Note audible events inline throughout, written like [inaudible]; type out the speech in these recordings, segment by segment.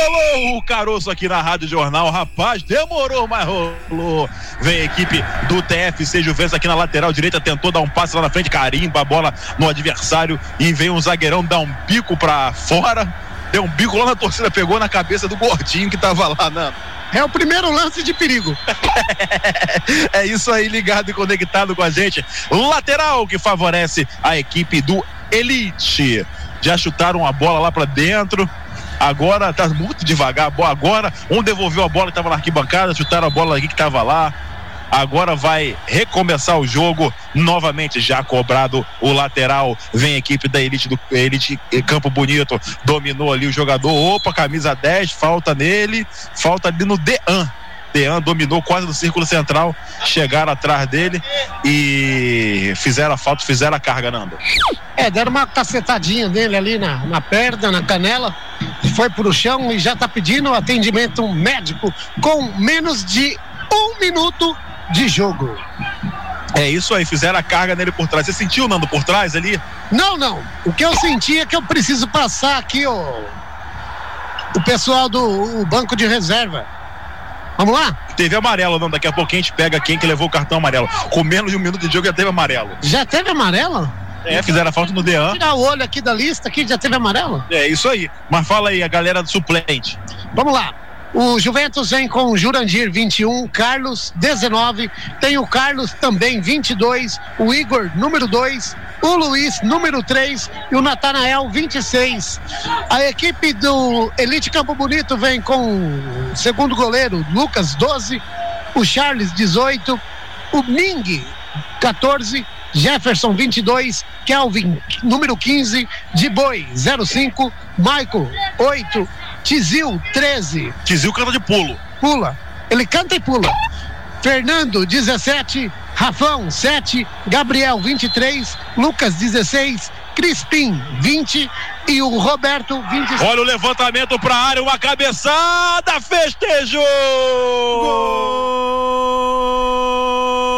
rolou o caroço aqui na Rádio Jornal, rapaz, demorou, mas rolou. Vem a equipe do TFC Juventus aqui na lateral direita, tentou dar um passe lá na frente, carimba a bola no adversário e vem um zagueirão dar um bico pra fora. Deu um bico lá na torcida, pegou na cabeça do gordinho que tava lá, Nando. É o primeiro lance de perigo. [laughs] é isso aí, ligado e conectado com a gente. Lateral que favorece a equipe do Elite. Já chutaram a bola lá para dentro. Agora tá muito devagar. Agora um devolveu a bola que estava na arquibancada, chutaram a bola aqui que estava lá. Agora vai recomeçar o jogo novamente já cobrado o lateral. Vem a equipe da Elite do Elite Campo Bonito, dominou ali o jogador. Opa, camisa 10, falta nele, falta ali no Dean. Dean dominou quase no círculo central, chegaram atrás dele e fizeram a falta, fizeram a carga, Nando. É, deram uma cacetadinha nele ali na, na perna, na canela, foi pro chão e já tá pedindo atendimento médico com menos de um minuto de jogo. É isso aí, fizeram a carga nele por trás. Você sentiu, Nando, por trás ali? Não, não. O que eu senti é que eu preciso passar aqui o, o pessoal do o banco de reserva. Vamos lá? Teve amarelo, não. Daqui a pouco a gente pega quem que levou o cartão amarelo. Com menos de um minuto de jogo já teve amarelo. Já teve amarelo? É, fizeram a falta no Dean. Tirar o olho aqui da lista, aqui já teve amarelo? É, isso aí. Mas fala aí, a galera do suplente. Vamos lá. O Juventus vem com o Jurandir 21, Carlos 19, tem o Carlos também 22, o Igor número 2, o Luiz número 3 e o Natanael 26. A equipe do Elite Campo Bonito vem com o segundo goleiro Lucas 12, o Charles 18, o Ming 14, Jefferson 22, Kelvin número 15, de Boi 05, Michael 8, Tizil 13. Tizil canta de pulo. Pula. Ele canta e pula. Fernando 17, Rafão 7, Gabriel 23, Lucas 16, Crispim 20 e o Roberto 26. Olha o levantamento para a área, uma cabeçada, festejou! É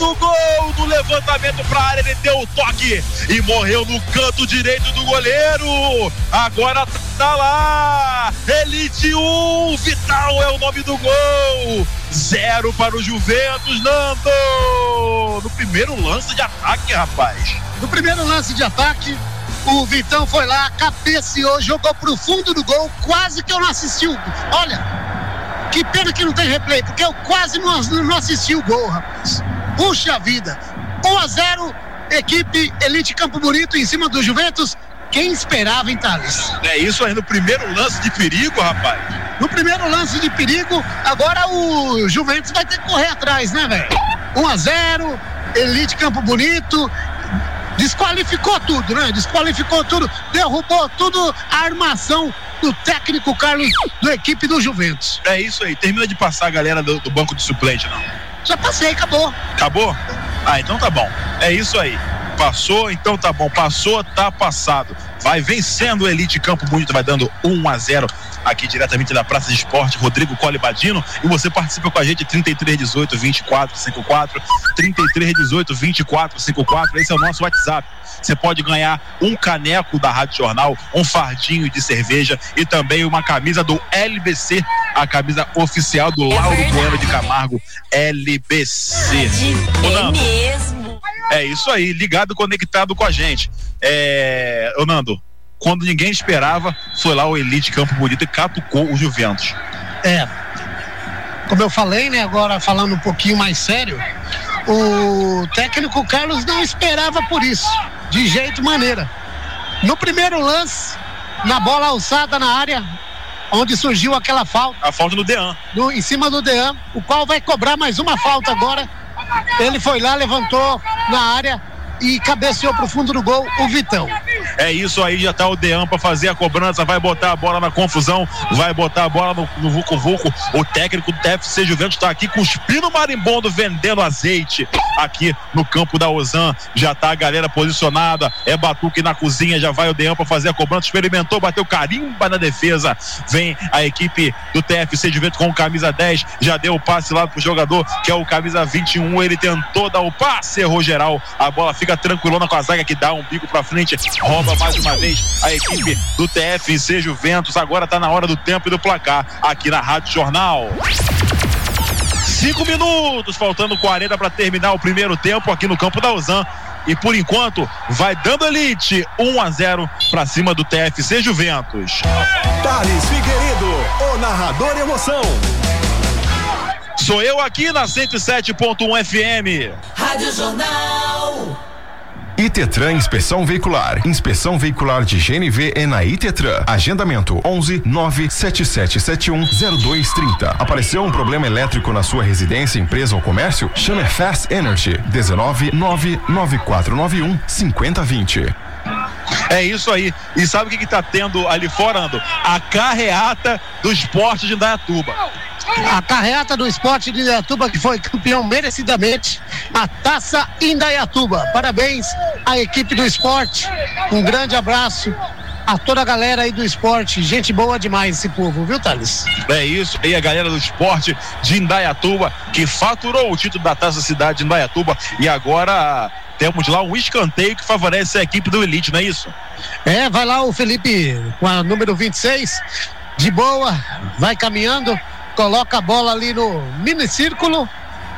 do gol do levantamento para área, ele deu o toque e morreu no canto direito do goleiro. Agora tá lá. Elite 1, Vital é o nome do gol. Zero para o Juventus, Nando. No primeiro lance de ataque, rapaz. No primeiro lance de ataque, o Vitão foi lá, cabeceou, jogou pro fundo do gol, quase que eu não assisti. Olha, que pena que não tem replay, porque eu quase não, não assisti o gol, rapaz. Puxa vida. 1 a 0 equipe Elite Campo Bonito em cima do Juventus. Quem esperava, hein, Thales? É isso aí, no primeiro lance de perigo, rapaz. No primeiro lance de perigo, agora o Juventus vai ter que correr atrás, né, velho? 1 a 0 Elite Campo Bonito. Desqualificou tudo, né? Desqualificou tudo, derrubou tudo a armação do técnico Carlos da equipe do Juventus. É isso aí, termina de passar a galera do, do banco de suplente, não? Já passei, acabou. Acabou? Ah, então tá bom. É isso aí. Passou, então tá bom. Passou, tá passado. Vai vencendo o Elite Campo Bonito, vai dando 1 a 0 aqui diretamente da Praça de Esporte, Rodrigo Cole Badino. E você participa com a gente 33 18 24 54, 33 18 24 54. Esse é o nosso WhatsApp. Você pode ganhar um caneco da Rádio Jornal, um fardinho de cerveja e também uma camisa do LBC, a camisa oficial do Lauro Bueno de Camargo, LBC. É mesmo. É isso aí, ligado, conectado com a gente. É, Nando, quando ninguém esperava, foi lá o Elite Campo Bonito e catucou o Juventus. É. Como eu falei, né, agora falando um pouquinho mais sério, o técnico Carlos não esperava por isso, de jeito maneira. No primeiro lance, na bola alçada na área, onde surgiu aquela falta. A falta do Dean. No, em cima do Dean, o qual vai cobrar mais uma falta agora. Ele foi lá, levantou na área e cabeceou pro fundo do gol o Vitão. É isso aí, já tá o Dean para fazer a cobrança, vai botar a bola na confusão, vai botar a bola no, no Vucu. O técnico do TFC Juventus está aqui com o espino marimbondo vendendo azeite aqui no campo da Ozan. Já tá a galera posicionada, é batuque na cozinha, já vai o Dean para fazer a cobrança, experimentou, bateu carimba na defesa. Vem a equipe do TFC Juventus com camisa 10, já deu o passe lá pro jogador que é o camisa 21, ele tentou dar o passe, errou geral. A bola fica tranquilona com a zaga que dá um bico para frente, rouba mais uma vez a equipe do TFC Juventus. Agora tá na hora do tempo e do placar aqui na Rádio Jornal. Cinco minutos, faltando 40 para terminar o primeiro tempo aqui no campo da Ozan. E por enquanto, vai dando elite 1 a 0 para cima do TFC Juventus. Thales Figueiredo, o narrador emoção. Sou eu aqui na 107.1 FM. Rádio Jornal. Itetran Inspeção Veicular. Inspeção Veicular de GNV é na Itetran. Agendamento 11 97771 0230. Apareceu um problema elétrico na sua residência, empresa ou comércio? Chame Fast Energy 19 99491 5020. É isso aí. E sabe o que, que tá tendo ali fora, Ando? A carreata do esporte de Indaiatuba. A carreata do esporte de Indaiatuba, que foi campeão merecidamente, a taça Indaiatuba. Parabéns à equipe do esporte. Um grande abraço a toda a galera aí do esporte. Gente boa demais esse povo, viu, Thales? É isso aí, a galera do esporte de Indaiatuba, que faturou o título da taça cidade de Indaiatuba e agora temos lá um escanteio que favorece a equipe do Elite, não é isso? É, vai lá o Felipe com a número 26, de boa, vai caminhando, coloca a bola ali no mini círculo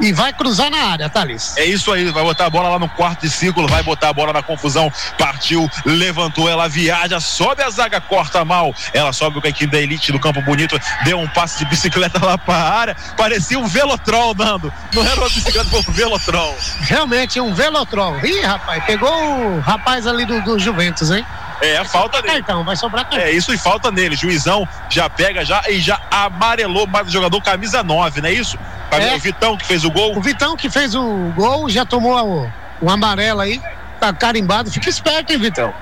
e vai cruzar na área, Thales. É isso aí, vai botar a bola lá no quarto de círculo, vai botar a bola na confusão, partiu, levantou, ela viaja, sobe a zaga, corta mal, ela sobe com a equipe da elite do Campo Bonito, deu um passe de bicicleta lá pra área, parecia um velotrol, Nando, não era uma bicicleta, foi um velotrol. Realmente, um velotrol. Ih, rapaz, pegou o rapaz ali do, do Juventus, hein? É, falta nele. Cartão, vai sobrar cartão. É isso e falta nele. Juizão já pega já e já amarelou mais o jogador camisa 9, não é isso? É. O Vitão que fez o gol. O Vitão que fez o gol já tomou o, o amarelo aí, tá carimbado. Fica esperto, hein, Vitão?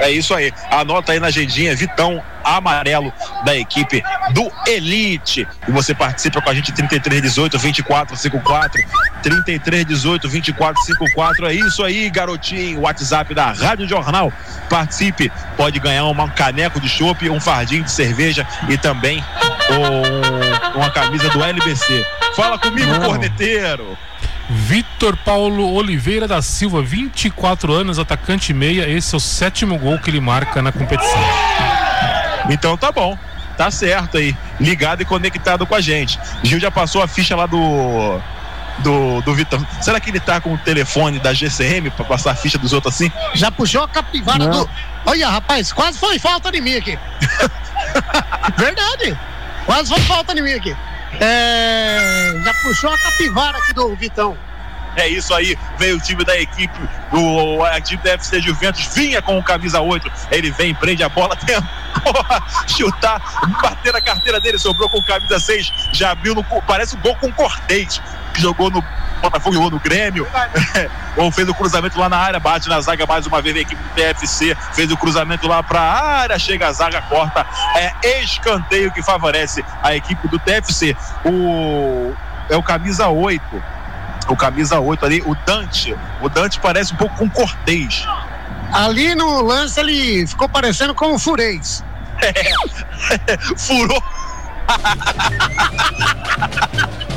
É isso aí. Anota aí na agendinha, Vitão amarelo da equipe do Elite. E você participa com a gente 3318 2454 3318 2454. É isso aí, garotinho. WhatsApp da Rádio Jornal. Participe, pode ganhar um caneco de chopp, um fardinho de cerveja e também um- uma camisa do LBC. Fala comigo, Não. corneteiro. Vitor Paulo Oliveira da Silva, 24 anos, atacante meia. Esse é o sétimo gol que ele marca na competição. Então tá bom. Tá certo aí. Ligado e conectado com a gente. Gil já passou a ficha lá do. Do, do Vitão. Será que ele tá com o telefone da GCM pra passar a ficha dos outros assim? Já puxou a capivara do. Olha, rapaz, quase foi falta de mim aqui. [laughs] Verdade. Quase foi falta de mim aqui. É, Já puxou a capivara aqui do Vitão. É isso aí, veio o time da equipe, o a time da FC Juventus vinha com o camisa 8. Ele vem, prende a bola, [laughs] tentou chutar, bater na carteira dele, sobrou com o camisa 6, já abriu no. Parece um gol com Cortez, que jogou no Botafogo jogou no Grêmio. [laughs] Ou fez o cruzamento lá na área, bate na zaga mais uma vez a equipe do TFC, fez o cruzamento lá pra área, chega a zaga, corta. É escanteio que favorece a equipe do TFC. O. É o camisa 8 o camisa 8 ali, o Dante. O Dante parece um pouco com Cortez. Ali no lance ele ficou parecendo com o Furez. [laughs] Furou. [laughs]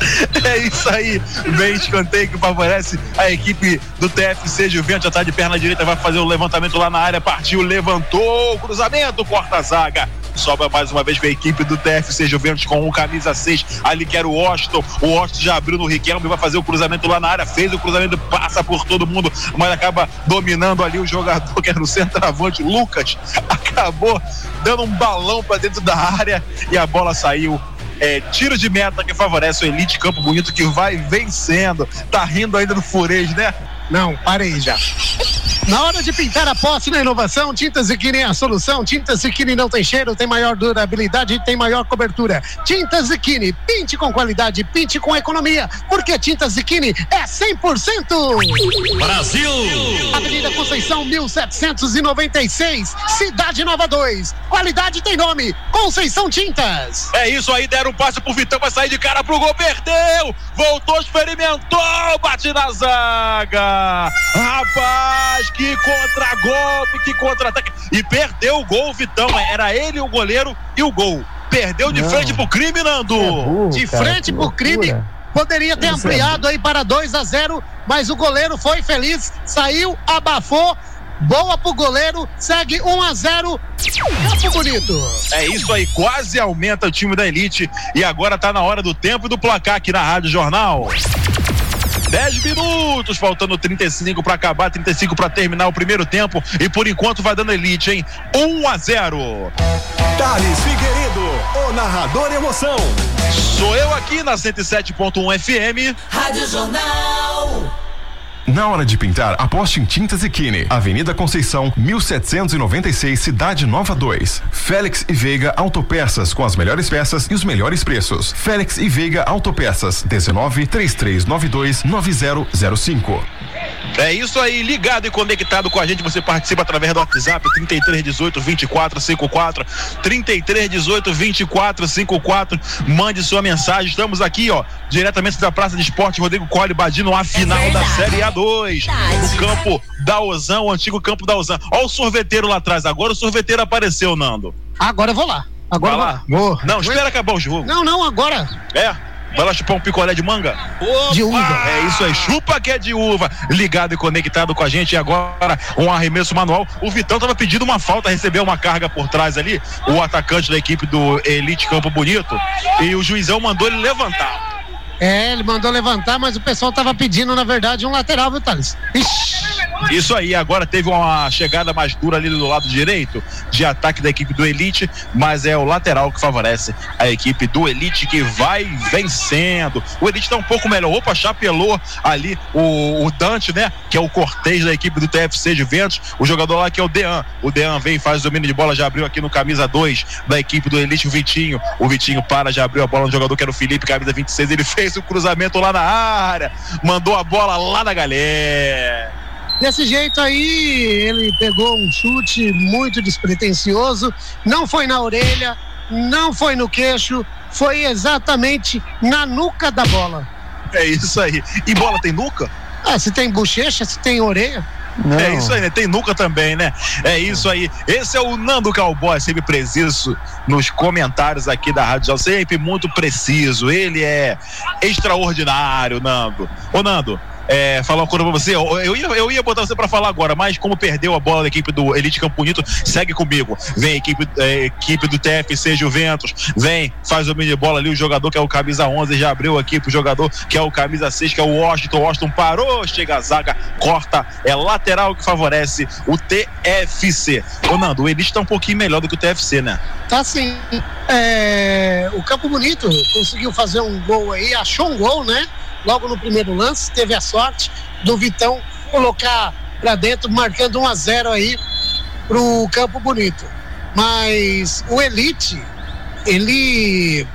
[laughs] É isso aí, vem escanteio que favorece a equipe do TFC Juventus, já tá de perna direita, vai fazer o levantamento lá na área, partiu, levantou, cruzamento, corta a zaga. Sobra mais uma vez para a equipe do TFC Juventus com o camisa 6. Ali que era o Washington. O Washington já abriu no Riquelme, vai fazer o cruzamento lá na área. Fez o cruzamento, passa por todo mundo, mas acaba dominando ali o jogador que era o centroavante, Lucas. [laughs] Acabou dando um balão para dentro da área e a bola saiu. É, tiro de meta que favorece o Elite Campo Bonito que vai vencendo. Tá rindo ainda do Furejo, né? Não, parei já. [laughs] Na hora de pintar a posse na inovação, Tintas Ziquini é a solução. Tintas Ziquini não tem cheiro, tem maior durabilidade e tem maior cobertura. Tintas Ziquini, pinte com qualidade, pinte com economia, porque Tintas Ziquini é 100%. Brasil! Avenida Conceição 1796, Cidade Nova 2. Qualidade tem nome, Conceição Tintas. É isso aí, deram um passe pro Vitão, vai sair de cara pro gol, perdeu! Voltou, experimentou, bate na zaga! Rapaz, que contra-golpe, que contra-ataque! E perdeu o gol, Vitão, era ele o goleiro e o gol. Perdeu de Não. frente pro crime, Nando! É burro, De cara, frente que pro crime. Poderia ter Isso é ampliado aí para 2 a 0, mas o goleiro foi feliz, saiu, abafou. Boa pro goleiro, segue 1 a 0. Campo Bonito. É isso aí, quase aumenta o time da Elite e agora tá na hora do tempo e do placar aqui na Rádio Jornal. 10 minutos, faltando 35 para acabar, 35 para terminar o primeiro tempo e por enquanto vai dando Elite, hein? 1 a 0. Thales Figueiredo, o narrador emoção. Sou eu aqui na 107.1 FM. Rádio Jornal. Na hora de pintar, aposte em Tintas Equine. Avenida Conceição, 1796, Cidade Nova 2. Félix e Veiga Autopeças, com as melhores peças e os melhores preços. Félix e Veiga Autopeças, 19 3392 9005. É isso aí, ligado e conectado com a gente, você participa através do WhatsApp 3318 2454 3318 2454. Mande sua mensagem. Estamos aqui, ó, diretamente da Praça de Esporte Rodrigo Colli Badino, a final da. Série A2. No campo da Ozan, o antigo campo da Ozan. Ó o sorveteiro lá atrás. Agora o sorveteiro apareceu, Nando. Agora eu vou lá. Agora Vai eu lá. vou. Vou. Não, espera acabar o jogo. Não, não, agora. É? Vai lá chupar um picolé de manga? De uva. É isso aí, chupa que é de uva. Ligado e conectado com a gente. E agora, um arremesso manual. O Vitão tava pedindo uma falta, recebeu uma carga por trás ali. O atacante da equipe do Elite Campo Bonito. E o juizão mandou ele levantar. É, ele mandou levantar, mas o pessoal tava pedindo, na verdade, um lateral, viu, Thales? Ixi. Isso aí, agora teve uma chegada mais dura ali do lado direito de ataque da equipe do Elite, mas é o lateral que favorece a equipe do Elite que vai vencendo. O Elite tá um pouco melhor. Opa, chapelou ali o, o Dante, né? Que é o cortês da equipe do TFC Juventus. O jogador lá que é o Dean. O Dean vem, faz o domínio de bola, já abriu aqui no camisa 2 da equipe do Elite, o Vitinho. O Vitinho para, já abriu a bola no jogador que era o Felipe, camisa 26. Ele [laughs] fez o cruzamento lá na área, mandou a bola lá na galera. Desse jeito aí, ele pegou um chute muito despretensioso, não foi na orelha, não foi no queixo, foi exatamente na nuca da bola. É isso aí. E bola tem nuca? Ah, se tem bochecha, se tem orelha. Não. É isso aí, né? Tem nuca também, né? É isso aí. Esse é o Nando Cowboy, sempre preciso nos comentários aqui da Rádio Jornal, sempre muito preciso. Ele é extraordinário, Nando. Ô, Nando. É, falar uma coisa pra você, eu, ia, eu ia botar você pra falar agora, mas como perdeu a bola da equipe do Elite Campo Bonito, segue comigo. Vem equipe, é, equipe do TFC Juventus, vem, faz o mini bola ali, o jogador que é o camisa 11 já abriu aqui pro jogador que é o camisa 6, que é o Washington. Washington parou, chega a zaga, corta, é lateral que favorece o TFC. Ô Nando, o Elite tá um pouquinho melhor do que o TFC, né? Tá sim. É, o Campo Bonito conseguiu fazer um gol aí, achou um gol, né? Logo no primeiro lance, teve a sorte do Vitão colocar pra dentro, marcando 1 a 0 aí pro Campo Bonito. Mas o Elite, ele.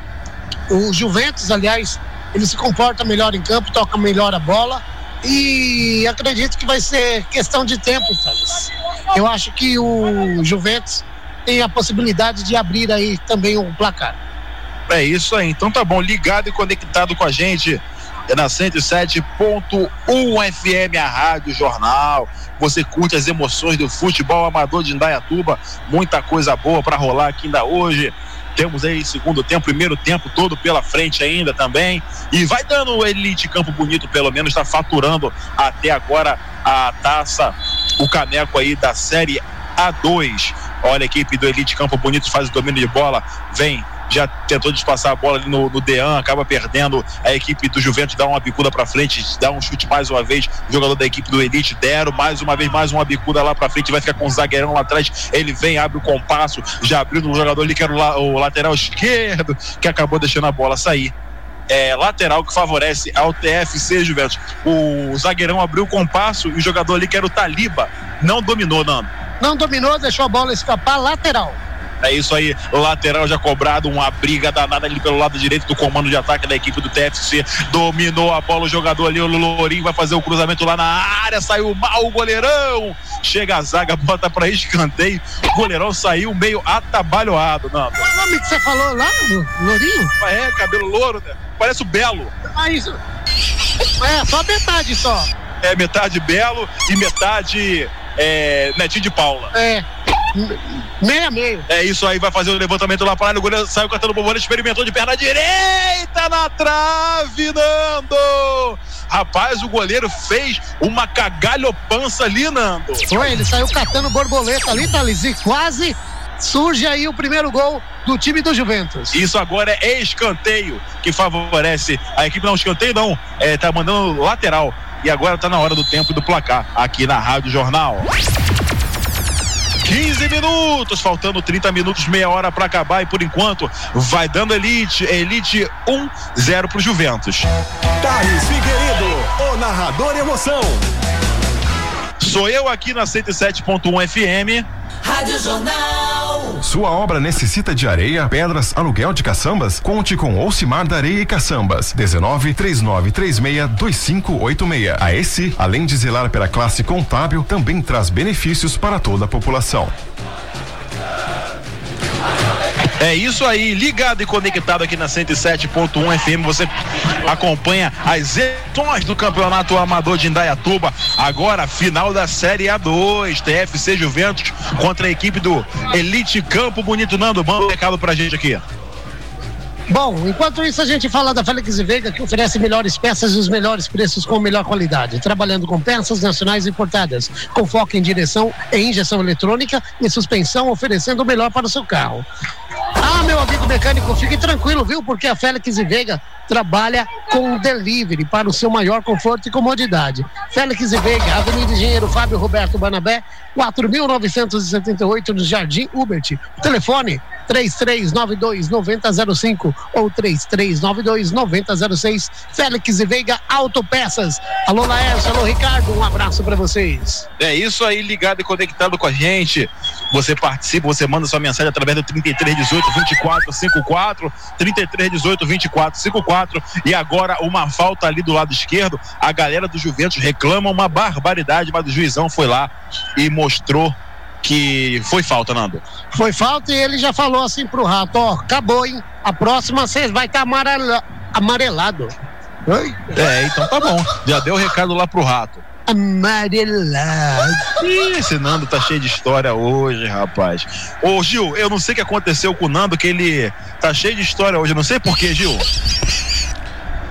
O Juventus, aliás, ele se comporta melhor em campo, toca melhor a bola. E acredito que vai ser questão de tempo, Thales. Eu acho que o Juventus tem a possibilidade de abrir aí também o placar. É isso aí. Então tá bom, ligado e conectado com a gente na 107.1 FM, a Rádio Jornal. Você curte as emoções do futebol amador de Indaiatuba. Muita coisa boa para rolar aqui ainda hoje. Temos aí segundo tempo, primeiro tempo todo pela frente ainda também. E vai dando o Elite Campo Bonito, pelo menos, está faturando até agora a taça, o caneco aí da Série A2. Olha a equipe do Elite Campo Bonito faz o domínio de bola, vem já tentou despassar a bola ali no, no Dean, acaba perdendo. A equipe do Juventus dá uma bicuda pra frente, dá um chute mais uma vez. O jogador da equipe do Elite deram mais uma vez, mais uma bicuda lá pra frente. Vai ficar com o zagueirão lá atrás. Ele vem, abre o compasso, já abriu no jogador ali que era o, o lateral esquerdo, que acabou deixando a bola sair. É, lateral que favorece ao TFC Juventus. O zagueirão abriu o compasso e o jogador ali que era o Taliba não dominou, Nando. Não dominou, deixou a bola escapar lateral. É isso aí, lateral já cobrado, uma briga danada ali pelo lado direito do comando de ataque da equipe do TFC. Dominou a bola o jogador ali, o Lourinho vai fazer o cruzamento lá na área, saiu mal o goleirão. Chega a zaga, bota pra escanteio. O goleirão saiu meio atabalhoado, Nando. Qual o nome que você falou lá, Lourinho? É, cabelo louro, né? Parece o Belo. Ah, isso. É, só metade só. É metade Belo e metade é, Netinho de Paula. É. Meia meio. É isso aí, vai fazer o levantamento lá para área. O goleiro saiu catando o bola, experimentou de perna direita na trave, Nando. Rapaz, o goleiro fez uma cagalhopança ali, Nando. Foi, ele saiu catando borboleta ali, Thales, e quase surge aí o primeiro gol do time do Juventus. Isso agora é escanteio que favorece a equipe. Não, escanteio não, é, tá mandando lateral. E agora tá na hora do tempo e do placar aqui na Rádio Jornal. 15 minutos, faltando 30 minutos, meia hora para acabar e por enquanto vai dando Elite, Elite 1 0 pro Juventus. Thales Figueiredo, o narrador emoção. Sou eu aqui na 107.1 FM. Rádio Jornal. Sua obra necessita de areia, pedras, aluguel de caçambas? Conte com Ocimar da Areia e Caçambas. 19 3936 2586. A esse, além de zelar pela classe contábil, também traz benefícios para toda a população. É isso aí, ligado e conectado aqui na 107.1 FM. Você acompanha as edições do Campeonato Amador de Indaiatuba. Agora, final da Série A2, TFC Juventus contra a equipe do Elite Campo Bonito. Nando, manda um recado pra gente aqui. Bom, enquanto isso a gente fala da Félix Veiga que oferece melhores peças e os melhores preços com melhor qualidade, trabalhando com peças nacionais importadas, com foco em direção e injeção eletrônica e suspensão, oferecendo o melhor para o seu carro. Ah, meu amigo mecânico, fique tranquilo, viu? Porque a Félix Veiga trabalha com delivery para o seu maior conforto e comodidade. Félix Veiga, Avenida Engenheiro Fábio Roberto Banabé, 4.978 no Jardim Ubert. Telefone 3392-9005 ou 3392-9006. Félix e Veiga Autopeças. Alô, Laércio, alô, Ricardo, um abraço para vocês. É isso aí, ligado e conectado com a gente. Você participa, você manda sua mensagem através do 3318 2454, 3318 2454. E agora uma falta ali do lado esquerdo. A galera do Juventus reclama uma barbaridade, mas o juizão foi lá e mostrou que foi falta, Nando. Foi falta e ele já falou assim pro Rato, ó, acabou, hein? A próxima vocês vai estar tá amarela... amarelado. Oi? É, então tá bom. Já deu o recado lá pro Rato. Amarelado. Ih, esse Nando tá cheio de história hoje, rapaz. Ô, Gil, eu não sei o que aconteceu com o Nando, que ele tá cheio de história hoje. Eu não sei por que, Gil.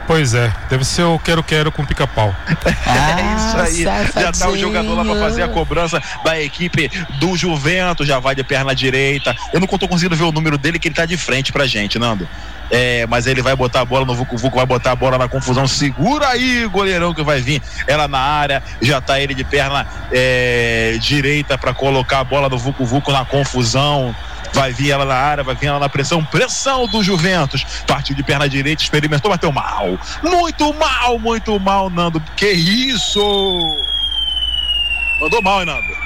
Pois é, deve ser o quero-quero com pica-pau. [laughs] é isso aí. Já tá o jogador lá pra fazer a cobrança da equipe do Juventus. Já vai de perna direita. Eu não tô conseguindo ver o número dele, que ele tá de frente pra gente, Nando. É, mas ele vai botar a bola no Vucu Vucu, vai botar a bola na confusão. Segura aí, goleirão que vai vir. Ela na área, já tá ele de perna é, direita para colocar a bola no Vucu Vucu na confusão vai vir ela na área, vai vir ela na pressão, pressão do Juventus, partiu de perna direita, experimentou, bateu mal, muito mal, muito mal, Nando, que isso? Mandou mal, hein, Nando?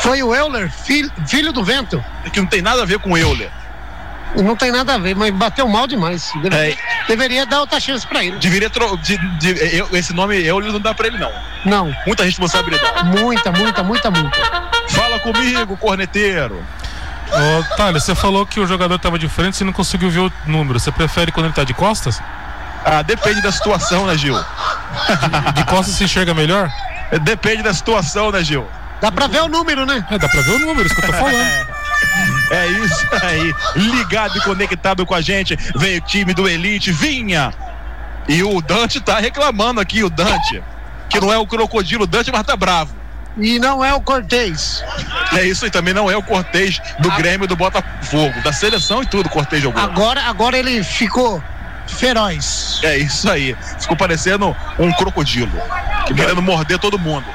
Foi o Euler, filho, filho do vento. É que não tem nada a ver com o Euler. Não tem nada a ver, mas bateu mal demais. Deveria, é. deveria dar outra chance pra ele. Deveria tro... de, de, eu, esse nome Euler não dá pra ele, não. Não. Muita responsabilidade. Muita, muita, muita, muita. Fala comigo, corneteiro. Ô, Thales, você falou que o jogador estava de frente e não conseguiu ver o número. Você prefere quando ele está de costas? Ah, depende da situação, né, Gil? De, de costas se enxerga melhor? Depende da situação, né, Gil? Dá pra ver o número, né? É, dá pra ver o número, isso que eu tô falando. É isso aí, ligado e conectado com a gente. Veio o time do Elite, vinha. E o Dante tá reclamando aqui, o Dante. Que não é o crocodilo Dante, mas tá bravo. E não é o Cortez. É isso aí, também não é o Cortez do ah. Grêmio do Botafogo, da seleção e tudo, Cortez jogou. Agora, agora ele ficou feroz. É isso aí. Ficou parecendo um crocodilo. Querendo morder todo mundo.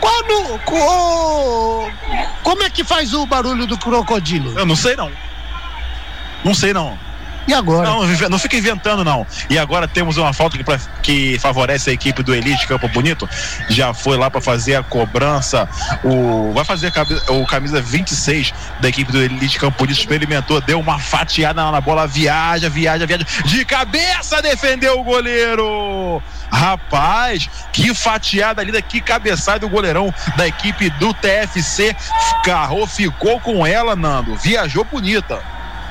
Quando. Como é que faz o barulho do crocodilo? Eu não sei não. Não sei não. E agora? Não, não fica inventando, não. E agora temos uma falta que, pra, que favorece a equipe do Elite Campo Bonito. Já foi lá para fazer a cobrança. O, vai fazer a, o camisa 26 da equipe do Elite Campo Bonito. Experimentou, deu uma fatiada na bola, viaja, viaja, viaja. De cabeça defendeu o goleiro. Rapaz, que fatiada ali, que cabeçada do goleirão da equipe do TFC. Carro ficou com ela, Nando. Viajou bonita.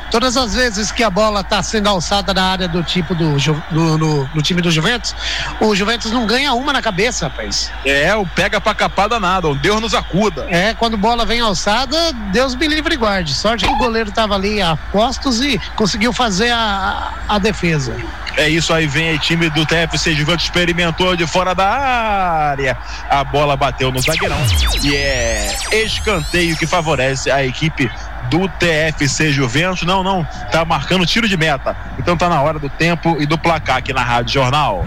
Todas as vezes que a bola está sendo alçada na área do tipo do, do, do, do, time do Juventus, o Juventus não ganha uma na cabeça, rapaz. É, o pega pra capar danado, Deus nos acuda. É, quando bola vem alçada, Deus me livre e guarde. Sorte que o goleiro estava ali a postos e conseguiu fazer a, a defesa. É isso aí, vem aí, time do TFC Juventus experimentou de fora da área. A bola bateu no zagueirão. E é escanteio que favorece a equipe do TFC Juventus. Não, não, tá marcando tiro de meta. Então tá na hora do tempo e do placar aqui na Rádio Jornal.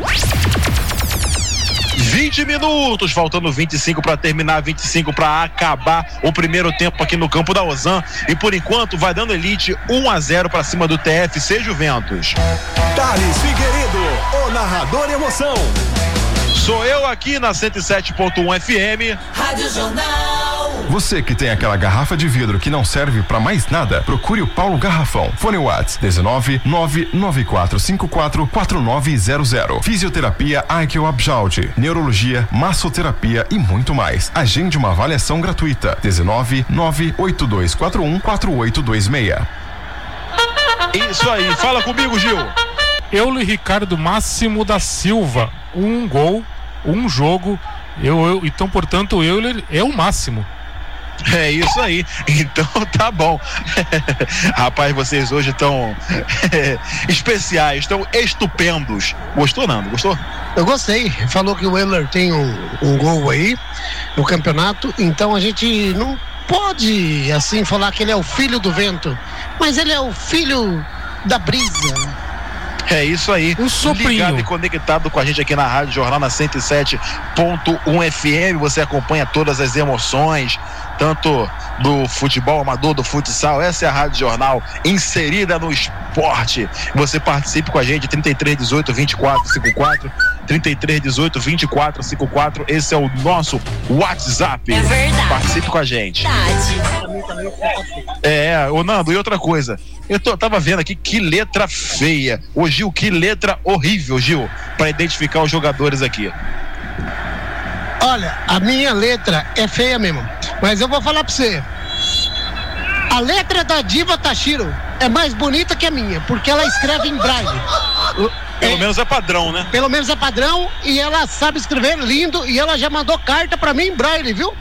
20 minutos, faltando 25 para terminar, 25 para acabar o primeiro tempo aqui no campo da Ozan. E por enquanto vai dando elite 1 a 0 para cima do TFC Juventus. Thales Figueiredo, o narrador emoção. Sou eu aqui na 107.1 FM. Rádio Jornal. Você que tem aquela garrafa de vidro que não serve para mais nada, procure o Paulo Garrafão. Fone Whats 19 99454 4900. Fisioterapia Aikel Abjaldi, neurologia, massoterapia e muito mais. Agende uma avaliação gratuita. 19 98241 4826. Isso aí, fala comigo, Gil. Euler Ricardo Máximo da Silva, um gol, um jogo. Eu, eu, então, portanto, o Euler é o máximo. [laughs] É isso aí. Então [laughs] tá bom. [laughs] Rapaz, vocês hoje estão especiais, estão estupendos. Gostou, Nando? Gostou? Eu gostei. Falou que o Euler tem um, um gol aí no campeonato, então a gente não pode assim falar que ele é o filho do vento, mas ele é o filho da brisa. É isso aí. Um sobrinho. Ligado e conectado com a gente aqui na Rádio Jornal na 107.1 FM. Você acompanha todas as emoções, tanto do futebol amador, do futsal. Essa é a Rádio Jornal inserida no esporte. Você participe com a gente, 33 18 24 54. 33 18 24 54. Esse é o nosso WhatsApp. É verdade. Participe com a gente. Verdade. É, ô Nando, e outra coisa. Eu tô, tava vendo aqui que letra feia. Ô Gil, que letra horrível, Gil, para identificar os jogadores aqui. Olha, a minha letra é feia mesmo, mas eu vou falar pra você. A letra da Diva Tashiro é mais bonita que a minha, porque ela escreve em braille. Pelo menos é padrão, né? Pelo menos é padrão e ela sabe escrever lindo e ela já mandou carta pra mim em braille, viu?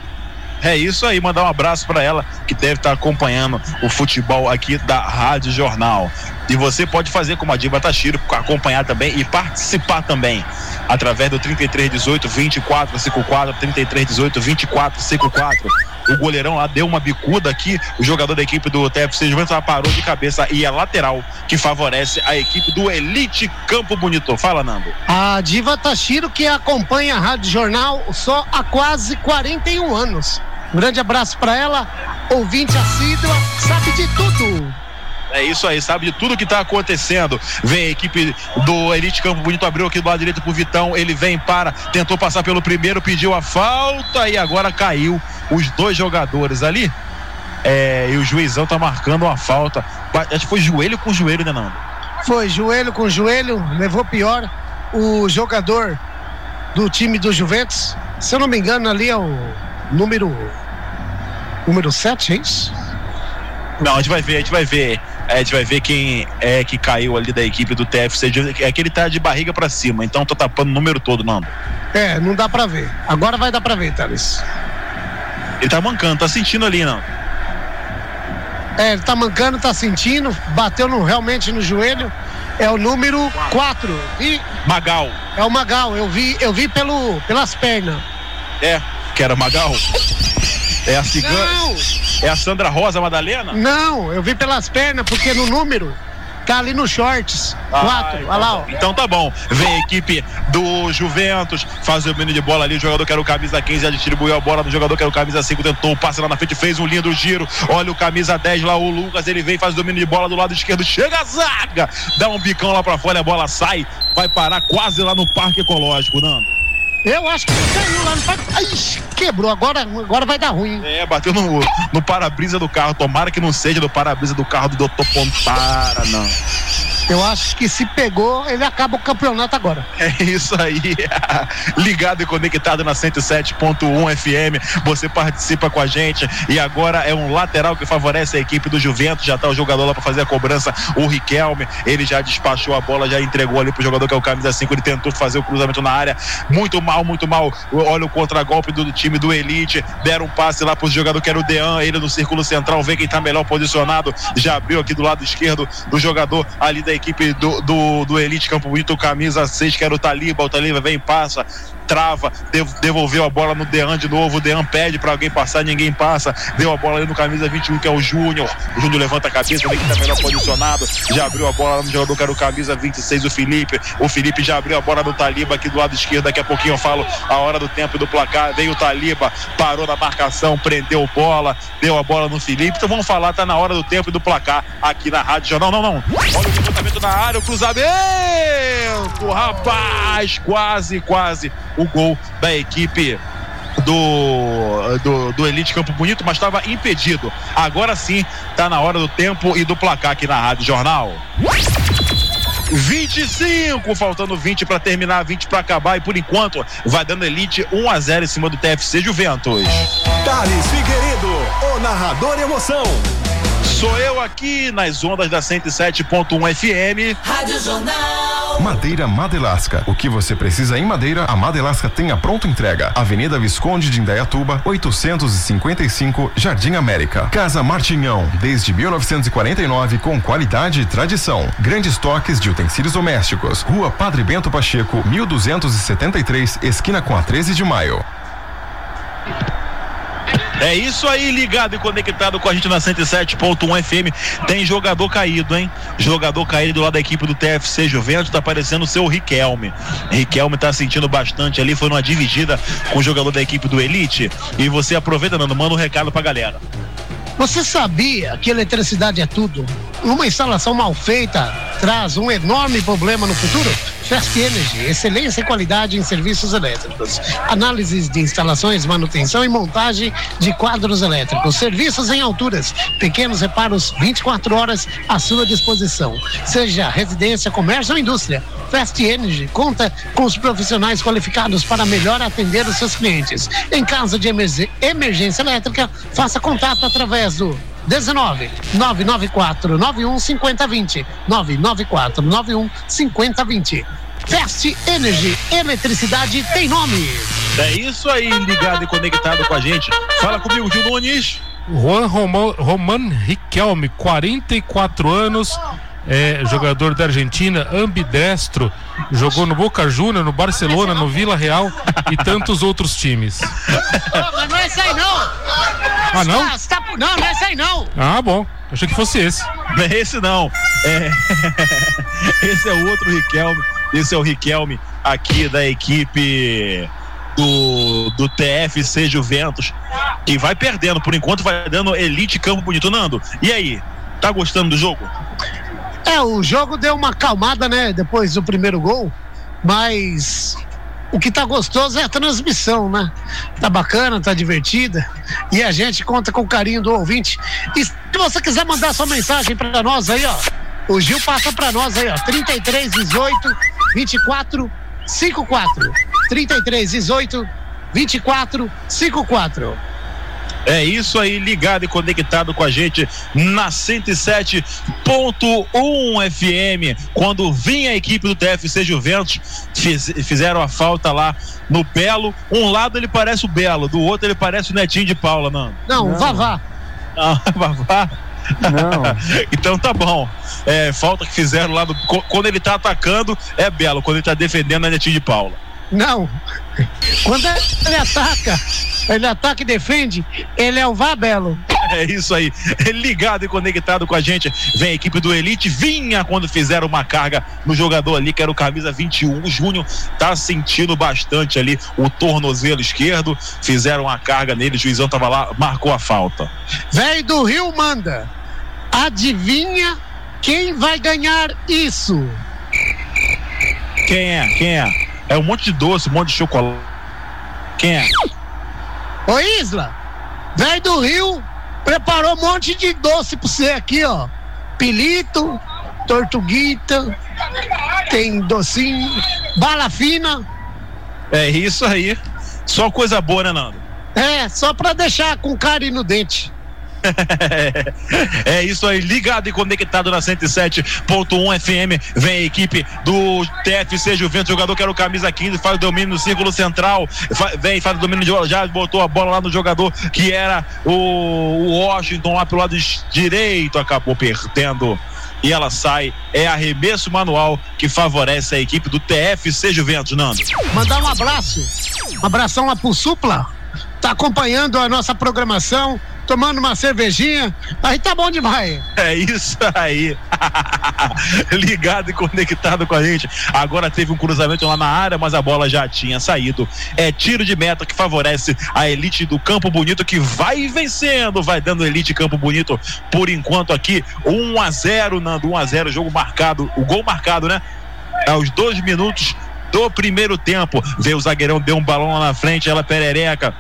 É isso aí, mandar um abraço para ela que deve estar acompanhando o futebol aqui da Rádio Jornal. E você pode fazer como a Diva Tashiro, acompanhar também e participar também através do 3318 2454 3318 2454. O goleirão lá deu uma bicuda aqui, o jogador da equipe do TFC Juventus parou de cabeça e é lateral que favorece a equipe do Elite Campo Bonito. Fala, Nando. A Diva Tashiro que acompanha a Rádio Jornal só há quase 41 anos. Um grande abraço para ela, ouvinte assídua, sabe de tudo. É isso aí, sabe de tudo que tá acontecendo. Vem a equipe do Elite Campo Bonito, abriu aqui do lado direito pro Vitão. Ele vem para, tentou passar pelo primeiro, pediu a falta e agora caiu os dois jogadores ali. É, e o juizão tá marcando uma falta. Acho que foi joelho com joelho, né, Nando? Foi joelho com joelho, levou pior. O jogador do time do Juventus, se eu não me engano, ali é o número número 7, é isso? Não, a gente vai ver, a gente vai ver. É, a gente vai ver quem é que caiu ali da equipe do TFC. É que ele tá de barriga para cima, então tô tapando o número todo, Nando. É, não dá pra ver. Agora vai dar pra ver, Thales. Ele tá mancando, tá sentindo ali, não. É, ele tá mancando, tá sentindo, bateu no, realmente no joelho. É o número 4. E Magal. é o Magal, eu vi, eu vi pelo, pelas pernas. É, que era Magal. É a cigana. Não, É a Sandra Rosa Madalena? não, eu vi pelas pernas, porque no número Tá ali no shorts. Quatro. Olha lá, ó. Então tá bom. Vem a equipe do Juventus, faz o domínio de bola ali. O jogador que era o camisa 15 já distribuiu a bola no jogador que era o camisa 5. Tentou o passe lá na frente, fez um lindo giro. Olha o camisa 10 lá, o Lucas. Ele vem, faz o domínio de bola do lado esquerdo. Chega a zaga, dá um bicão lá pra fora. A bola sai, vai parar quase lá no Parque Ecológico, Nando. Eu acho que caiu lá no parque. Ai, quebrou. Agora, agora vai dar ruim. É, bateu no, no para-brisa do carro. Tomara que não seja do para-brisa do carro do Dr. Pontara, não. Eu acho que se pegou, ele acaba o campeonato agora. É isso aí. [laughs] Ligado e conectado na 107.1 FM. Você participa com a gente. E agora é um lateral que favorece a equipe do Juventus. Já tá o jogador lá para fazer a cobrança. O Riquelme. Ele já despachou a bola, já entregou ali pro jogador que é o camisa 5. Ele tentou fazer o cruzamento na área. Muito mal, muito mal. Olha o contragolpe do time do Elite. Deram um passe lá pro jogador que era o Dean. Ele no círculo central. Vê quem tá melhor posicionado. Já abriu aqui do lado esquerdo do jogador ali da equipe do, do, do Elite Campo Bonito, camisa 6, que era o Taliba. O Taliba vem, passa, trava, dev- devolveu a bola no Dean de novo. O Dean pede para alguém passar, ninguém passa. Deu a bola ali no camisa 21, que é o Júnior. O Júnior levanta a cabeça, vê que tá melhor posicionado. Já abriu a bola no jogador que era o camisa 26, o Felipe. O Felipe já abriu a bola no Taliba aqui do lado esquerdo. Daqui a pouquinho eu falo a hora do tempo do placar. Veio o Taliba, parou na marcação, prendeu bola, deu a bola no Felipe. Então vamos falar, tá na hora do tempo do placar aqui na Rádio Jornal. Não, não. Olha o levantamento na área, o cruzamento. Rapaz, quase, quase o gol da equipe do, do, do Elite Campo Bonito, mas estava impedido. Agora sim, tá na hora do tempo e do placar aqui na Rádio Jornal. 25, faltando 20 para terminar, 20 para acabar e por enquanto vai dando Elite 1 a 0 em cima do TFC Juventus. Thales Figueiredo, o narrador emoção. Sou eu aqui nas ondas da 107.1 FM. Rádio Jornal. Madeira Madelasca. O que você precisa em madeira, a Madelasca tem a pronta entrega. Avenida Visconde de Indaiatuba, 855, Jardim América. Casa Martinhão, desde 1949 com qualidade e tradição. Grandes toques de utensílios domésticos. Rua Padre Bento Pacheco, 1273, esquina com a 13 de maio. É isso aí, ligado e conectado com a gente na 107.1 FM. Tem jogador caído, hein? Jogador caído lá da equipe do TFC Juventus, tá aparecendo o seu Riquelme. Riquelme tá sentindo bastante ali, foi numa dividida com o jogador da equipe do Elite. E você aproveita, Nando, manda um recado pra galera. Você sabia que eletricidade é tudo? Uma instalação mal feita traz um enorme problema no futuro? Fast Energy, excelência e qualidade em serviços elétricos. Análises de instalações, manutenção e montagem de quadros elétricos. Serviços em alturas. Pequenos reparos 24 horas à sua disposição. Seja residência, comércio ou indústria. Fast Energy conta com os profissionais qualificados para melhor atender os seus clientes. Em caso de emerg- emergência elétrica, faça contato através do 19 994 91 5020 994 91 5020 Fast Energy, eletricidade tem nome. É isso aí, ligado e conectado com a gente. Fala comigo, Gil Nunes. Juan Romo- Roman Riquelme, 44 anos, é, jogador da Argentina, ambidestro, jogou no Boca Juniors, no Barcelona, no Vila Real e tantos outros times. mas não é esse aí não. Ah, não? Tá- tá- não, não é esse aí não. Ah, bom. Achei que fosse esse. Não é esse não. É... [laughs] esse é o outro Riquelme. Esse é o Riquelme aqui da equipe do, do TFC Juventus. Que vai perdendo. Por enquanto vai dando Elite Campo Bonito. Nando, e aí? Tá gostando do jogo? É, o jogo deu uma acalmada, né, depois do primeiro gol, mas o que tá gostoso é a transmissão, né? Tá bacana, tá divertida. E a gente conta com o carinho do ouvinte. E se você quiser mandar sua mensagem para nós aí, ó, o Gil passa para nós aí, ó, 33 18 24 54. 33 18 24 54. É isso aí, ligado e conectado com a gente na 107.1 FM. Quando vinha a equipe do TFC Juventus, fiz- fizeram a falta lá no Belo. Um lado ele parece o Belo, do outro ele parece o Netinho de Paula, não. Não, Vavá. Ah, [laughs] Vavá. Não. [laughs] então tá bom. É, falta que fizeram lá do, quando ele tá atacando é Belo, quando ele tá defendendo é Netinho de Paula. Não. Quando ele ataca, ele ataca e defende, ele é o Vabelo. É isso aí. Ligado e conectado com a gente. Vem a equipe do Elite. Vinha quando fizeram uma carga no jogador ali, que era o camisa 21. O Júnior tá sentindo bastante ali o tornozelo esquerdo. Fizeram uma carga nele. O juizão tava lá, marcou a falta. Velho do Rio manda. Adivinha quem vai ganhar isso? Quem é? Quem é? É um monte de doce, um monte de chocolate. Quem é? Ô Isla, velho do Rio preparou um monte de doce pra você aqui, ó. Pilito, tortuguita, tem docinho, bala fina. É isso aí. Só coisa boa, né, Nando? É, só pra deixar com carinho no dente. É isso aí, ligado e conectado na 107.1 FM. Vem a equipe do TFC Juventus, jogador que era o camisa 15, faz o domínio no círculo central. Vem, faz o domínio, já botou a bola lá no jogador que era o Washington lá pelo lado direito, acabou perdendo e ela sai. É arremesso manual que favorece a equipe do TFC Juventus, Nando. Mandar um abraço, um abração lá pro Supla, tá acompanhando a nossa programação tomando uma cervejinha, aí tá bom demais. É isso aí. [laughs] Ligado e conectado com a gente. Agora teve um cruzamento lá na área, mas a bola já tinha saído. É tiro de meta que favorece a elite do Campo Bonito que vai vencendo, vai dando elite Campo Bonito por enquanto aqui 1 a 0, Nando, 1 a 0, jogo marcado, o gol marcado, né? Aos dois minutos do primeiro tempo. Veio o zagueirão, deu um balão lá na frente, ela perereca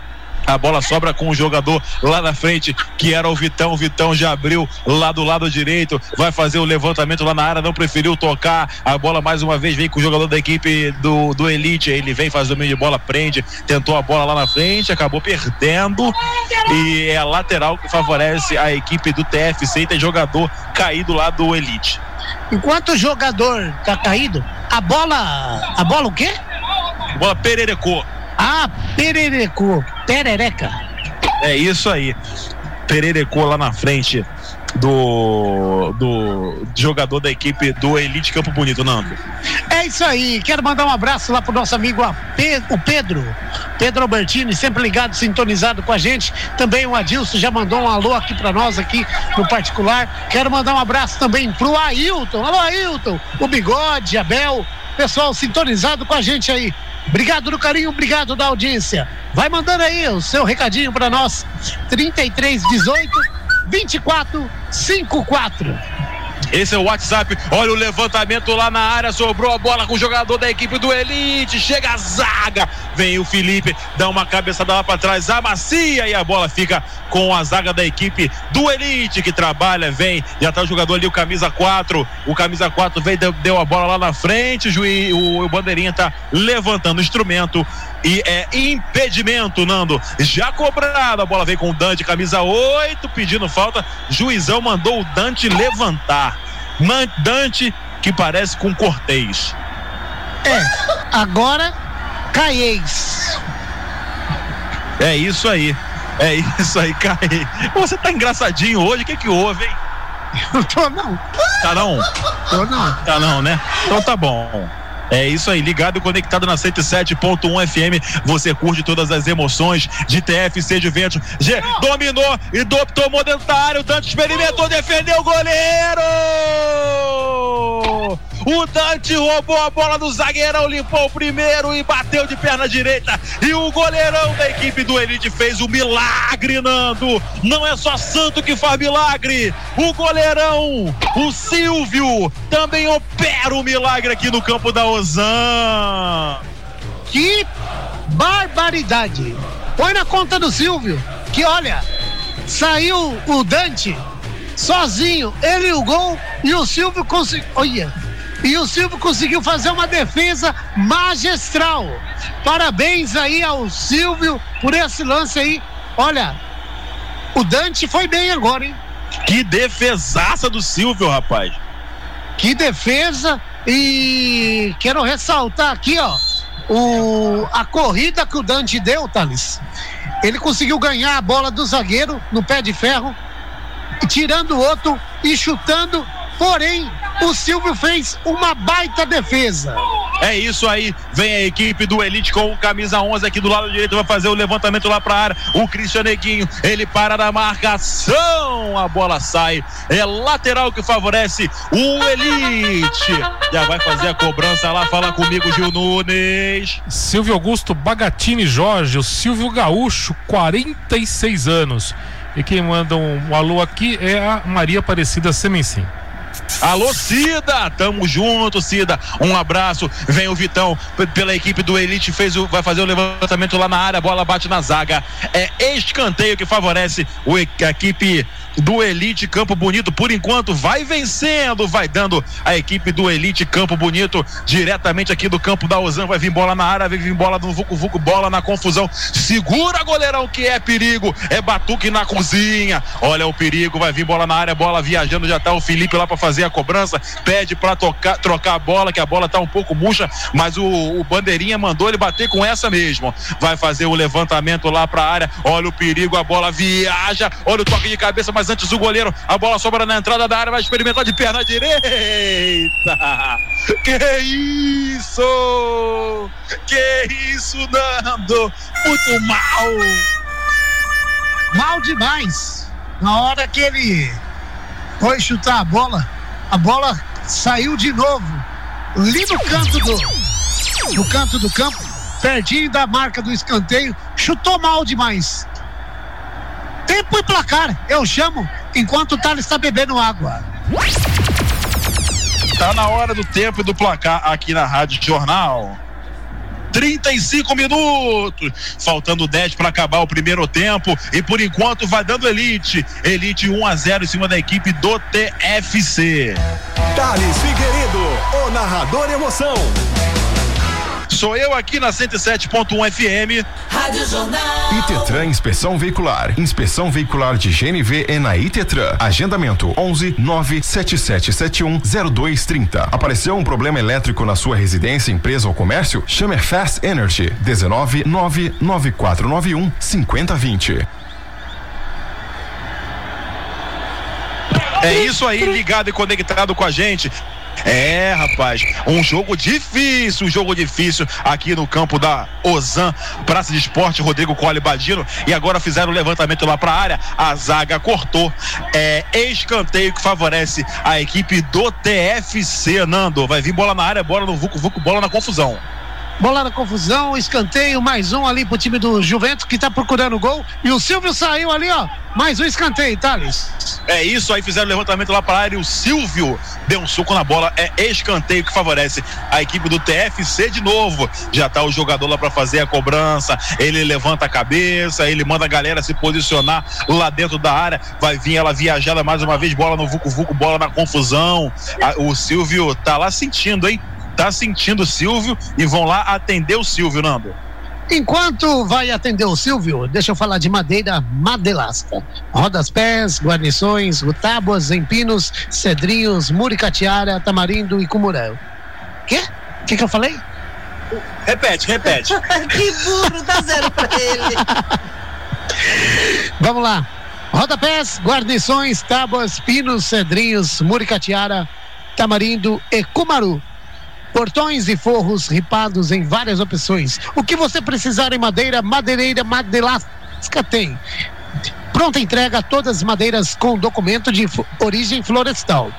a bola sobra com o jogador lá na frente, que era o Vitão. O Vitão já abriu lá do lado direito, vai fazer o levantamento lá na área, não preferiu tocar. A bola mais uma vez vem com o jogador da equipe do, do Elite. Ele vem, faz o meio de bola, prende, tentou a bola lá na frente, acabou perdendo. E é a lateral que favorece a equipe do TFC e tem jogador caído lá do Elite. Enquanto o jogador tá caído, a bola. A bola o quê? A bola pererecou. Ah, perereco, perereca. É isso aí. Pererecou lá na frente do, do jogador da equipe do Elite Campo Bonito, Nando. É isso aí. Quero mandar um abraço lá pro nosso amigo o Pedro. Pedro Albertini, sempre ligado, sintonizado com a gente. Também o Adilson já mandou um alô aqui para nós aqui no particular. Quero mandar um abraço também pro Ailton. Alô, Ailton. O Bigode, Abel. Pessoal sintonizado com a gente aí. Obrigado do carinho, obrigado da audiência. Vai mandando aí o seu recadinho para nós. 3318 2454. Esse é o WhatsApp. Olha o levantamento lá na área. Sobrou a bola com o jogador da equipe do Elite. Chega a zaga. Vem o Felipe, dá uma cabeçada lá para trás, amacia e a bola fica com a zaga da equipe do Elite que trabalha. Vem, já tá o jogador ali, o camisa 4. O camisa 4 veio, deu, deu a bola lá na frente. O, juiz, o, o bandeirinha tá levantando o instrumento. E é impedimento, Nando. Já cobrado. A bola vem com o Dante, camisa 8, pedindo falta. Juizão mandou o Dante levantar. Dante que parece com Cortez. É, agora Caiês. É isso aí. É isso aí, Caê. Você tá engraçadinho hoje, o que que houve, hein? Eu tô não. Tá não? Tô não. Tá não, né? Então tá bom. É isso aí, ligado e conectado na 107.1 FM. Você curte todas as emoções de TFC Juventus. G dominou e do, tomou dentro da área. O experimentou, defendeu o goleiro! O Dante roubou a bola do zagueirão, limpou o primeiro e bateu de perna direita. E o goleirão da equipe do Elite fez o milagre, Nando. Não é só Santo que faz milagre. O goleirão, o Silvio, também opera o milagre aqui no campo da Ozan. Que barbaridade. Põe na conta do Silvio, que olha, saiu o Dante sozinho, ele e o gol, e o Silvio conseguiu. Olha e o Silvio conseguiu fazer uma defesa magistral. Parabéns aí ao Silvio por esse lance aí. Olha, o Dante foi bem agora, hein? Que defesaça do Silvio, rapaz. Que defesa e quero ressaltar aqui, ó, o, a corrida que o Dante deu, Thales. Ele conseguiu ganhar a bola do zagueiro no pé de ferro, tirando o outro e chutando, porém o Silvio fez uma baita defesa. É isso aí, vem a equipe do Elite com o camisa 11 aqui do lado direito, vai fazer o levantamento lá para a área. O Cristian Neguinho, ele para na marcação, a bola sai. É lateral que favorece o Elite. Já vai fazer a cobrança lá, fala comigo, Gil Nunes. Silvio Augusto Bagatini Jorge, o Silvio Gaúcho, 46 anos. E quem manda um, um alô aqui é a Maria Aparecida Semencim. Alô, Cida! Tamo junto, Cida. Um abraço. Vem o Vitão pela equipe do Elite, fez o, vai fazer o levantamento lá na área, a bola bate na zaga. É escanteio que favorece o, a equipe do Elite Campo Bonito. Por enquanto, vai vencendo, vai dando a equipe do Elite Campo Bonito diretamente aqui do campo da Ozan. Vai vir bola na área, vai vir bola no Vucu Vucu, bola na confusão. Segura, goleirão, que é perigo. É batuque na cozinha. Olha o perigo, vai vir bola na área, bola viajando. Já tá o Felipe lá para fazer a cobrança. Pede para trocar a bola, que a bola tá um pouco murcha, mas o, o Bandeirinha mandou ele bater com essa mesmo. Vai fazer o levantamento lá para a área. Olha o perigo, a bola viaja. Olha o toque de cabeça, mas antes o goleiro, a bola sobra na entrada da área, vai experimentar de perna direita. [laughs] Que isso? Que isso, Nando? Muito mal. Mal demais. Na hora que ele foi chutar a bola, a bola saiu de novo. Ali no canto do, no canto do campo, pertinho da marca do escanteio, chutou mal demais. Tempo e placar, eu chamo enquanto o Thales está bebendo água. Tá na hora do tempo e do placar aqui na Rádio Jornal. 35 minutos, faltando 10 para acabar o primeiro tempo e por enquanto vai dando Elite. Elite 1 a 0 em cima da equipe do TFC. Thales Figueiredo, o narrador emoção. Sou eu aqui na 107.1 FM. Rádio Jornal. Itetran Inspeção Veicular. Inspeção Veicular de GNV é na Itetran. Agendamento 11 97771 0230. Apareceu um problema elétrico na sua residência, empresa ou comércio? Chame a Fast Energy 19 99491 5020. É isso aí, ligado e conectado com a gente. É, rapaz, um jogo difícil, um jogo difícil aqui no campo da Ozan, Praça de Esporte, Rodrigo Cole Badino. E agora fizeram o levantamento lá para a área. A zaga cortou. É escanteio que favorece a equipe do TFC, Nando. Vai vir bola na área, bola no Vucu Vucu, bola na confusão. Bola na confusão, escanteio, mais um ali pro time do Juventus que tá procurando gol. E o Silvio saiu ali, ó. Mais um escanteio, Thales. É isso aí, fizeram o levantamento lá para a área o Silvio deu um suco na bola. É escanteio que favorece a equipe do TFC de novo. Já tá o jogador lá para fazer a cobrança. Ele levanta a cabeça, ele manda a galera se posicionar lá dentro da área. Vai vir ela viajada mais uma vez, bola no Vucu Vucu, bola na confusão. o Silvio tá lá sentindo, hein? Tá sentindo o Silvio e vão lá atender o Silvio, Nando. Enquanto vai atender o Silvio, deixa eu falar de madeira Madelasca. Rodas pés, guarnições, tábuas, empinos, cedrinhos, muricatiara, tamarindo e cumurão. Quê? O que, que eu falei? Repete, repete. [laughs] que burro, dá zero pra ele. [laughs] Vamos lá. Rodapés, guarnições, tábuas, pinos, cedrinhos, muricatiara, tamarindo e cumaru. Portões e forros ripados em várias opções. O que você precisar em madeira, madeireira Madelasca tem. Pronta entrega todas as madeiras com documento de origem florestal.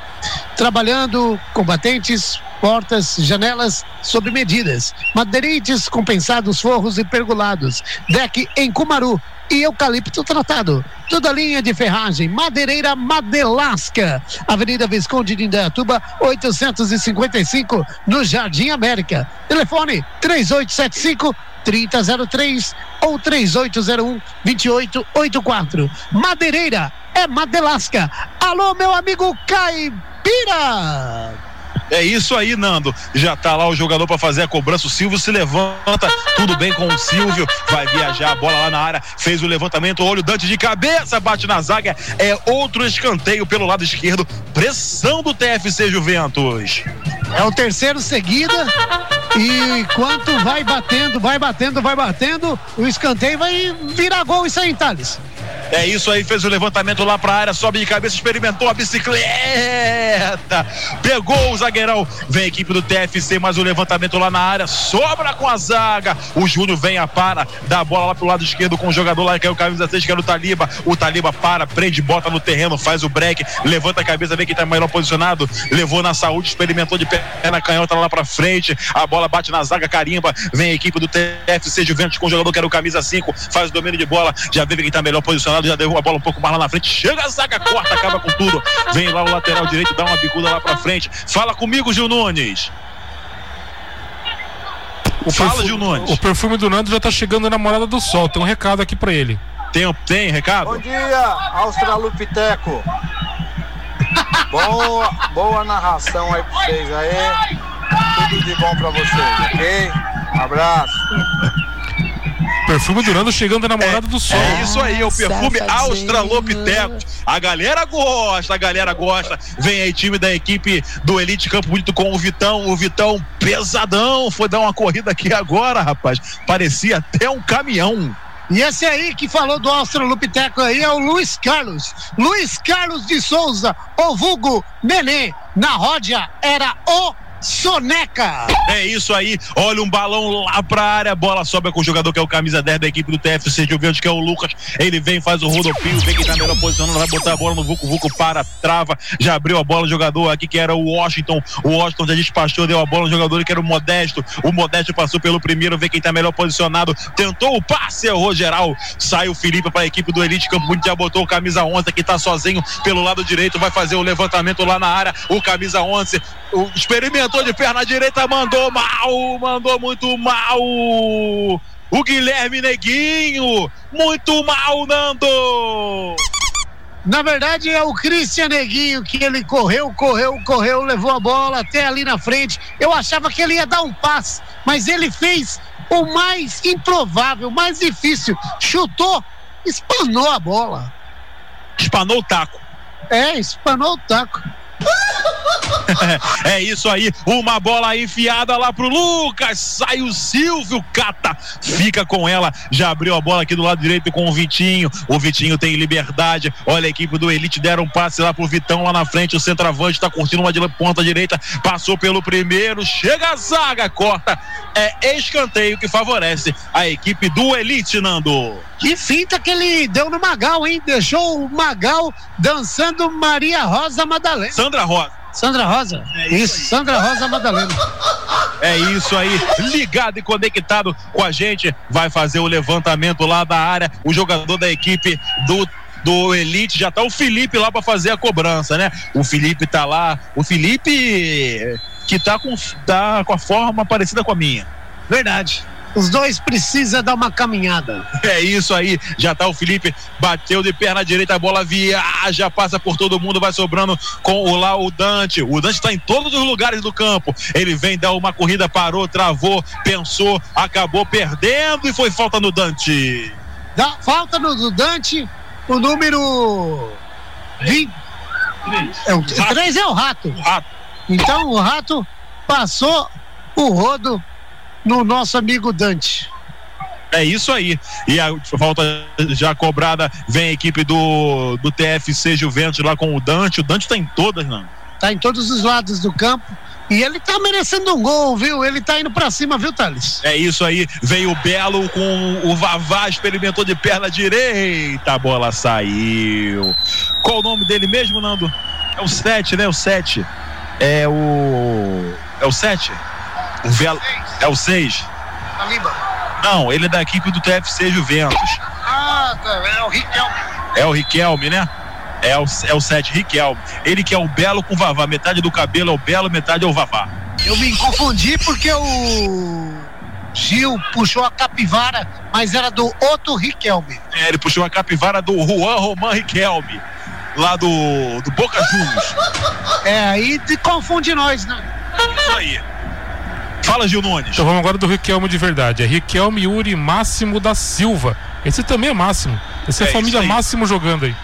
Trabalhando com batentes, portas, janelas sob medidas. Madeireites compensados, forros e pergolados. Deck em Cumaru e eucalipto tratado. Toda linha de ferragem, madeireira Madelasca, Avenida Visconde de Indaiatuba, 855, no Jardim América. Telefone 3875 3003 ou 3801 2884. Madeireira é Madelasca. Alô, meu amigo Caipira! É isso aí, Nando. Já tá lá o jogador para fazer a cobrança. O Silvio se levanta. Tudo bem com o Silvio. Vai viajar a bola lá na área. Fez o levantamento. Olho Dante de cabeça. Bate na zaga. É outro escanteio pelo lado esquerdo. Pressão do TFC Juventus. É o terceiro seguida. E enquanto vai batendo, vai batendo, vai batendo, o escanteio vai virar gol isso aí, Thales. É isso aí, fez o levantamento lá pra área, sobe de cabeça, experimentou a bicicleta. Pegou o zagueirão. Vem a equipe do TFC, mas o levantamento lá na área, sobra com a zaga. O Júnior vem a para, dá a bola lá pro lado esquerdo com o jogador lá que é o camisa 6, que era o Taliba. O Taliba para, prende, bota no terreno, faz o break, levanta a cabeça, vê quem tá melhor posicionado. Levou na saúde, experimentou de perna canhota lá pra frente. A bola bate na zaga, carimba. Vem a equipe do TFC Juventus com o jogador que era o camisa 5, faz o domínio de bola, já vê quem tá melhor posicionado, já derruba a bola um pouco mais lá na frente. Chega a zaga, corta, acaba com tudo. Vem lá o lateral direito, dá uma bicuda lá pra frente. Fala comigo, Gil Nunes. O Fala, perfu- Gil Nunes. O perfume do Nando já tá chegando na Morada do Sol. Tem um recado aqui pra ele. Tem, tem recado? Bom dia, Australopiteco. Boa, boa narração aí pra vocês aí. Tudo de bom pra vocês, ok? Um abraço. Perfume do Nando chegando na Morada do Sol. É isso aí, é o perfume Australopithecus. A galera gosta, a galera gosta. Vem aí, time da equipe do Elite Campo Bonito com o Vitão. O Vitão pesadão. Foi dar uma corrida aqui agora, rapaz. Parecia até um caminhão. E esse aí que falou do Australopiteco aí é o Luiz Carlos. Luiz Carlos de Souza, o vulgo Nenê. Na ródia era o Soneca. É isso aí. Olha um balão lá pra área. Bola sobra com o jogador que é o camisa 10 da equipe do TFC Juventus, que é o Lucas. Ele vem, faz o rodopio, vê quem tá melhor posicionando, vai botar a bola no Vucu Vucu para, trava. Já abriu a bola o jogador aqui que era o Washington. O Washington já despachou, deu a bola no jogador que era o Modesto. O Modesto passou pelo primeiro, vê quem tá melhor posicionado. Tentou o passe, errou geral. Sai o Felipe para a equipe do Elite Campo já botou o camisa 11 que tá sozinho pelo lado direito, vai fazer o levantamento lá na área. O camisa 11 o, experimentou de perna direita, mandou mal, mandou muito mal. O Guilherme Neguinho, muito mal, Nando. Na verdade é o Cristian Neguinho que ele correu, correu, correu, levou a bola até ali na frente. Eu achava que ele ia dar um passe, mas ele fez o mais improvável, o mais difícil. Chutou, espanou a bola. Espanou o taco. É, espanou o taco. [laughs] É isso aí, uma bola enfiada lá pro Lucas, sai o Silvio Cata, fica com ela, já abriu a bola aqui do lado direito com o Vitinho, o Vitinho tem liberdade, olha a equipe do Elite deram um passe lá pro Vitão lá na frente, o centroavante tá curtindo uma de ponta direita, passou pelo primeiro, chega a zaga, corta, é escanteio que favorece a equipe do Elite, Nando. Que finta que ele deu no Magal, hein? Deixou o Magal dançando Maria Rosa Madalena. Sandra Rosa. Sandra Rosa? isso, Sandra Rosa Madalena. É isso aí, ligado e conectado com a gente. Vai fazer o levantamento lá da área. O jogador da equipe do do Elite já tá o Felipe lá para fazer a cobrança, né? O Felipe tá lá. O Felipe que tá com tá com a forma parecida com a minha. Verdade. Os dois precisam dar uma caminhada. É isso aí, já tá o Felipe, bateu de perna direita, a bola viaja, passa por todo mundo, vai sobrando com o lá o Dante. O Dante tá em todos os lugares do campo. Ele vem dar uma corrida, parou, travou, pensou, acabou perdendo e foi falta no Dante. Dá falta no Dante, o número 20. É, o 3 é o rato. O rato. Então o rato passou o rodo no nosso amigo Dante. É isso aí. E a falta já cobrada, vem a equipe do, do TFC Juventus lá com o Dante. O Dante tá em todas, não. Tá em todos os lados do campo. E ele tá merecendo um gol, viu? Ele tá indo pra cima, viu, Thales? É isso aí. Veio o Belo com o Vavá, experimentou de perna direita. A bola saiu. Qual o nome dele mesmo, Nando? É o 7, né? O 7. É o. É o 7? O Velo. É o 6. Taliba. Não, ele é da equipe do TFC Juventus. Ah, tá. É o Riquelme. É o Riquelme, né? É o, é o 7, Riquelme. Ele que é o Belo com o Vavá. Metade do cabelo é o Belo, metade é o Vavá. Eu me confundi porque o Gil puxou a capivara, mas era do outro Riquelme. É, ele puxou a capivara do Juan Roman Riquelme. Lá do, do Boca Juniors. É, aí de- confunde nós, né? Isso aí. Fala, Gil Nunes. Então vamos agora do Riquelme de verdade. É Riquelme Yuri Máximo da Silva. Esse também é Máximo. Essa é, É a família isso aí. Máximo jogando aí.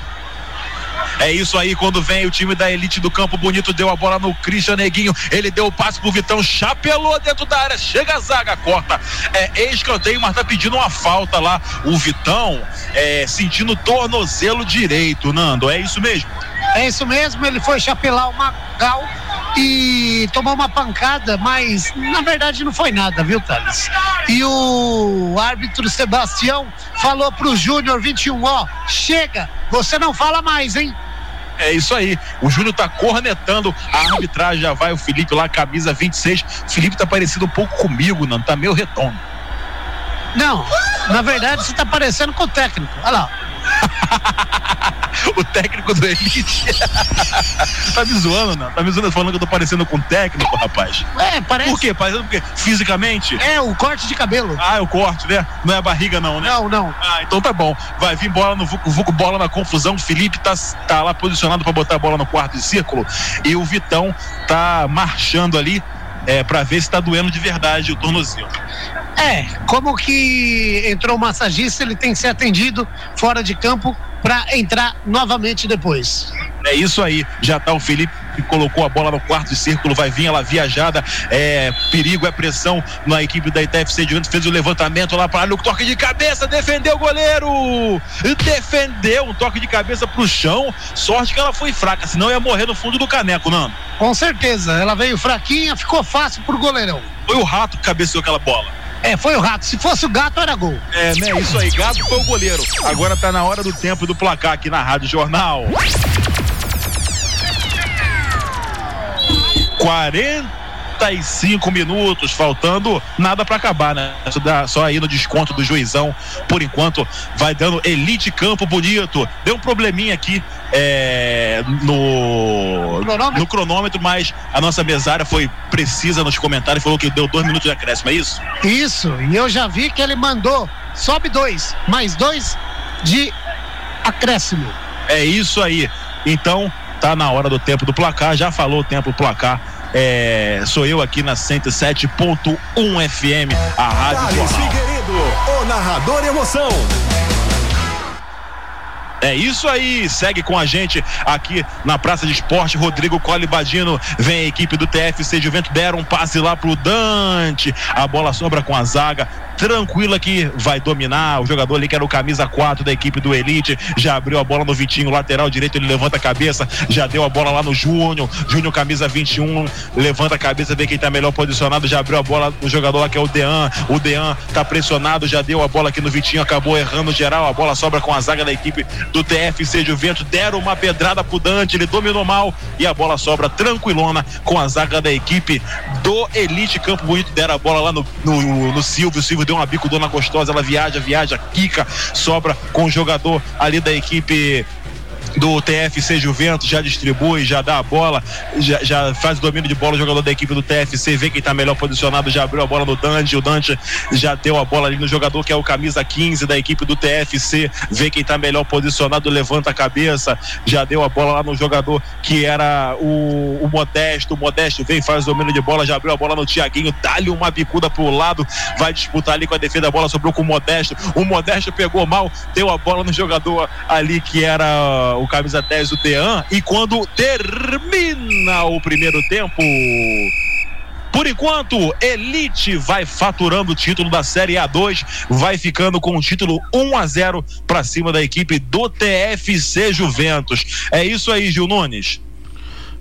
É isso aí, quando vem o time da elite do Campo Bonito, deu a bola no Christian Neguinho, ele deu o passe pro Vitão, chapelou dentro da área, chega a zaga, corta. É escanteio, mas tá pedindo uma falta lá. O Vitão é, sentindo o tornozelo direito, Nando, é isso mesmo? É isso mesmo, ele foi chapelar o Magal e tomou uma pancada, mas na verdade não foi nada, viu, Thales? E o árbitro Sebastião falou pro Júnior 21, ó, chega, você não fala mais, hein? É isso aí. O Júnior tá cornetando a arbitragem. Já vai o Felipe lá, camisa 26. O Felipe tá parecido um pouco comigo, não? Tá meio redondo. Não, na verdade você tá parecendo com o técnico. Olha lá. [laughs] [laughs] o técnico do Elite. [laughs] tá me zoando, não? Tá me zoando falando que eu tô parecendo com o técnico, rapaz. É, parece. Por quê? Parecendo porque fisicamente? É, o corte de cabelo. Ah, é o corte, né? Não é a barriga, não, né? Não, não. Ah, então tá bom. Vai vir bola no Vucu, Vucu bola na confusão. O Felipe tá, tá lá posicionado para botar a bola no quarto de círculo. E o Vitão tá marchando ali é, para ver se tá doendo de verdade o tornozelo. É, como que entrou o massagista, ele tem que ser atendido fora de campo para entrar novamente depois. É isso aí, já tá o Felipe que colocou a bola no quarto de círculo, vai vir ela viajada, é perigo, é pressão na equipe da ITFC de Juventus, fez o levantamento lá para o toque de cabeça, defendeu o goleiro, defendeu um toque de cabeça pro chão, sorte que ela foi fraca, senão ia morrer no fundo do caneco, não? Com certeza, ela veio fraquinha, ficou fácil pro goleirão. Foi o rato que cabeceou aquela bola. É, foi o rato. Se fosse o gato, era gol. É, né? Isso aí. Gato foi o goleiro. Agora tá na hora do tempo do placar aqui na Rádio Jornal. 45 minutos, faltando nada para acabar, né? Só aí no desconto do juizão. Por enquanto, vai dando Elite Campo Bonito. Deu um probleminha aqui é, no, cronômetro? no cronômetro, mas a nossa mesária foi precisa nos comentários, falou que deu dois minutos de acréscimo, é isso? Isso, e eu já vi que ele mandou, sobe dois, mais dois de acréscimo. É isso aí. Então, tá na hora do tempo do placar, já falou o tempo do placar. É, sou eu aqui na 107.1 FM, a Rádio Jornal. Figueiredo, o narrador emoção. É isso aí, segue com a gente aqui na Praça de Esporte. Rodrigo Cole Badino vem a equipe do TFC Juventus, deram um passe lá pro Dante. A bola sobra com a zaga, tranquila que vai dominar. O jogador ali que era o camisa 4 da equipe do Elite, já abriu a bola no Vitinho, lateral direito, ele levanta a cabeça, já deu a bola lá no Júnior. Júnior, camisa 21, levanta a cabeça, vê quem tá melhor posicionado, já abriu a bola no jogador lá que é o Dean. O Dean tá pressionado, já deu a bola aqui no Vitinho, acabou errando geral. A bola sobra com a zaga da equipe do TFC Juventus, deram uma pedrada pro Dante, ele dominou mal e a bola sobra tranquilona com a zaga da equipe do Elite Campo Bonito, deram a bola lá no, no, no Silvio, o Silvio deu uma bicudona gostosa, ela viaja, viaja, quica, sobra com o jogador ali da equipe do TFC Juventus, já distribui, já dá a bola, já, já faz o domínio de bola, o jogador da equipe do TFC vê quem tá melhor posicionado, já abriu a bola no Dante, o Dante já deu a bola ali no jogador que é o camisa 15 da equipe do TFC, vê quem tá melhor posicionado, levanta a cabeça, já deu a bola lá no jogador que era o, o Modesto, o Modesto vem, faz o domínio de bola, já abriu a bola no Tiaguinho, dá-lhe uma bicuda pro lado, vai disputar ali com a defesa, a bola sobrou com o Modesto, o Modesto pegou mal, deu a bola no jogador ali que era o camisa 10, o Dean, e quando termina o primeiro tempo, por enquanto, Elite vai faturando o título da Série A2, vai ficando com o título 1 a 0 para cima da equipe do TFC Juventus. É isso aí, Gil Nunes.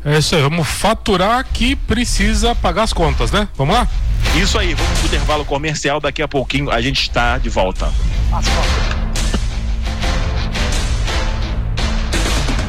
É isso aí, vamos faturar que precisa pagar as contas, né? Vamos lá? Isso aí, vamos pro intervalo comercial, daqui a pouquinho a gente está de volta.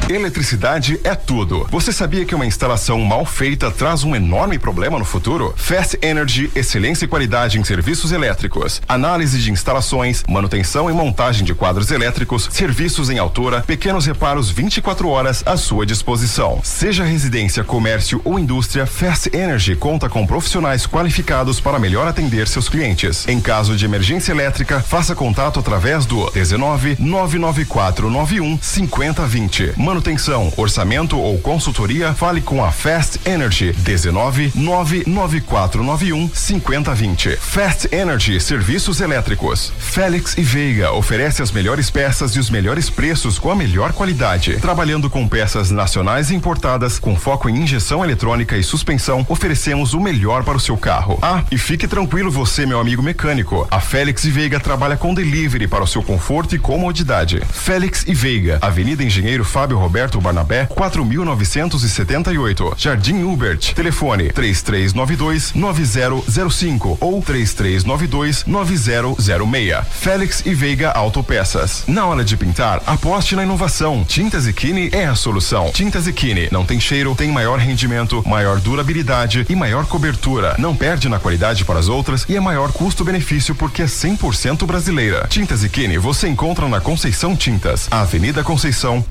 Eletricidade é tudo. Você sabia que uma instalação mal feita traz um enorme problema no futuro? Fast Energy, excelência e qualidade em serviços elétricos, análise de instalações, manutenção e montagem de quadros elétricos, serviços em altura, pequenos reparos 24 horas à sua disposição. Seja residência, comércio ou indústria, Fast Energy conta com profissionais qualificados para melhor atender seus clientes. Em caso de emergência elétrica, faça contato através do 19 99491 5020. Manutenção, orçamento ou consultoria, fale com a Fast Energy 19 99491 5020. Fast Energy Serviços Elétricos. Félix e Veiga oferece as melhores peças e os melhores preços com a melhor qualidade. Trabalhando com peças nacionais e importadas, com foco em injeção eletrônica e suspensão, oferecemos o melhor para o seu carro. Ah, e fique tranquilo você, meu amigo mecânico. A Félix e Veiga trabalha com delivery para o seu conforto e comodidade. Félix e Veiga, Avenida Engenheiro Fábio Roberto Barnabé, 4978. Jardim Hubert. Telefone 3392 9005 ou 3392 9006. Félix e Veiga Autopeças. Na hora de pintar, aposte na inovação. Tintas Equine é a solução. Tintas Equine não tem cheiro, tem maior rendimento, maior durabilidade e maior cobertura. Não perde na qualidade para as outras e é maior custo-benefício porque é 100% brasileira. Tintas Equine você encontra na Conceição Tintas, Avenida Conceição,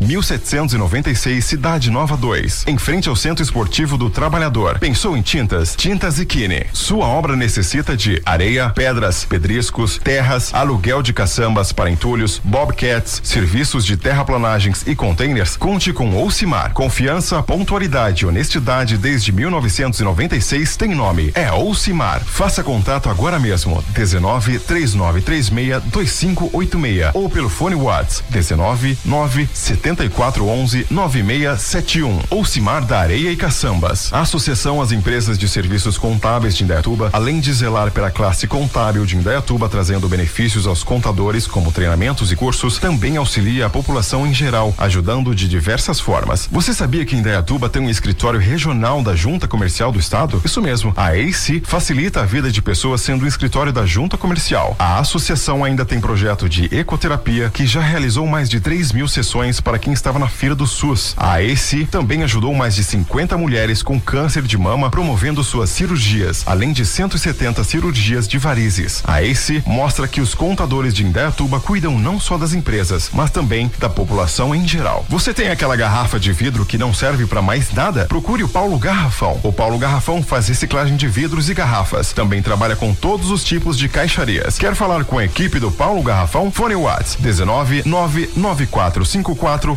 1796, Cidade Nova 2, em frente ao Centro Esportivo do Trabalhador. Pensou em tintas? Tintas Equine. Sua obra necessita de areia, pedras, pedriscos, terras, aluguel de caçambas para entulhos, bobcats, serviços de terraplanagens e containers. Conte com Oucimar. Confiança, pontualidade e honestidade desde 1996 tem nome. É Oucimar. Faça contato agora mesmo. 19 3936 2586 ou pelo fone Whats 19 9 7411 9671. Oucimar da Areia e Caçambas. Associação às empresas de serviços contábeis de Indaiatuba, além de zelar pela classe contábil de Indaiatuba, trazendo benefícios aos contadores como treinamentos e cursos, também auxilia a população em geral, ajudando de diversas formas. Você sabia que Indaiatuba tem um escritório regional da Junta Comercial do Estado? Isso mesmo. A AC facilita a vida de pessoas sendo escritório da Junta Comercial. A associação ainda tem projeto de ecoterapia que já realizou mais de 3 mil sessões para quem estava na fila do SUS. A AC também ajudou mais de 50 mulheres com câncer de mama promovendo suas cirurgias, além de 170 cirurgias de varizes. A AC mostra que os contadores de Indaiatuba cuidam não só das empresas, mas também da população em geral. Você tem aquela garrafa de vidro que não serve para mais nada? Procure o Paulo Garrafão. O Paulo Garrafão faz reciclagem de vidros e garrafas. Também trabalha com todos os tipos de caixarias. Quer falar com a equipe do Paulo Garrafão? Fone Whats 19 99454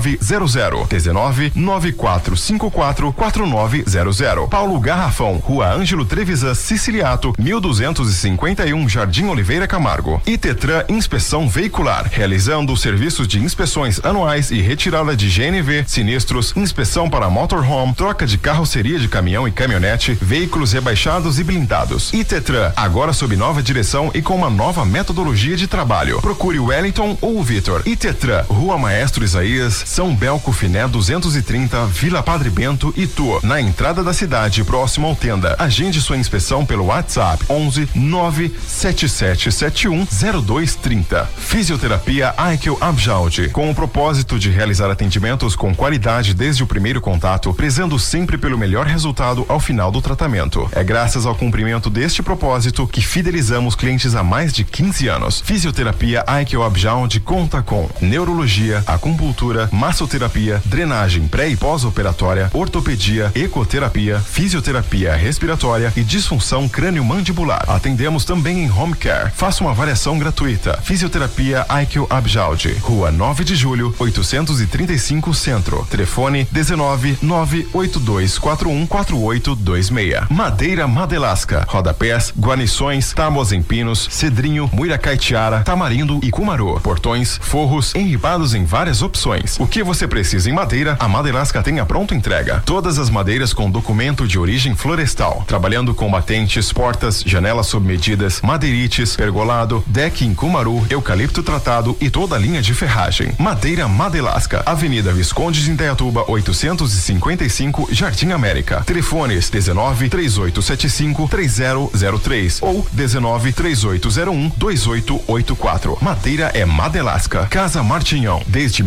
4900 19 9454 4900 Paulo Garrafão, Rua Ângelo Trevisan Siciliato, 1251 Jardim Oliveira Camargo. E Tetran Inspeção Veicular, realizando serviços de inspeções anuais e retirada de GNV, sinistros, inspeção para motorhome, troca de carroceria de caminhão e caminhonete, veículos rebaixados e blindados. E Tetran, agora sob nova direção e com uma nova metodologia de trabalho. Procure Wellington ou Vitor. E Tetran, Rua Maestro Isaías, São Belco Finé 230, Vila Padre Bento, Itu, na entrada da cidade, próximo ao Tenda. Agende sua inspeção pelo WhatsApp 11 97771 0230. Fisioterapia Aikel Abjaldi, com o propósito de realizar atendimentos com qualidade desde o primeiro contato, prezando sempre pelo melhor resultado ao final do tratamento. É graças ao cumprimento deste propósito que fidelizamos clientes há mais de 15 anos. Fisioterapia Aikel Abjaldi conta com neurologia, acupuntura, massoterapia, drenagem pré e pós-operatória, ortopedia, ecoterapia, fisioterapia respiratória e disfunção crânio-mandibular. Atendemos também em home care. Faça uma avaliação gratuita. Fisioterapia IQ Abjaldi, Rua 9 de Julho, 835 Centro. Telefone 19 98241 4826. Madeira Madelasca, rodapés, guarnições, tábuas em pinos, cedrinho, muiracaitiara, tamarindo e cumaru. Portões, forros, enribados em várias opções. O que você precisa em madeira, a Madelasca tem a pronta entrega. Todas as madeiras com documento de origem florestal, trabalhando com batentes, portas, janelas sob medidas, madeirites, pergolado, deck em cumaru, eucalipto tratado e toda a linha de ferragem. Madeira Madelasca, Avenida Visconde de Indaiatuba, 855, Jardim América. Telefones 19 3875 3003 ou 19 3801 2884. Madeira é Madelasca. Casa Martinhão, desde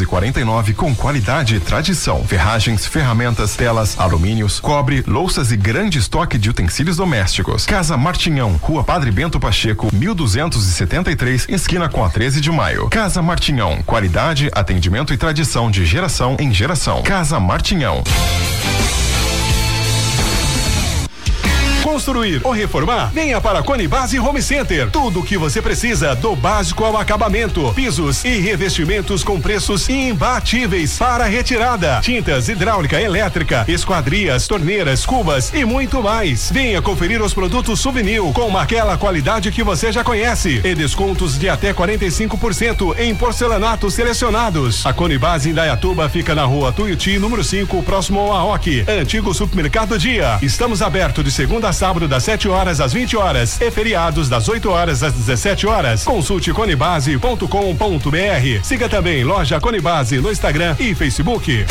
1949 com qualidade e tradição. Ferragens, ferramentas, telas, alumínios, cobre, louças e grande estoque de utensílios domésticos. Casa Martinhão, Rua Padre Bento Pacheco, 1273, esquina com a 13 de maio. Casa Martinhão, qualidade, atendimento e tradição de geração em geração. Casa Martinhão. Construir ou reformar? Venha para a Cone Base Home Center. Tudo o que você precisa, do básico ao acabamento. Pisos e revestimentos com preços imbatíveis para retirada. Tintas hidráulica, elétrica, esquadrias, torneiras, cubas e muito mais. Venha conferir os produtos Souvenir com aquela qualidade que você já conhece e descontos de até 45% em porcelanatos selecionados. A Cone Base em Dayatuba fica na rua Tuiuti, número 5, próximo ao Aoki. Antigo Supermercado Dia. Estamos abertos de segunda a sábado das 7 horas às 20 horas e feriados das 8 horas às 17 horas. Consulte conebase.com.br. Siga também Loja Conebase no Instagram e Facebook.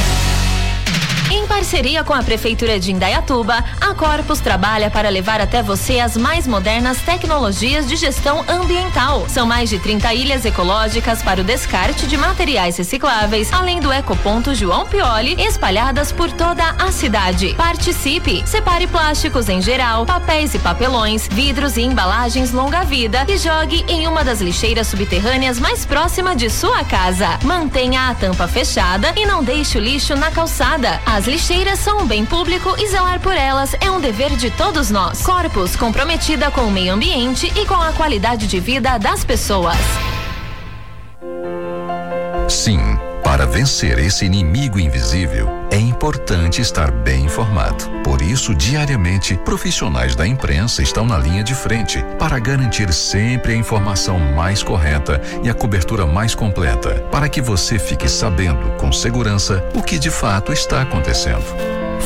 Em parceria com a Prefeitura de Indaiatuba, a Corpus trabalha para levar até você as mais modernas tecnologias de gestão ambiental. São mais de 30 ilhas ecológicas para o descarte de materiais recicláveis, além do ecoponto João Pioli, espalhadas por toda a cidade. Participe! Separe plásticos em geral, papéis e papelões, vidros e embalagens longa-vida e jogue em uma das lixeiras subterrâneas mais próxima de sua casa. Mantenha a tampa fechada e não deixe o lixo na calçada. As lixeiras são um bem público e zelar por elas é um dever de todos nós. Corpus, comprometida com o meio ambiente e com a qualidade de vida das pessoas. Sim, para vencer esse inimigo invisível, é importante estar bem informado. Por isso, diariamente, profissionais da imprensa estão na linha de frente para garantir sempre a informação mais correta e a cobertura mais completa, para que você fique sabendo com segurança o que de fato está acontecendo.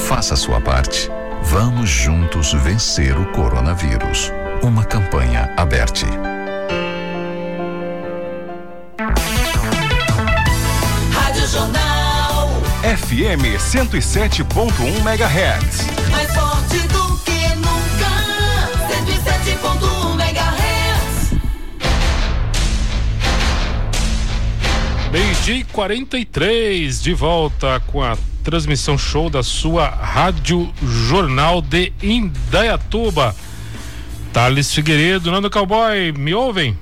Faça a sua parte. Vamos juntos vencer o coronavírus. Uma campanha aberta. Jornal. FM 107.1 MHz. Mais forte do que nunca. 107.1 MHz. Meio-dia e 43, de volta com a transmissão show da sua Rádio Jornal de Indaiatuba. Thales Figueiredo, Nando Cowboy, me ouvem?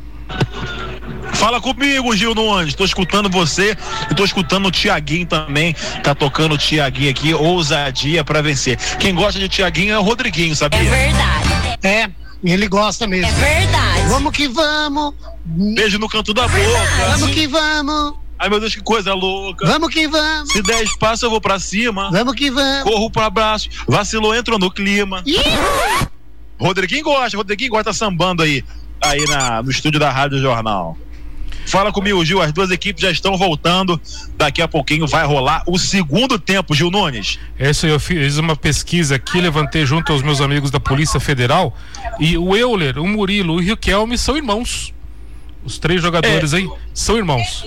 Fala comigo, Gil Nunes. Tô escutando você e tô escutando o Tiaguinho também. Tá tocando o Tiaguinho aqui, ousadia pra vencer. Quem gosta de Tiaguinho é o Rodriguinho, sabia? verdade. É, ele gosta mesmo. É verdade. Vamos que vamos. Beijo no canto da boca. Vamos que vamos. Ai meu Deus, que coisa louca. Vamos que vamos. Se der espaço, eu vou pra cima. Vamos que vamos. Corro pra baixo. Vacilou, entrou no clima. Ih, Rodriguinho gosta, Rodriguinho gosta sambando aí, aí na, no estúdio da Rádio Jornal. Fala comigo, Gil. As duas equipes já estão voltando. Daqui a pouquinho vai rolar o segundo tempo, Gil Nunes. Essa eu fiz uma pesquisa aqui, levantei junto aos meus amigos da Polícia Federal e o Euler, o Murilo e o Riquelme são irmãos. Os três jogadores aí são irmãos.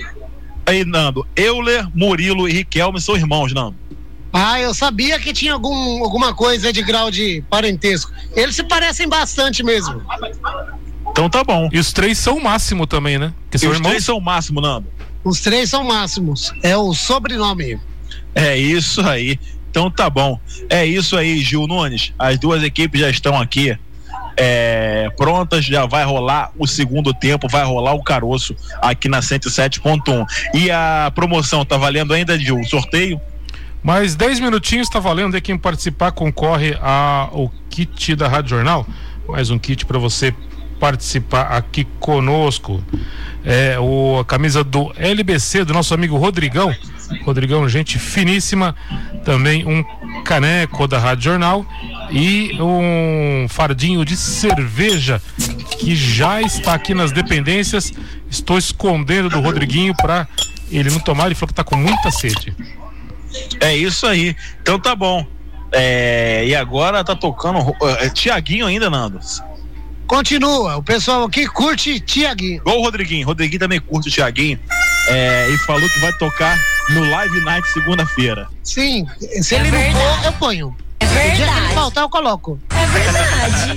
Aí, Nando. Euler, Murilo e Riquelme são irmãos, Nando. Ah, eu sabia que tinha algum, alguma coisa de grau de parentesco. Eles se parecem bastante mesmo. Então tá bom. E os três são o máximo também, né? Que E são os irmãos. três são o máximo, Nando. Os três são máximos. É o sobrenome. É isso aí. Então tá bom. É isso aí, Gil Nunes. As duas equipes já estão aqui é, prontas, já vai rolar o segundo tempo, vai rolar o caroço aqui na 107.1. E a promoção tá valendo ainda, Gil? O sorteio? Mais 10 minutinhos tá valendo aí quem participar concorre ao kit da Rádio Jornal. Mais um kit para você participar aqui conosco. É o, a camisa do LBC do nosso amigo Rodrigão. Rodrigão, gente finíssima. Também um caneco da Rádio Jornal e um fardinho de cerveja que já está aqui nas dependências. Estou escondendo do Rodriguinho para ele não tomar. Ele falou que tá com muita sede. É isso aí. Então tá bom. É, e agora tá tocando é, Tiaguinho ainda, Nando. Continua. O pessoal aqui curte Tiaguinho. Igual o Rodriguinho. Rodriguinho também curte o Tiaguinho. é, e falou que vai tocar no Live Night segunda-feira. Sim, se ele não for, eu ponho. É O dia que ele verdade. faltar, eu coloco. É verdade.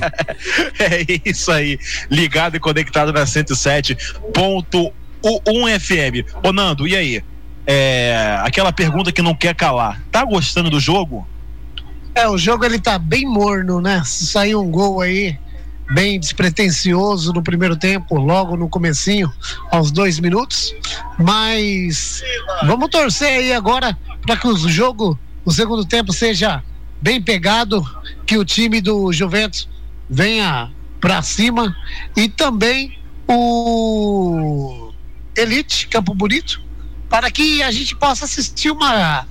[laughs] É isso aí. Ligado e conectado na 107.1 FM. Ô Nando, e aí? É, aquela pergunta que não quer calar. Tá gostando do jogo? É, o jogo ele tá bem morno, né? Saiu um gol aí bem despretensioso no primeiro tempo, logo no comecinho, aos dois minutos. Mas vamos torcer aí agora para que o jogo, o segundo tempo, seja bem pegado, que o time do Juventus venha para cima e também o Elite Campo Bonito para que a gente possa assistir uma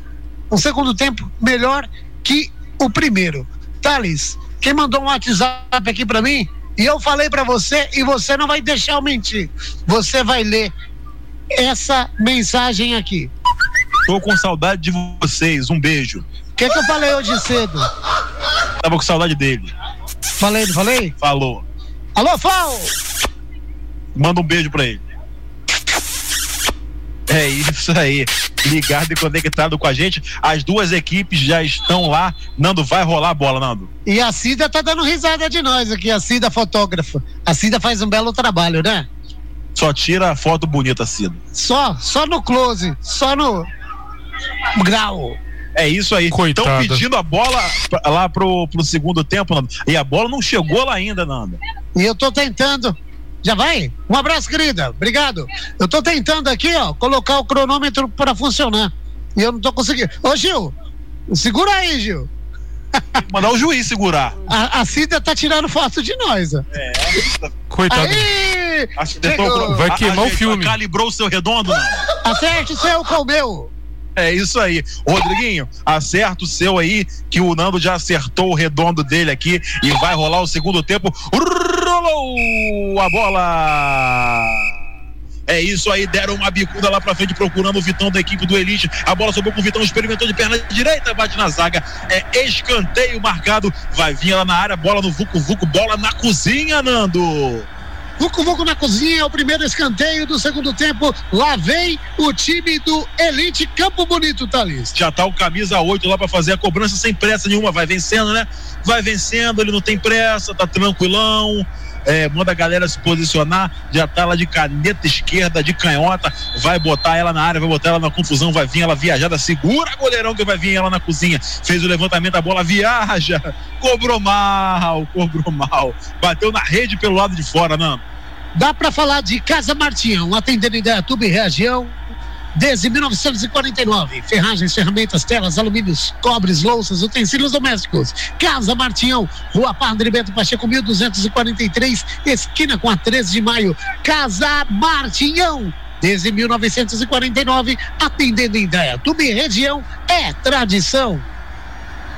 um segundo tempo melhor que o primeiro. Thales, quem mandou um WhatsApp aqui para mim e eu falei para você e você não vai deixar eu mentir. Você vai ler essa mensagem aqui. Tô com saudade de vocês. Um beijo. O que, que eu falei hoje cedo? Tava com saudade dele. Falei, não falei? Falou. Alô, Fal! Manda um beijo pra ele. É isso aí. Ligado e conectado com a gente. As duas equipes já estão lá. Nando, vai rolar a bola, Nando. E a Cida tá dando risada de nós aqui, a Cida fotógrafa. A Cida faz um belo trabalho, né? Só tira a foto bonita, Cida. Só, só no close, só no grau. É isso aí. Estão pedindo a bola lá pro, pro segundo tempo, Nando. E a bola não chegou lá ainda, Nando. E eu tô tentando. Já vai? Um abraço, querida. Obrigado. Eu tô tentando aqui, ó, colocar o cronômetro para funcionar. E eu não tô conseguindo. Ô, Gil, segura aí, Gil. Mandar o juiz segurar. A, a Cida tá tirando foto de nós, ó. Coitado. Aí! O- Vai a- queimar o ajeitou, filme. Calibrou o seu redondo, Nando. Acerte o seu com o meu. É isso aí. Rodriguinho, acerta o seu aí, que o Nando já acertou o redondo dele aqui e vai rolar o segundo tempo. Rolou a bola! É isso aí, deram uma bicuda lá pra frente procurando o Vitão da equipe do Elite. A bola sobrou com o Vitão, experimentou de perna direita, bate na zaga. É escanteio marcado. Vai vir ela na área, bola no Vucu Vucu, bola na cozinha, Nando. Vucu Vucu na cozinha, é o primeiro escanteio do segundo tempo. Lá vem o time do Elite Campo Bonito, Thalys. já tá o camisa 8 lá pra fazer a cobrança sem pressa nenhuma, vai vencendo, né? Vai vencendo, ele não tem pressa, tá tranquilão. É, manda a galera se posicionar, já tá lá de caneta esquerda, de canhota, vai botar ela na área, vai botar ela na confusão, vai vir ela viajada, segura goleirão que vai vir ela na cozinha, fez o levantamento, a bola viaja, cobrou mal, cobrou mal, bateu na rede pelo lado de fora, não. Dá para falar de Casa Martinhão, atendendo Indaiatuba e região desde 1949. Ferragens, ferramentas, telas, alumínios, cobres, louças, utensílios domésticos. Casa Martinhão, Rua Padre Bento Pacheco, 1243, esquina com a 13 de maio. Casa Martinhão. Desde 1949, atendendo Indaiatuba e região, é tradição.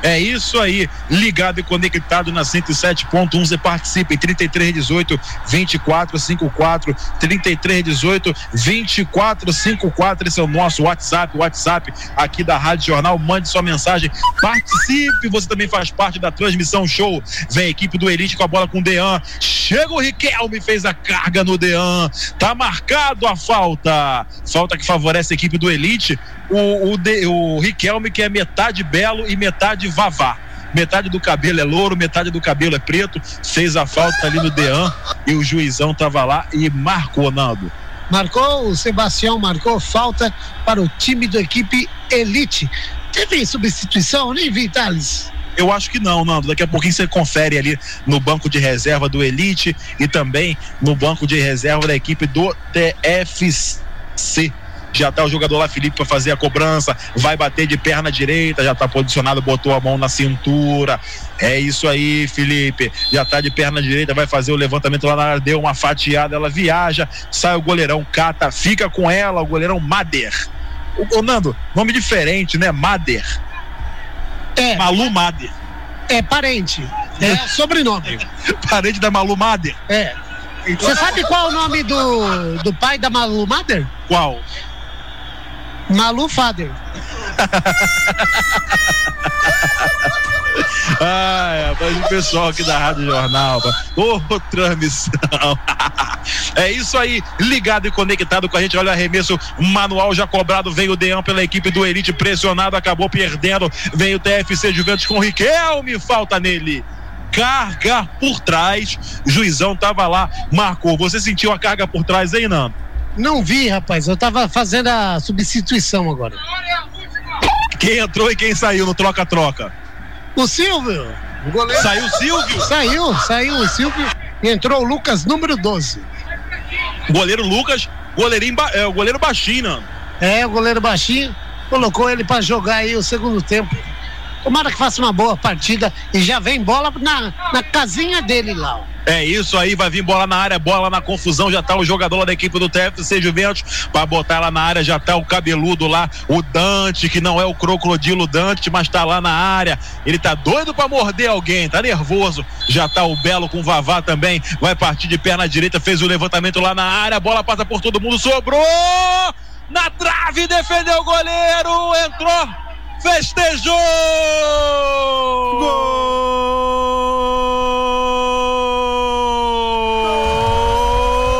É isso aí, ligado e conectado na 107.1. Você participe 3318 2454 3318 2454. Esse é o nosso WhatsApp, WhatsApp aqui da Rádio Jornal. Mande sua mensagem, participe. Você também faz parte da transmissão show. Vem a equipe do Elite com a bola com o Dean. Chega o Riquelme, fez a carga no Dean. Tá marcado a falta. Falta que favorece a equipe do Elite. O, o, de, o Riquelme, que é metade belo e metade vavá. Metade do cabelo é louro, metade do cabelo é preto. Fez a falta ali no Dean e o juizão tava lá e marcou, Nando. Marcou, o Sebastião marcou falta para o time da equipe Elite. Teve substituição, nem vi, Thales. Eu acho que não, Nando. Daqui a pouquinho você confere ali no banco de reserva do Elite e também no banco de reserva da equipe do TFC. Já tá o jogador lá, Felipe, para fazer a cobrança. Vai bater de perna direita, já tá posicionado, botou a mão na cintura. É isso aí, Felipe. Já tá de perna direita, vai fazer o levantamento lá na área, deu uma fatiada, ela viaja, sai o goleirão, cata, fica com ela, o goleirão Mader. Ô, Nando, nome diferente, né? Mader. É, Malu Mader. é parente. É [laughs] sobrenome. Parente da Malu Mader. É. Você sabe qual é o nome do, do pai da Malu Mader? Qual? Malu Fader. [laughs] Ai, rapaz, o pessoal aqui da Rádio Jornal, ô transmissão. [laughs] é isso aí, ligado e conectado com a gente. Olha o arremesso manual já cobrado. Vem o Deão pela equipe do Elite, pressionado, acabou perdendo. Vem o TFC Juventus com o Riquelme, falta nele. Carga por trás, juizão tava lá, marcou. Você sentiu a carga por trás aí, Nando? Não vi, rapaz. Eu tava fazendo a substituição agora. Quem entrou e quem saiu no troca-troca? O Silvio. O goleiro. Saiu o Silvio, Saiu, saiu o Silvio. E entrou o Lucas, número 12. goleiro Lucas, goleirinho, é, o goleiro baixinho, Nando. É, o goleiro baixinho. Colocou ele pra jogar aí o segundo tempo. Tomara que faça uma boa partida e já vem bola na, na casinha dele lá. É isso aí, vai vir bola na área, bola na confusão, já tá o jogador lá da equipe do TFC Juventus, vai botar ela na área, já tá o cabeludo lá, o Dante, que não é o crocodilo Dante, mas tá lá na área, ele tá doido pra morder alguém, tá nervoso, já tá o Belo com o Vavá também, vai partir de perna direita, fez o levantamento lá na área, a bola passa por todo mundo, sobrou! Na trave, defendeu o goleiro, entrou, festejou!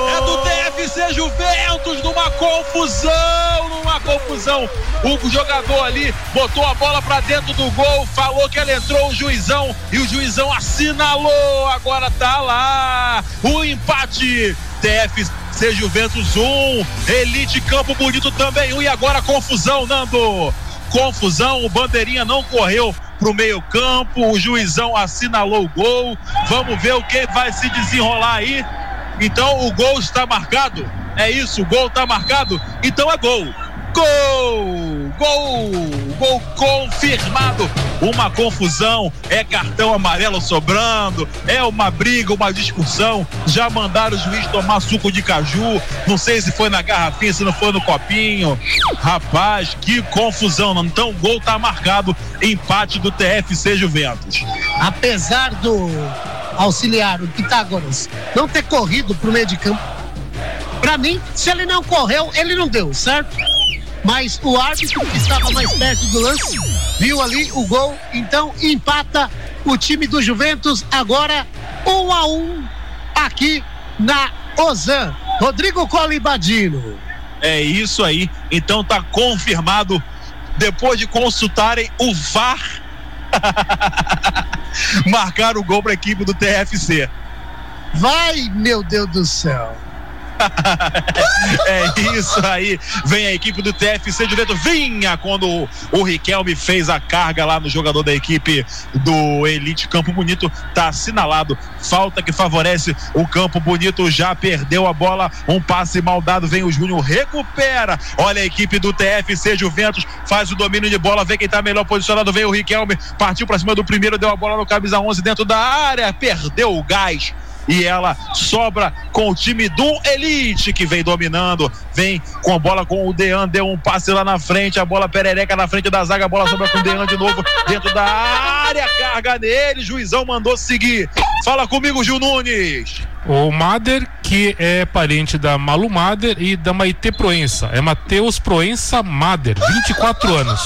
É do TFC Juventus numa confusão, numa confusão. O jogador ali botou a bola pra dentro do gol, falou que ela entrou o juizão e o juizão assinalou. Agora tá lá o empate. TFC Juventus 1, Elite Campo Bonito também 1 e agora confusão, Nando. Confusão, o bandeirinha não correu pro meio-campo, o juizão assinalou o gol. Vamos ver o que vai se desenrolar aí. Então o gol está marcado. É isso, o gol está marcado. Então é gol. Gol! Gol! Gol confirmado. Uma confusão, é cartão amarelo sobrando, é uma briga, uma discussão. Já mandaram o juiz tomar suco de caju. Não sei se foi na garrafinha, se não foi no copinho. Rapaz, que confusão. não. Então o gol tá marcado. Empate do TFC Juventus. Apesar do auxiliar, o Pitágoras, não ter corrido pro meio de campo, pra mim, se ele não correu, ele não deu, certo? Mas o árbitro que estava mais perto do lance viu ali o gol, então empata o time do Juventus agora um a um aqui na Ozan. Rodrigo Colibadino. É isso aí. Então tá confirmado depois de consultarem o VAR. [laughs] Marcaram o gol para a equipe do TFC. Vai, meu Deus do céu. [laughs] é isso aí. Vem a equipe do TFC Juventus. Vinha quando o Riquelme fez a carga lá no jogador da equipe do Elite Campo Bonito. Tá assinalado. Falta que favorece o Campo Bonito. Já perdeu a bola. Um passe mal dado. Vem o Júnior. Recupera. Olha a equipe do TFC Juventus. Faz o domínio de bola. Vê quem tá melhor posicionado. Vem o Riquelme. Partiu pra cima do primeiro. Deu a bola no camisa 11 dentro da área. Perdeu o gás e ela sobra com o time do Elite que vem dominando, vem com a bola com o Dean, deu um passe lá na frente, a bola perereca na frente da zaga, a bola sobra com o Dean de novo dentro da área, carga nele, juizão mandou seguir. Fala comigo, Gil Nunes. O Mader, que é parente da Malu Mader e da Maite Proença. É Matheus Proença Mader, 24 anos.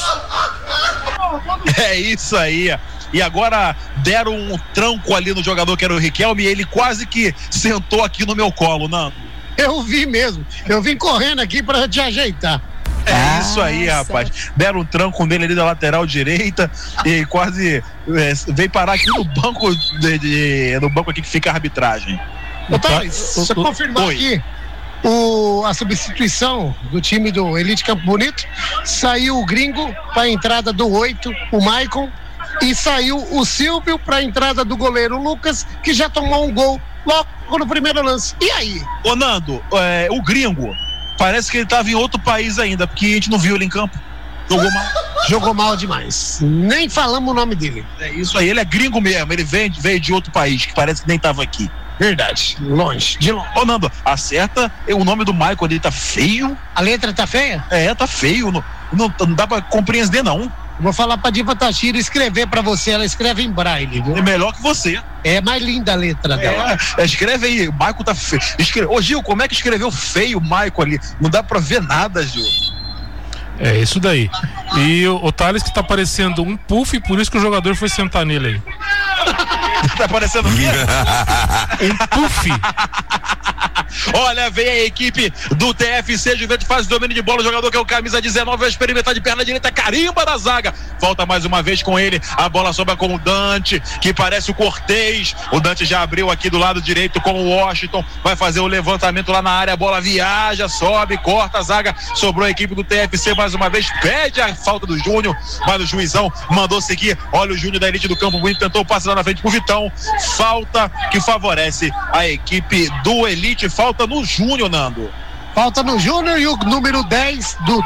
É isso aí. E agora deram um tranco ali no jogador que era o Riquelme e ele quase que sentou aqui no meu colo, Nando. Eu vi mesmo. Eu vim correndo aqui para te ajeitar. É isso aí, rapaz. Deram um tranco nele ali da lateral direita e quase é, veio parar aqui no banco de, de- no banco aqui que fica a arbitragem. Ô, Thales, só confirmar Oi. aqui. O, a substituição do time do Elite Campo Bonito saiu o gringo para a entrada do 8, o Maicon, e saiu o Silvio para a entrada do goleiro Lucas, que já tomou um gol logo no primeiro lance. E aí? Ô Nando, é, o gringo, parece que ele tava em outro país ainda, porque a gente não viu ele em campo. Jogou mal. [laughs] Jogou mal demais. Nem falamos o nome dele. É isso aí, ele é gringo mesmo, ele veio, veio de outro país, que parece que nem tava aqui. Verdade, longe, de longe. Ô Nando, acerta o nome do Michael ali, tá feio. A letra tá feia? É, tá feio, não, não, não dá pra compreender não. Vou falar pra Diva Tashira escrever pra você. Ela escreve em braille, viu? É melhor que você. É mais linda a letra dela. É, escreve aí, o Michael tá feio. Escreve, ô Gil, como é que escreveu feio o Michael ali? Não dá pra ver nada, Gil. É isso daí. E o, o Thales que tá parecendo um puff, por isso que o jogador foi sentar nele aí. [laughs] [laughs] tá parecendo o quê? [laughs] um puff. Olha, vem a equipe do TFC Juventus faz o domínio de bola. O jogador que é o camisa 19 vai experimentar de perna direita, carimba da zaga. Volta mais uma vez com ele. A bola sobra com o Dante, que parece o Cortez. O Dante já abriu aqui do lado direito com o Washington. Vai fazer o levantamento lá na área. A bola viaja, sobe, corta a zaga. Sobrou a equipe do TFC mais uma vez. Pede a falta do Júnior, mas o juizão mandou seguir. Olha o Júnior da elite do campo bonito, tentou passar lá na frente pro Vitão. Falta que favorece a equipe do Elite. Falta no Júnior, Nando. Falta no Júnior e o número 10 do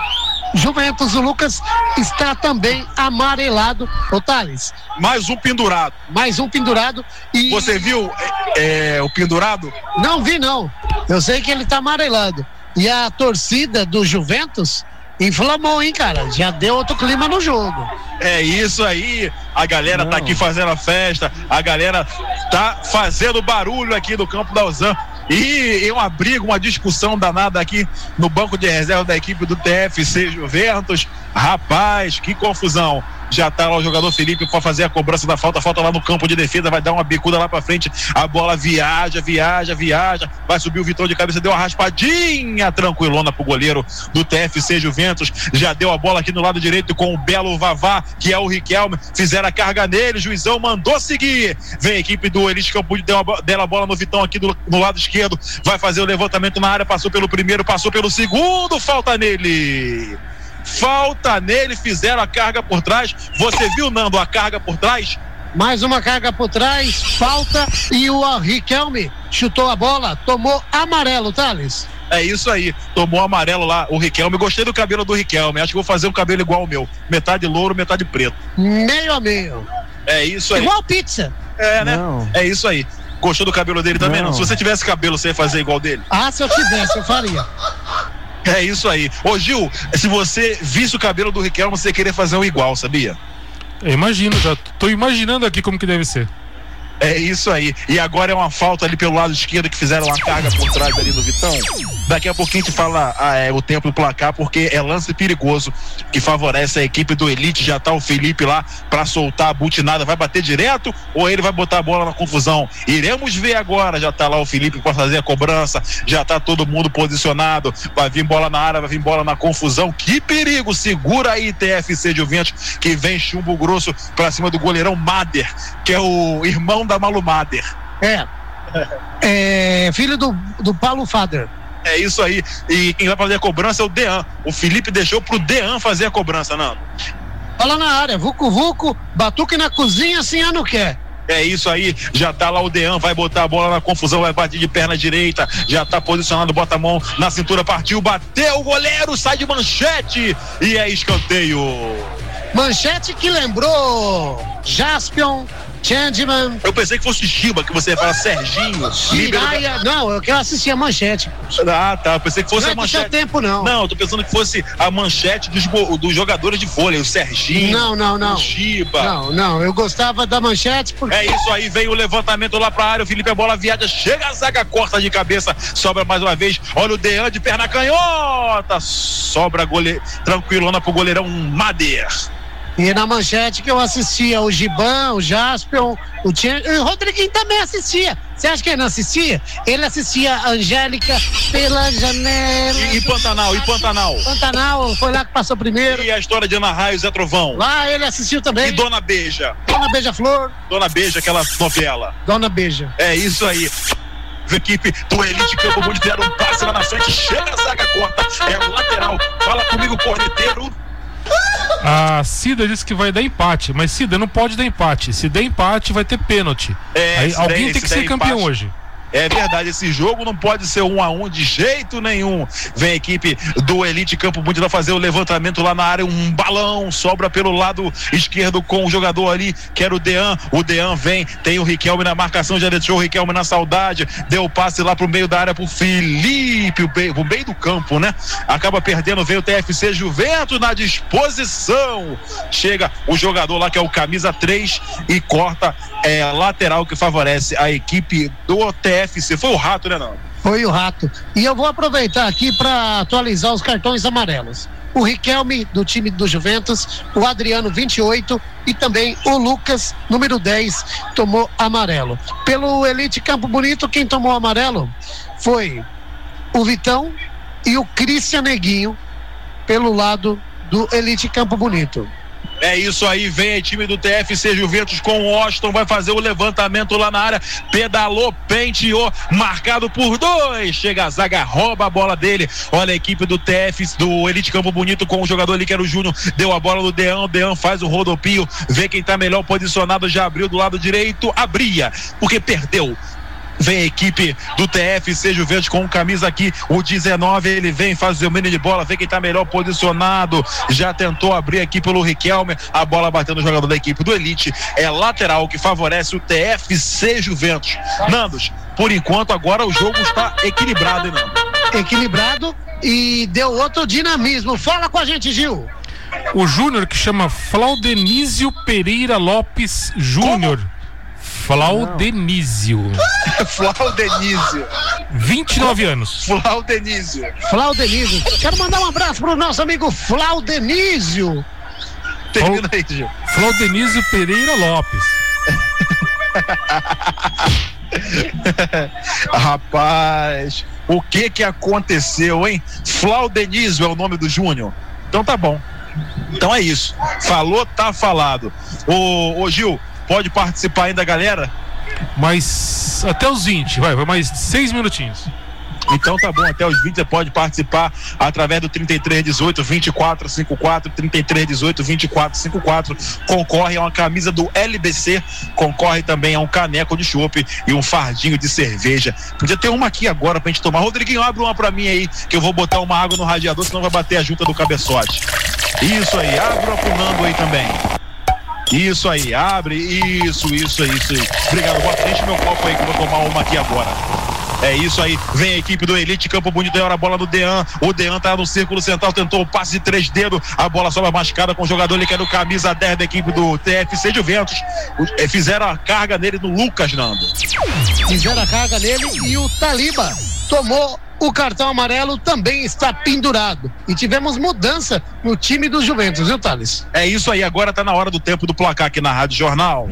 Juventus. O Lucas está também amarelado. Ô Thales, Mais um pendurado. mais um pendurado. E Você viu é, é, o pendurado? não vi, não. Eu sei que ele tá amarelado. E a torcida do Juventus inflamou, hein, cara? Já deu outro clima no jogo. É isso aí. A galera tá aqui fazendo a festa. A galera tá fazendo barulho aqui no campo da Uzan. E, e uma briga, uma discussão danada aqui no banco de reserva da equipe do TFC Juventus. Rapaz, que confusão. Já tá lá o jogador Felipe para fazer a cobrança da falta, falta lá no campo de defesa, vai dar uma bicuda lá pra frente. A bola viaja, viaja, viaja. Vai subir o Vitor de cabeça, deu uma raspadinha tranquilona pro goleiro do TFC Juventus. Já deu a bola aqui no lado direito com o belo Vavá, que é o Riquelme. Fizeram a carga nele, juizão mandou seguir. Vem a equipe do Elite Campo, deu a, bo- deu a bola no Vitão aqui do, no lado esquerdo. Vai fazer o levantamento na área, passou pelo primeiro, passou pelo segundo, falta nele. Falta nele, fizeram a carga por trás. Você viu, Nando, a carga por trás? Mais uma carga por trás, falta e o Riquelme chutou a bola, tomou amarelo, Thales. É isso aí. Tomou amarelo lá o Riquelme. Gostei do cabelo do Riquelme. Acho que vou fazer um cabelo igual ao meu. Metade louro, metade preto. Meio a meio. É isso aí. Igual pizza. É, né? Não. É isso aí. Gostou do cabelo dele também? Não. Não. Se você tivesse cabelo, você ia fazer igual dele? Ah, se eu tivesse, eu faria. [laughs] É isso aí. Ô Gil, se você visse o cabelo do Riquelme, você ia querer fazer um igual, sabia? Eu imagino, já tô imaginando aqui como que deve ser. É isso aí. E agora é uma falta ali pelo lado esquerdo que fizeram uma carga por trás ali do Vitão. Daqui a pouquinho a gente fala ah, é, o tempo do placar, porque é lance perigoso que favorece a equipe do Elite. Já tá o Felipe lá pra soltar a butinada. Vai bater direto ou ele vai botar a bola na confusão? Iremos ver agora. Já tá lá o Felipe pra fazer a cobrança. Já tá todo mundo posicionado. Vai vir bola na área, vai vir bola na confusão. Que perigo! Segura aí, TFC Juventus, que vem chumbo grosso pra cima do goleirão Mader, que é o irmão da Malu Mader. É. É, filho do, do Paulo Fader. É isso aí. E quem vai fazer a cobrança é o Dean. O Felipe deixou pro Dean fazer a cobrança, não. Bola na área, Vucu Vucu, batuque na cozinha, assim ano quer. É isso aí, já tá lá o Dean, vai botar a bola na confusão, vai partir de perna direita, já tá posicionado, bota a mão na cintura, partiu, bateu o goleiro, sai de manchete e é escanteio. Manchete que lembrou Jaspion, Changeman, Eu pensei que fosse Giba, que você ia falar Serginho. Jiraya. Não, eu quero assistir a manchete. Ah, tá. Eu pensei que fosse Não é a seu manchete. tempo, não. Não, eu tô pensando que fosse a manchete dos, dos jogadores de vôlei, o Serginho. Não, não, não. O Giba. Não, não, eu gostava da manchete porque. É isso aí, vem o levantamento lá pra área, o Felipe a bola viaja, chega a zaga, corta de cabeça, sobra mais uma vez, olha o Dean de perna canhota, sobra gole... tranquilona pro goleirão Mader. E na manchete que eu assistia o Giban, o Jaspion, o e o Rodriguinho também assistia. Você acha que ele não assistia? Ele assistia a Angélica pela janela. E, e Pantanal, e Pantanal. Pantanal foi lá que passou primeiro. E a história de Ana Raio e Zé Trovão. Lá ele assistiu também. E Dona Beija. Dona Beija-Flor, Dona Beija, aquela novela. Dona Beija. É isso aí. Equipe do Elite Campo Mundo deram um passe lá na frente, chega a zaga corta, é o lateral. Fala comigo, corneteiro. [laughs] A Cida disse que vai dar empate, mas Cida não pode dar empate. Se der empate, vai ter pênalti. É, Aí alguém der- tem que se ser campeão empate. hoje. É verdade, esse jogo não pode ser um a um de jeito nenhum. Vem a equipe do Elite Campo Mundo vai fazer o levantamento lá na área, um balão sobra pelo lado esquerdo com o jogador ali, que era o Dean. O Dean vem, tem o Riquelme na marcação, já deixou o Riquelme na saudade, deu passe lá pro meio da área pro Felipe, pro meio do campo, né? Acaba perdendo, vem o TFC Juventus na disposição. Chega o jogador lá que é o camisa 3 e corta é, lateral que favorece a equipe do TFC. Foi o rato, né, não? Foi o rato. E eu vou aproveitar aqui para atualizar os cartões amarelos. O Riquelme, do time do Juventus, o Adriano, 28, e também o Lucas, número 10, tomou amarelo. Pelo Elite Campo Bonito, quem tomou amarelo foi o Vitão e o Cristian Neguinho, pelo lado do Elite Campo Bonito. É isso aí, vem o time do TFC Juventus com o Austin, vai fazer o levantamento lá na área, pedalou, penteou, marcado por dois, chega a zaga, rouba a bola dele, olha a equipe do TF, do Elite Campo Bonito com o jogador ali que era o Júnior, deu a bola no Deão, Deão faz o rodopio, vê quem tá melhor posicionado, já abriu do lado direito, abria, porque perdeu, Vem a equipe do TFC Juventus com camisa aqui, o 19. Ele vem fazer o mini de bola, vê quem tá melhor posicionado. Já tentou abrir aqui pelo Riquelme. A bola batendo no jogador da equipe do Elite. É lateral que favorece o TFC Juventus. Nandos, por enquanto, agora o jogo está equilibrado, hein, Nando? Equilibrado e deu outro dinamismo. Fala com a gente, Gil. O Júnior que chama Flaudenísio Pereira Lopes Júnior. Flaudenísio. Flaudenísio. 29 anos. Flaudenísio. Flaudenísio. Quero mandar um abraço pro nosso amigo Flaudenísio. Termina aí, Gil. Flaudenísio Pereira Lopes. [laughs] Rapaz, o que que aconteceu, hein? Flaudenísio é o nome do Júnior. Então tá bom. Então é isso. Falou, tá falado. Ô, ô Gil, pode participar ainda, galera? Mas até os 20, vai, vai mais 6 minutinhos. Então tá bom, até os 20 você pode participar através do 3318 2454 3318 2454. Concorre a uma camisa do LBC, concorre também a um caneco de chopp e um fardinho de cerveja. Podia ter uma aqui agora pra gente tomar. Rodriguinho, abre uma pra mim aí, que eu vou botar uma água no radiador, senão vai bater a junta do cabeçote. Isso aí, abre uma pro Nando aí também. Isso aí, abre, isso, isso, isso. Obrigado, bota, enche meu copo aí que eu vou tomar uma aqui agora. É isso aí, vem a equipe do Elite, campo bonito, agora a bola do Dean. O Dean tá no círculo central, tentou o passe de três dedos, a bola sobra machucada com o jogador, ele quer no camisa 10 da equipe do TFC Juventus. Eh, Fizeram a carga nele no Lucas, Nando. Fizeram a carga nele e o Taliba tomou o cartão amarelo, também está pendurado. E tivemos mudança no time do Juventus, viu, Thales? É isso aí, agora tá na hora do tempo do placar aqui na Rádio Jornal.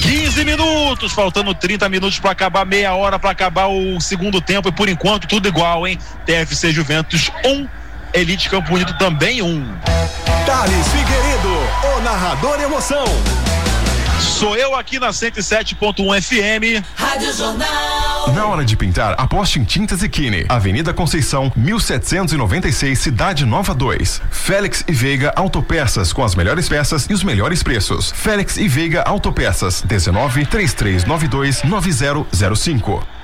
15 minutos, faltando 30 minutos para acabar, meia hora para acabar o segundo tempo e por enquanto tudo igual, hein? TFC Juventus 1, um, Elite Campo Bonito também 1. Um. Thales Figueiredo, o narrador emoção. Sou eu aqui na 107.1 FM. Rádio Jornal. Na hora de pintar, aposte em Tintas Equine. Avenida Conceição, 1796, Cidade Nova 2. Félix e Veiga Autopeças, com as melhores peças e os melhores preços. Félix e Veiga Autopeças, 19 3392 9005.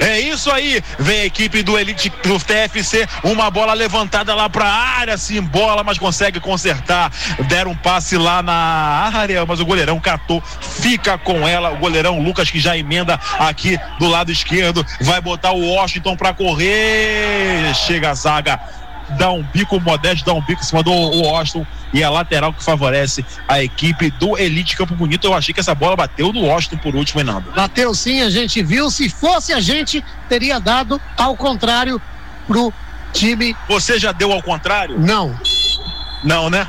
É isso aí, vem a equipe do Elite do TFC, uma bola levantada lá pra área, sim, bola, mas consegue consertar. Deram um passe lá na área, mas o goleirão catou, fica com ela. O goleirão Lucas que já emenda aqui do lado esquerdo, vai botar o Washington pra correr. Chega a zaga, dá um bico modesto, dá um bico em cima do Washington e a lateral que favorece a equipe do Elite Campo Bonito. Eu achei que essa bola bateu no Washington por último, Enando. Bateu sim, a gente viu. Se fosse a gente, teria dado ao contrário pro time. Você já deu ao contrário? Não. Não, né?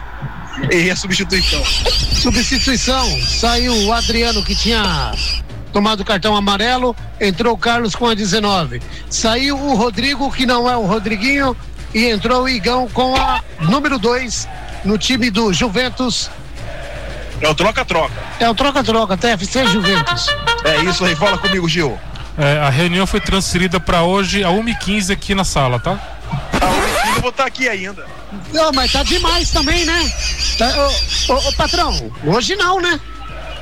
E a substituição. Substituição. Saiu o Adriano que tinha tomado o cartão amarelo, entrou o Carlos com a 19. Saiu o Rodrigo, que não é o Rodriguinho, e entrou o Igão com a número 2 no time do Juventus. É o troca-troca. É o troca-troca, TFC Juventus. É isso aí, fala comigo, Gil. É, a reunião foi transferida para hoje a 1h15 aqui na sala, tá? Eu vou estar aqui ainda. Não, mas tá demais também, né? Tá, ô, ô, ô, patrão, hoje não, né?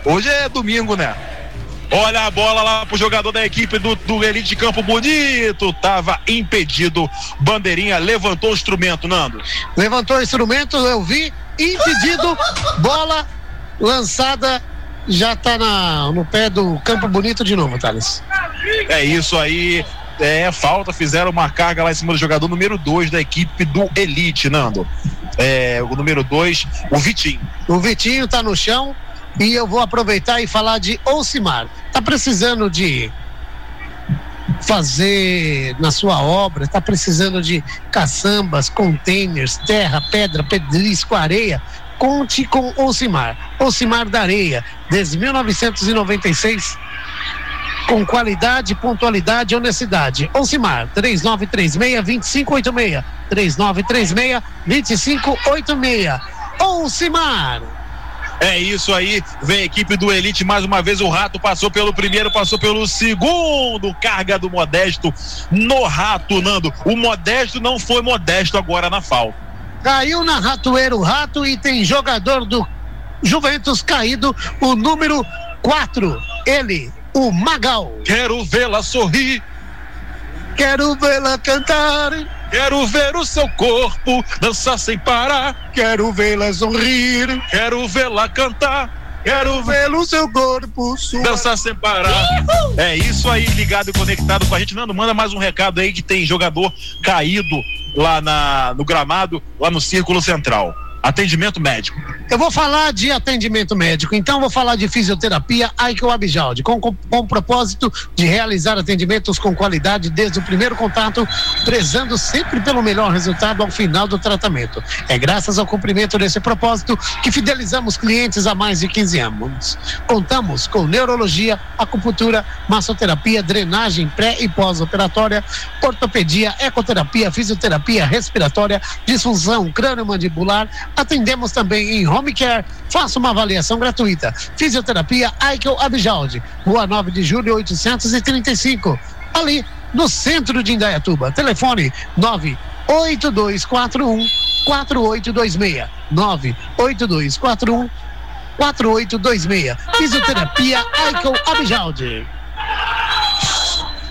Hoje é domingo, né? Olha a bola lá pro jogador da equipe do, do Elite Campo Bonito. Tava impedido. Bandeirinha levantou o instrumento, Nando. Levantou o instrumento, eu vi, impedido, bola lançada, já tá na, no pé do Campo Bonito de novo, Thales. É isso aí. É falta, fizeram uma carga lá em cima do jogador número 2 da equipe do Elite, Nando. É, o número 2, o Vitinho. O Vitinho tá no chão e eu vou aproveitar e falar de Ocimar. Tá precisando de fazer na sua obra, tá precisando de caçambas, containers, terra, pedra, pedrisco, areia. Conte com Ocimar. Ocimar da Areia, desde 1996 com qualidade, pontualidade e honestidade. Ocimar, 3936-2586. 3936-2586. Ocimar. É isso aí, vem a equipe do Elite mais uma vez. O Rato passou pelo primeiro, passou pelo segundo. Carga do Modesto no Rato, Nando. O Modesto não foi modesto agora na falta. Caiu na ratoeira o rato e tem jogador do Juventus caído, o número 4. Ele, o Magal. Quero vê-la sorrir. Quero vê-la cantar. Quero ver o seu corpo dançar sem parar. Quero vê-la sorrir. Quero vê-la cantar. Quero ver o seu corpo suar. Dançar sem parar. É isso aí, ligado e conectado com a gente. Nando, manda mais um recado aí que tem jogador caído lá na, no gramado, lá no Círculo Central. Atendimento médico. Eu vou falar de atendimento médico, então vou falar de fisioterapia Aikel Abijaldi, com, com, com o propósito de realizar atendimentos com qualidade desde o primeiro contato, prezando sempre pelo melhor resultado ao final do tratamento. É graças ao cumprimento desse propósito que fidelizamos clientes há mais de 15 anos. Contamos com neurologia, acupuntura, massoterapia, drenagem pré e pós-operatória, ortopedia, ecoterapia, fisioterapia respiratória, disfunção crânio-mandibular, Atendemos também em home care. Faça uma avaliação gratuita. Fisioterapia Aikel Abijaldi, Rua 9 de Julho 835. Ali no centro de Indaiatuba. Telefone 98241 4826. 98241 4826. Fisioterapia Aikel Abijaldi.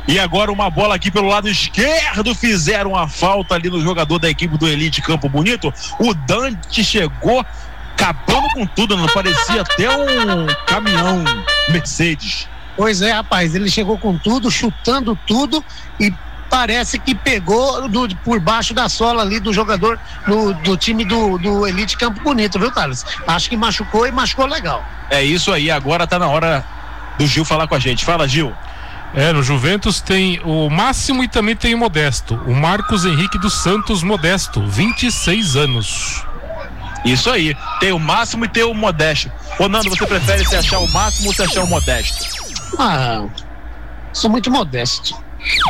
E agora uma bola aqui pelo lado esquerdo. Fizeram a falta ali no jogador da equipe do Elite Campo Bonito. O Dante chegou acabando com tudo, não parecia até um caminhão Mercedes. Pois é, rapaz, ele chegou com tudo, chutando tudo e parece que pegou do, por baixo da sola ali do jogador do, do time do, do Elite Campo Bonito, viu, Thales? Acho que machucou e machucou legal. É isso aí, agora tá na hora do Gil falar com a gente. Fala, Gil. É, no Juventus tem o Máximo e também tem o Modesto. O Marcos Henrique dos Santos Modesto, 26 anos. Isso aí, tem o Máximo e tem o Modesto. Ô Nando, você prefere se achar o Máximo ou se achar o Modesto? Ah, sou muito modesto.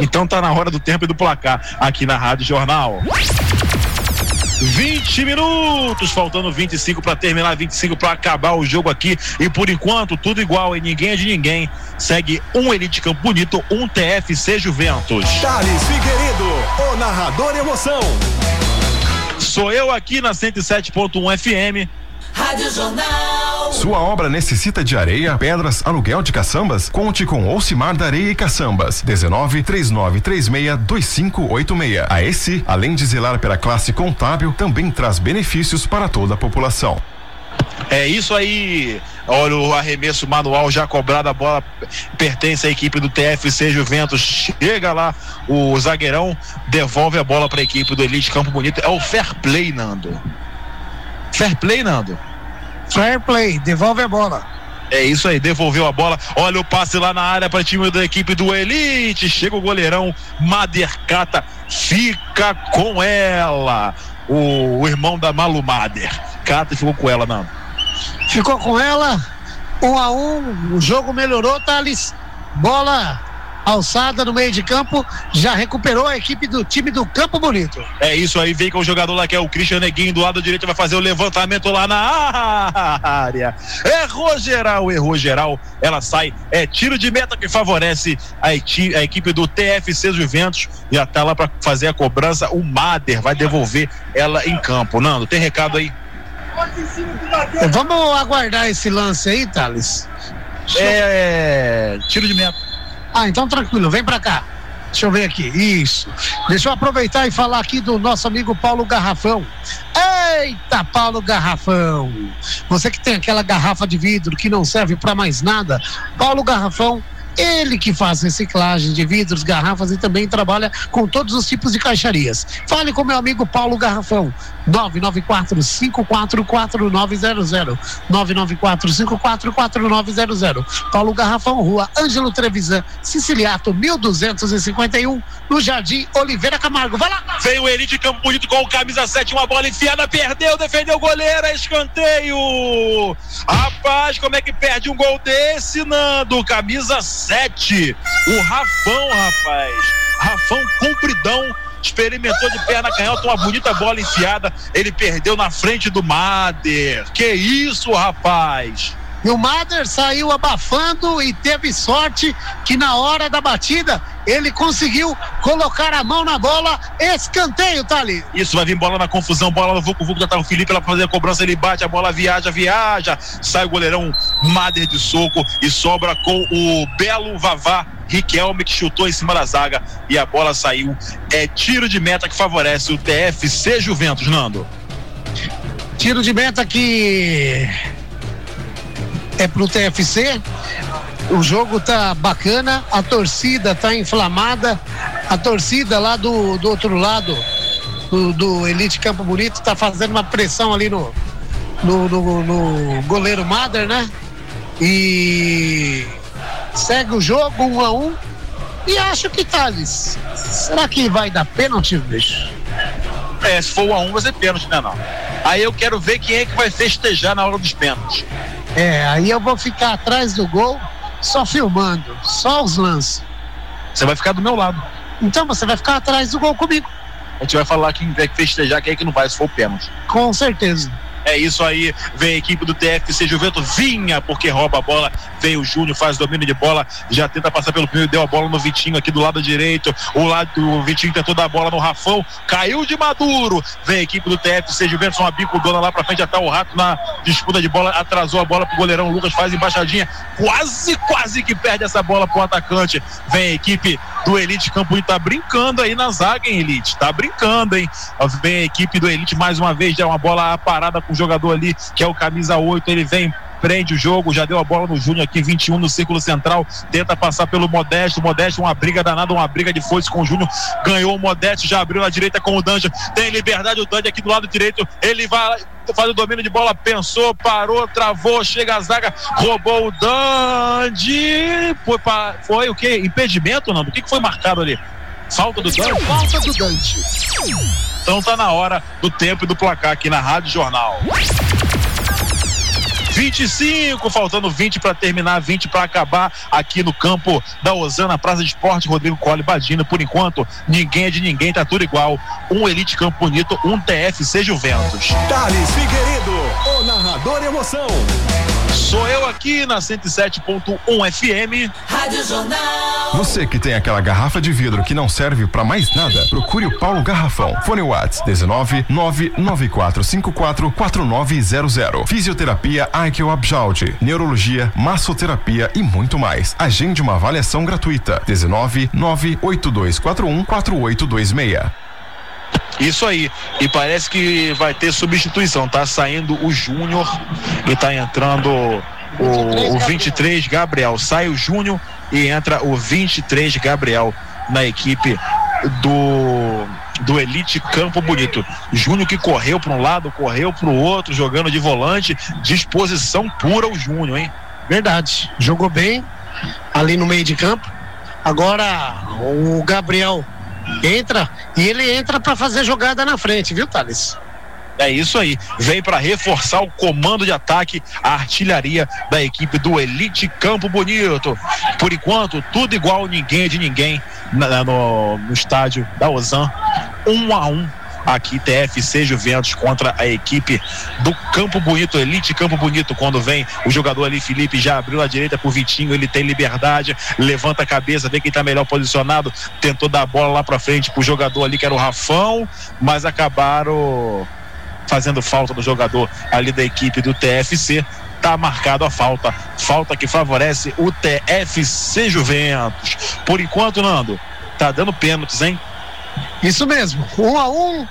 Então tá na hora do tempo e do placar aqui na Rádio Jornal. 20 minutos, faltando 25 para terminar, 25 para acabar o jogo aqui. E por enquanto, tudo igual, e ninguém é de ninguém. Segue um Elite Campo Bonito, um TFC Juventus. Thales Figueiredo, o narrador emoção. Sou eu aqui na 107.1 FM. Rádio Jornal. Sua obra necessita de areia, pedras, aluguel de caçambas? Conte com Ocimar da Areia e Caçambas. 19 3936 2586. A esse, além de zelar pela classe contábil, também traz benefícios para toda a população. É isso aí. Olha o arremesso manual já cobrado, a bola pertence à equipe do TFC Juventus. Chega lá o zagueirão, devolve a bola para a equipe do Elite Campo Bonito. É o fair play, Nando. Fair play, Nando. Fair play, devolve a bola. É isso aí, devolveu a bola. Olha o passe lá na área para time da equipe do Elite. Chega o goleirão Madercata, fica com ela. O, o irmão da Malu Mader. Cata ficou com ela, não. Ficou com ela, um a um, o jogo melhorou, Thales. Bola alçada no meio de campo, já recuperou a equipe do time do Campo Bonito. É isso aí, vem com o jogador lá que é o Christian Neguinho do lado direito, vai fazer o levantamento lá na área. Errou geral, errou geral. Ela sai, é tiro de meta que favorece a, eti- a equipe do TFC Juventus. Já tá lá para fazer a cobrança. O Mader vai devolver ela em campo. Nando, tem recado aí? Vamos aguardar esse lance aí, Thales. É, tiro de meta. Ah, então tranquilo, vem pra cá. Deixa eu ver aqui. Isso. Deixa eu aproveitar e falar aqui do nosso amigo Paulo Garrafão. Eita, Paulo Garrafão! Você que tem aquela garrafa de vidro que não serve para mais nada, Paulo Garrafão. Ele que faz reciclagem de vidros, garrafas e também trabalha com todos os tipos de caixarias. Fale com meu amigo Paulo Garrafão, 994-544900. 994-544900. Paulo Garrafão, Rua Ângelo Trevisan, Siciliato, 1251, no Jardim Oliveira Camargo. Vai lá! Vem o Elite Campo Bonito com o camisa 7, uma bola enfiada, perdeu, defendeu o goleiro, é escanteio. Rapaz, como é que perde um gol desse, Nando? Camisa 7. O Rafão, rapaz. Rafão compridão. Experimentou de perna canhota uma bonita bola enfiada. Ele perdeu na frente do Mader. Que isso, rapaz? E o Mader saiu abafando e teve sorte que na hora da batida ele conseguiu colocar a mão na bola. Escanteio, Thali. Isso, vai vir bola na confusão, bola no Vucu Vucu, já tá o Felipe lá pra fazer a cobrança, ele bate, a bola viaja, viaja. Sai o goleirão Mader de soco e sobra com o belo Vavá Riquelme que chutou em cima da zaga e a bola saiu. É tiro de meta que favorece o TFC Juventus, Nando. Tiro de meta que é pro TFC. O jogo tá bacana, a torcida tá inflamada, a torcida lá do, do outro lado do, do Elite Campo Bonito tá fazendo uma pressão ali no, no, no, no goleiro Mader, né? E segue o jogo um a um. E acho que Thales, será que vai dar pênalti, bicho? É, se for um a um vai ser pênalti, né não? Aí eu quero ver quem é que vai festejar na hora dos pênaltis. É, aí eu vou ficar atrás do gol, só filmando, só os lances. Você vai ficar do meu lado. Então você vai ficar atrás do gol comigo. A gente vai falar quem vai festejar, quem é que não vai, se for o pênalti. Com certeza. É isso aí, vem a equipe do TFC Juventus, vinha porque rouba a bola, vem o Júnior, faz domínio de bola, já tenta passar pelo meio, deu a bola no Vitinho aqui do lado direito, o lado do Vitinho tentou dar a bola no Rafão, caiu de Maduro, vem a equipe do TFC Juventus, uma bicudona lá pra frente, já tá o Rato na disputa de bola, atrasou a bola pro goleirão, Lucas faz embaixadinha, quase, quase que perde essa bola pro atacante, vem a equipe do Elite Campo tá brincando aí na zaga, hein, Elite, tá brincando, hein, vem a equipe do Elite mais uma vez, já uma bola parada com jogador ali, que é o camisa 8, ele vem prende o jogo, já deu a bola no Júnior aqui, 21 no círculo central, tenta passar pelo Modesto, Modesto, uma briga danada, uma briga de foice com o Júnior, ganhou o Modesto, já abriu na direita com o Danja, tem liberdade o Danja aqui do lado direito, ele vai faz o domínio de bola, pensou, parou, travou, chega a zaga, roubou o Dandi, foi, foi o que? Impedimento, não? O que, que foi marcado ali? Falta do Dante? Falta do Dante. Então tá na hora do tempo e do placar aqui na Rádio Jornal. 25, faltando 20 para terminar, 20 para acabar aqui no campo da Osana, Praça de Esporte, Rodrigo Cole Badina. Por enquanto, ninguém é de ninguém, tá tudo igual. Um Elite Campo Bonito, um TFC Juventus. Thales Figueiredo, o narrador emoção. Sou eu aqui na 107.1 FM. Rádio Jornal. Você que tem aquela garrafa de vidro que não serve pra mais nada, procure o Paulo Garrafão. Fone Whats 19 99454 4900. Fisioterapia Aikel Abjaldi, neurologia, massoterapia e muito mais. Agende uma avaliação gratuita. 19 98241 4826. Isso aí. E parece que vai ter substituição. Tá saindo o Júnior e tá entrando o, o 23 Gabriel. Sai o Júnior e entra o 23 Gabriel na equipe do do Elite Campo Bonito. Júnior que correu para um lado, correu para o outro, jogando de volante, disposição pura o Júnior, hein? Verdade. Jogou bem ali no meio de campo. Agora o Gabriel entra e ele entra para fazer jogada na frente, viu, Thales? É isso aí. Vem para reforçar o comando de ataque, a artilharia da equipe do Elite Campo Bonito. Por enquanto, tudo igual, ninguém é de ninguém na- no, no estádio da Ozan. Um a um. Aqui, TFC Juventus contra a equipe do Campo Bonito, Elite Campo Bonito. Quando vem o jogador ali, Felipe, já abriu a direita pro Vitinho, ele tem liberdade, levanta a cabeça, vê quem tá melhor posicionado, tentou dar a bola lá pra frente pro jogador ali, que era o Rafão, mas acabaram fazendo falta do jogador ali da equipe do TFC. Tá marcado a falta. Falta que favorece o TFC Juventus. Por enquanto, Nando, tá dando pênaltis, hein? Isso mesmo. Um a um,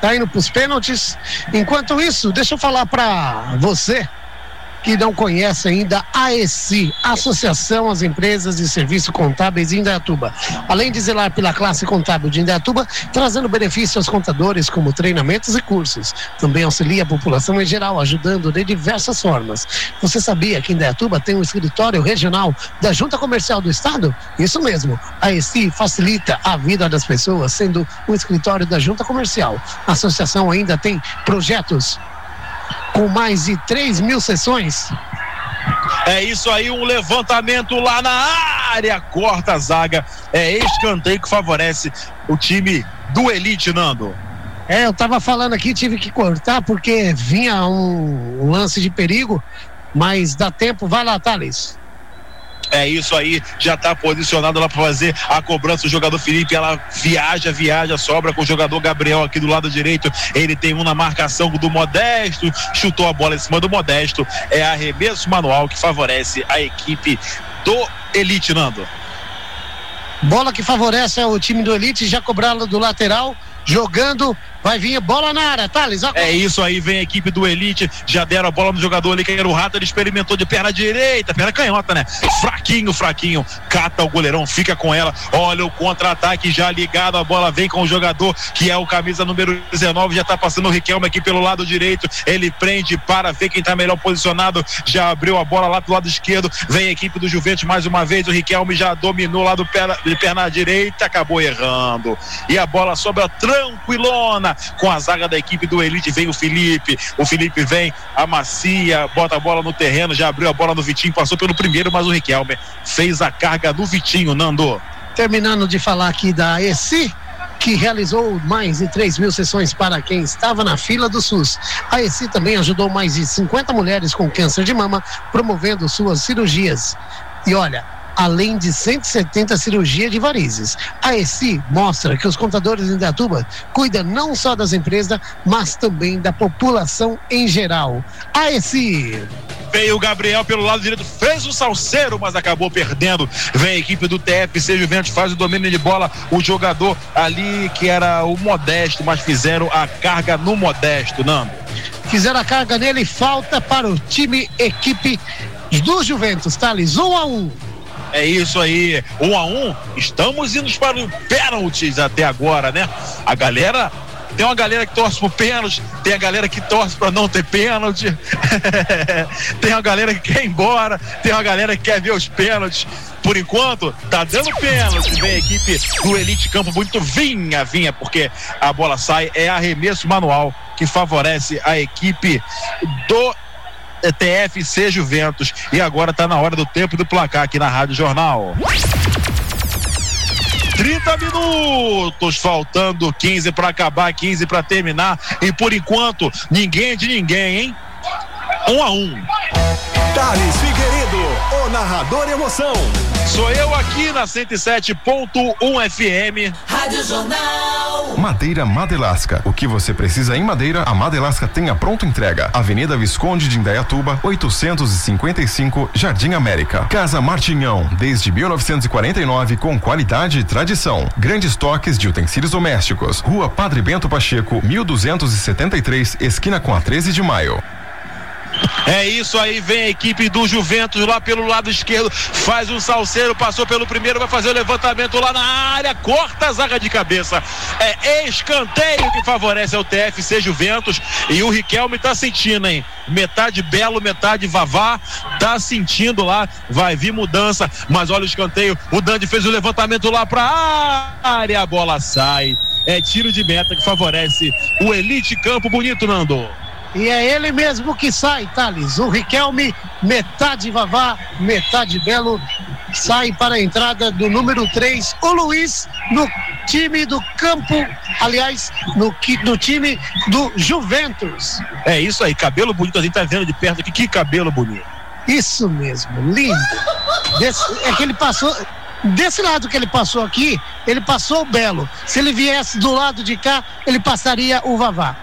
tá indo pros pênaltis. Enquanto isso, deixa eu falar para você que não conhece ainda a AECI, Associação às Empresas de Serviços Contábeis de Indaiatuba. Além de zelar pela classe contábil de Indaiatuba, trazendo benefícios aos contadores como treinamentos e cursos. Também auxilia a população em geral, ajudando de diversas formas. Você sabia que Indaiatuba tem um escritório regional da Junta Comercial do Estado? Isso mesmo. A AECI facilita a vida das pessoas, sendo um escritório da Junta Comercial. A associação ainda tem projetos com mais de 3 mil sessões. É isso aí, um levantamento lá na área, corta a zaga. É escanteio que favorece o time do Elite, Nando. É, eu tava falando aqui, tive que cortar porque vinha um, um lance de perigo mas dá tempo. Vai lá, Thales. É isso aí, já está posicionado lá para fazer a cobrança. O jogador Felipe, ela viaja, viaja, sobra com o jogador Gabriel aqui do lado direito. Ele tem um na marcação do Modesto, chutou a bola em cima do Modesto. É arremesso manual que favorece a equipe do Elite, Nando. Bola que favorece o time do Elite, já cobrado do lateral jogando, vai vir bola na área, Thales. É isso aí, vem a equipe do Elite, já deram a bola no jogador ali, que era o Rato, ele experimentou de perna direita, perna canhota, né? Fraquinho, fraquinho, cata o goleirão, fica com ela, olha o contra-ataque já ligado, a bola vem com o jogador, que é o camisa número 19, já tá passando o Riquelme aqui pelo lado direito, ele prende para ver quem tá melhor posicionado, já abriu a bola lá do lado esquerdo, vem a equipe do Juventus mais uma vez, o Riquelme já dominou lá do perna, de perna direita, acabou errando, e a bola sobra tranquilona com a zaga da equipe do Elite. Vem o Felipe, o Felipe vem, amacia, bota a bola no terreno, já abriu a bola no Vitinho, passou pelo primeiro, mas o Riquelme fez a carga do Vitinho, Nando. Terminando de falar aqui da ESI, que realizou mais de 3 mil sessões para quem estava na fila do SUS. A ESI também ajudou mais de 50 mulheres com câncer de mama, promovendo suas cirurgias. E olha, além de 170 cirurgias de varizes. A ESI mostra que os contadores em Datuba cuidam não só das empresas, mas também da população em geral. A ESI. Veio o Gabriel pelo lado direito, fez o salseiro, mas acabou perdendo. Vem a equipe do TFC Juventus, faz o domínio de bola. O jogador ali que era o Modesto, mas fizeram a carga no Modesto, não. Fizeram a carga nele, falta para o time, equipe do Juventus, Thales, um a um. É isso aí, um a um. Estamos indo para os pênaltis até agora, né? A galera tem uma galera que torce por pênalti, tem a galera que torce para não ter pênalti, [laughs] tem uma galera que quer ir embora, tem uma galera que quer ver os pênaltis. Por enquanto, tá dando pênalti. Vem a equipe do Elite Campo muito vinha, vinha, porque a bola sai. É arremesso manual que favorece a equipe do TFC Juventus. E agora está na hora do tempo do placar aqui na Rádio Jornal. 30 minutos, faltando 15 para acabar, 15 para terminar. E por enquanto, ninguém é de ninguém, hein? Um a um. Thales Figueiredo, o narrador emoção. Sou eu aqui na 107.1 FM. Rádio Jornal. Madeira Madelasca. O que você precisa em madeira, a Madelasca tem a pronta entrega. Avenida Visconde de Indaiatuba, 855, Jardim América. Casa Martinhão, desde 1949 com qualidade e tradição. Grandes toques de utensílios domésticos. Rua Padre Bento Pacheco, 1273, esquina com a 13 de maio. É isso aí, vem a equipe do Juventus lá pelo lado esquerdo, faz um salseiro, passou pelo primeiro, vai fazer o levantamento lá na área, corta a zaga de cabeça. É escanteio que favorece ao TFC Juventus e o Riquelme tá sentindo, hein? Metade Belo, metade Vavá, tá sentindo lá, vai vir mudança, mas olha o escanteio, o Dandi fez o levantamento lá pra área, a bola sai. É tiro de meta que favorece o Elite Campo Bonito, Nando. E é ele mesmo que sai, Thales. O Riquelme, metade Vavá, metade Belo, sai para a entrada do número 3. O Luiz no time do campo, aliás, no, no time do Juventus. É isso aí, cabelo bonito, a gente tá vendo de perto aqui, que cabelo bonito. Isso mesmo, lindo. Desse, é que ele passou. Desse lado que ele passou aqui, ele passou o Belo. Se ele viesse do lado de cá, ele passaria o Vavá.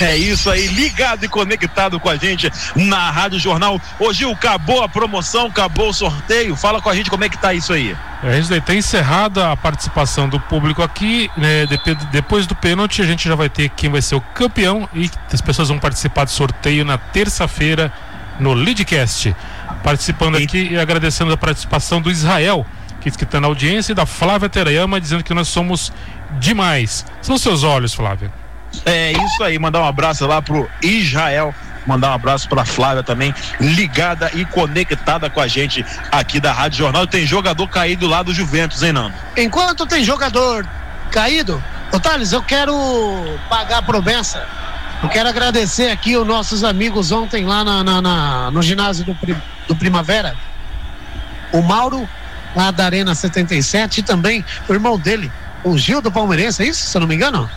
É isso aí, ligado e conectado com a gente na Rádio Jornal. Ô Gil, acabou a promoção, acabou o sorteio. Fala com a gente como é que tá isso aí. É isso aí, tá encerrada a participação do público aqui. Né, depois do pênalti, a gente já vai ter quem vai ser o campeão e as pessoas vão participar do sorteio na terça-feira no Leadcast. Participando aqui e agradecendo a participação do Israel, que está na audiência, e da Flávia Terayama, dizendo que nós somos demais. São seus olhos, Flávia. É isso aí, mandar um abraço lá pro Israel, mandar um abraço pra Flávia também, ligada e conectada com a gente aqui da Rádio Jornal. Tem jogador caído lá do Juventus, hein, Nando? Enquanto tem jogador caído, ô Thales, eu quero pagar a promessa. Eu quero agradecer aqui os nossos amigos ontem lá na, na, na no ginásio do, do Primavera. O Mauro, lá da Arena 77, e também o irmão dele, o Gil do Palmeirense, é isso? Se eu não me engano?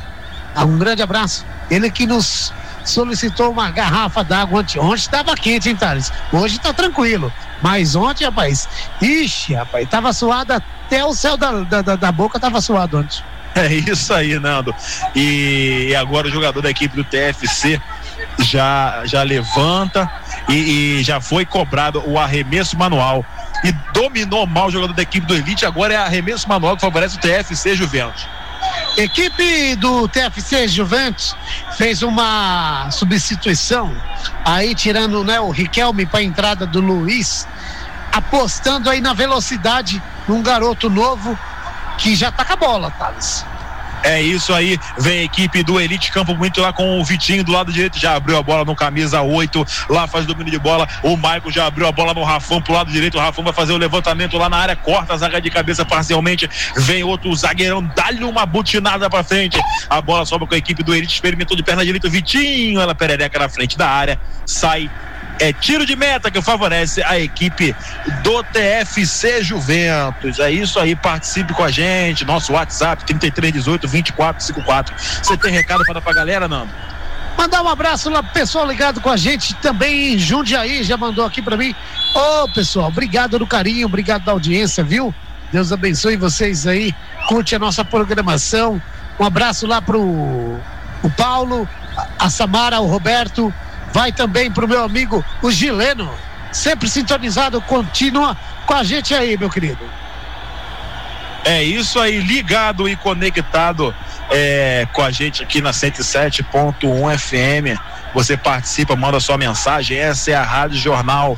Um grande abraço. Ele que nos solicitou uma garrafa d'água ontem. Ontem estava quente, hein, Thales? Hoje tá tranquilo. Mas ontem, rapaz, ixi, rapaz, tava suado até o céu da, da, da boca tava suado ontem. É isso aí, Nando. E agora o jogador da equipe do TFC já, já levanta e, e já foi cobrado o arremesso manual e dominou mal o jogador da equipe do Elite. Agora é arremesso manual que favorece o TFC Juventus. Equipe do TFC Juventus fez uma substituição, aí tirando né, o Riquelme para a entrada do Luiz, apostando aí na velocidade num garoto novo que já tá com a bola, Thales. É isso aí, vem a equipe do Elite Campo muito lá com o Vitinho do lado direito, já abriu a bola no camisa 8, lá faz domínio de bola, o Maicon já abriu a bola no Rafão pro lado direito, o Rafão vai fazer o levantamento lá na área, corta a zaga de cabeça parcialmente, vem outro zagueirão, dá-lhe uma butinada pra frente, a bola sobra com a equipe do Elite, experimentou de perna direita, Vitinho, ela perereca na frente da área, sai é tiro de meta que favorece a equipe do TFC Juventus. É isso aí, participe com a gente. Nosso WhatsApp 3318 2454. Você tem recado para dar pra galera, Nando? Mandar um abraço lá pro pessoal ligado com a gente também em Jundiaí, já mandou aqui para mim. Ô, oh, pessoal, obrigado do carinho, obrigado da audiência, viu? Deus abençoe vocês aí. Curte a nossa programação. Um abraço lá pro o Paulo, a Samara, o Roberto, vai também para o meu amigo o Gileno, sempre sintonizado, continua com a gente aí, meu querido. É isso aí, ligado e conectado é, com a gente aqui na 107.1 FM. Você participa, manda sua mensagem. Essa é a Rádio Jornal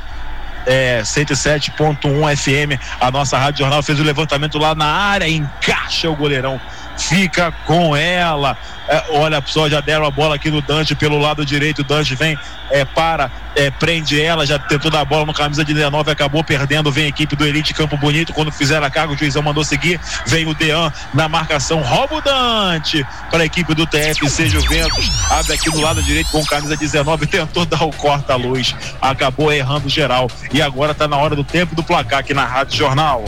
é, 107.1 FM. A nossa Rádio Jornal fez o levantamento lá na área, encaixa o goleirão fica com ela. É, olha só, já deram a bola aqui no Dante pelo lado direito. O Dante vem, é, para, é, prende ela, já tentou dar a bola no camisa de 19, acabou perdendo. Vem a equipe do Elite Campo Bonito. Quando fizeram a carga, o juizão mandou seguir. Vem o Dean na marcação, rouba o Dante para a equipe do TFC Juventus. Abre aqui do lado direito com camisa 19, [laughs] tentou dar o corta-luz, acabou errando geral. E agora está na hora do tempo do placar aqui na Rádio Jornal.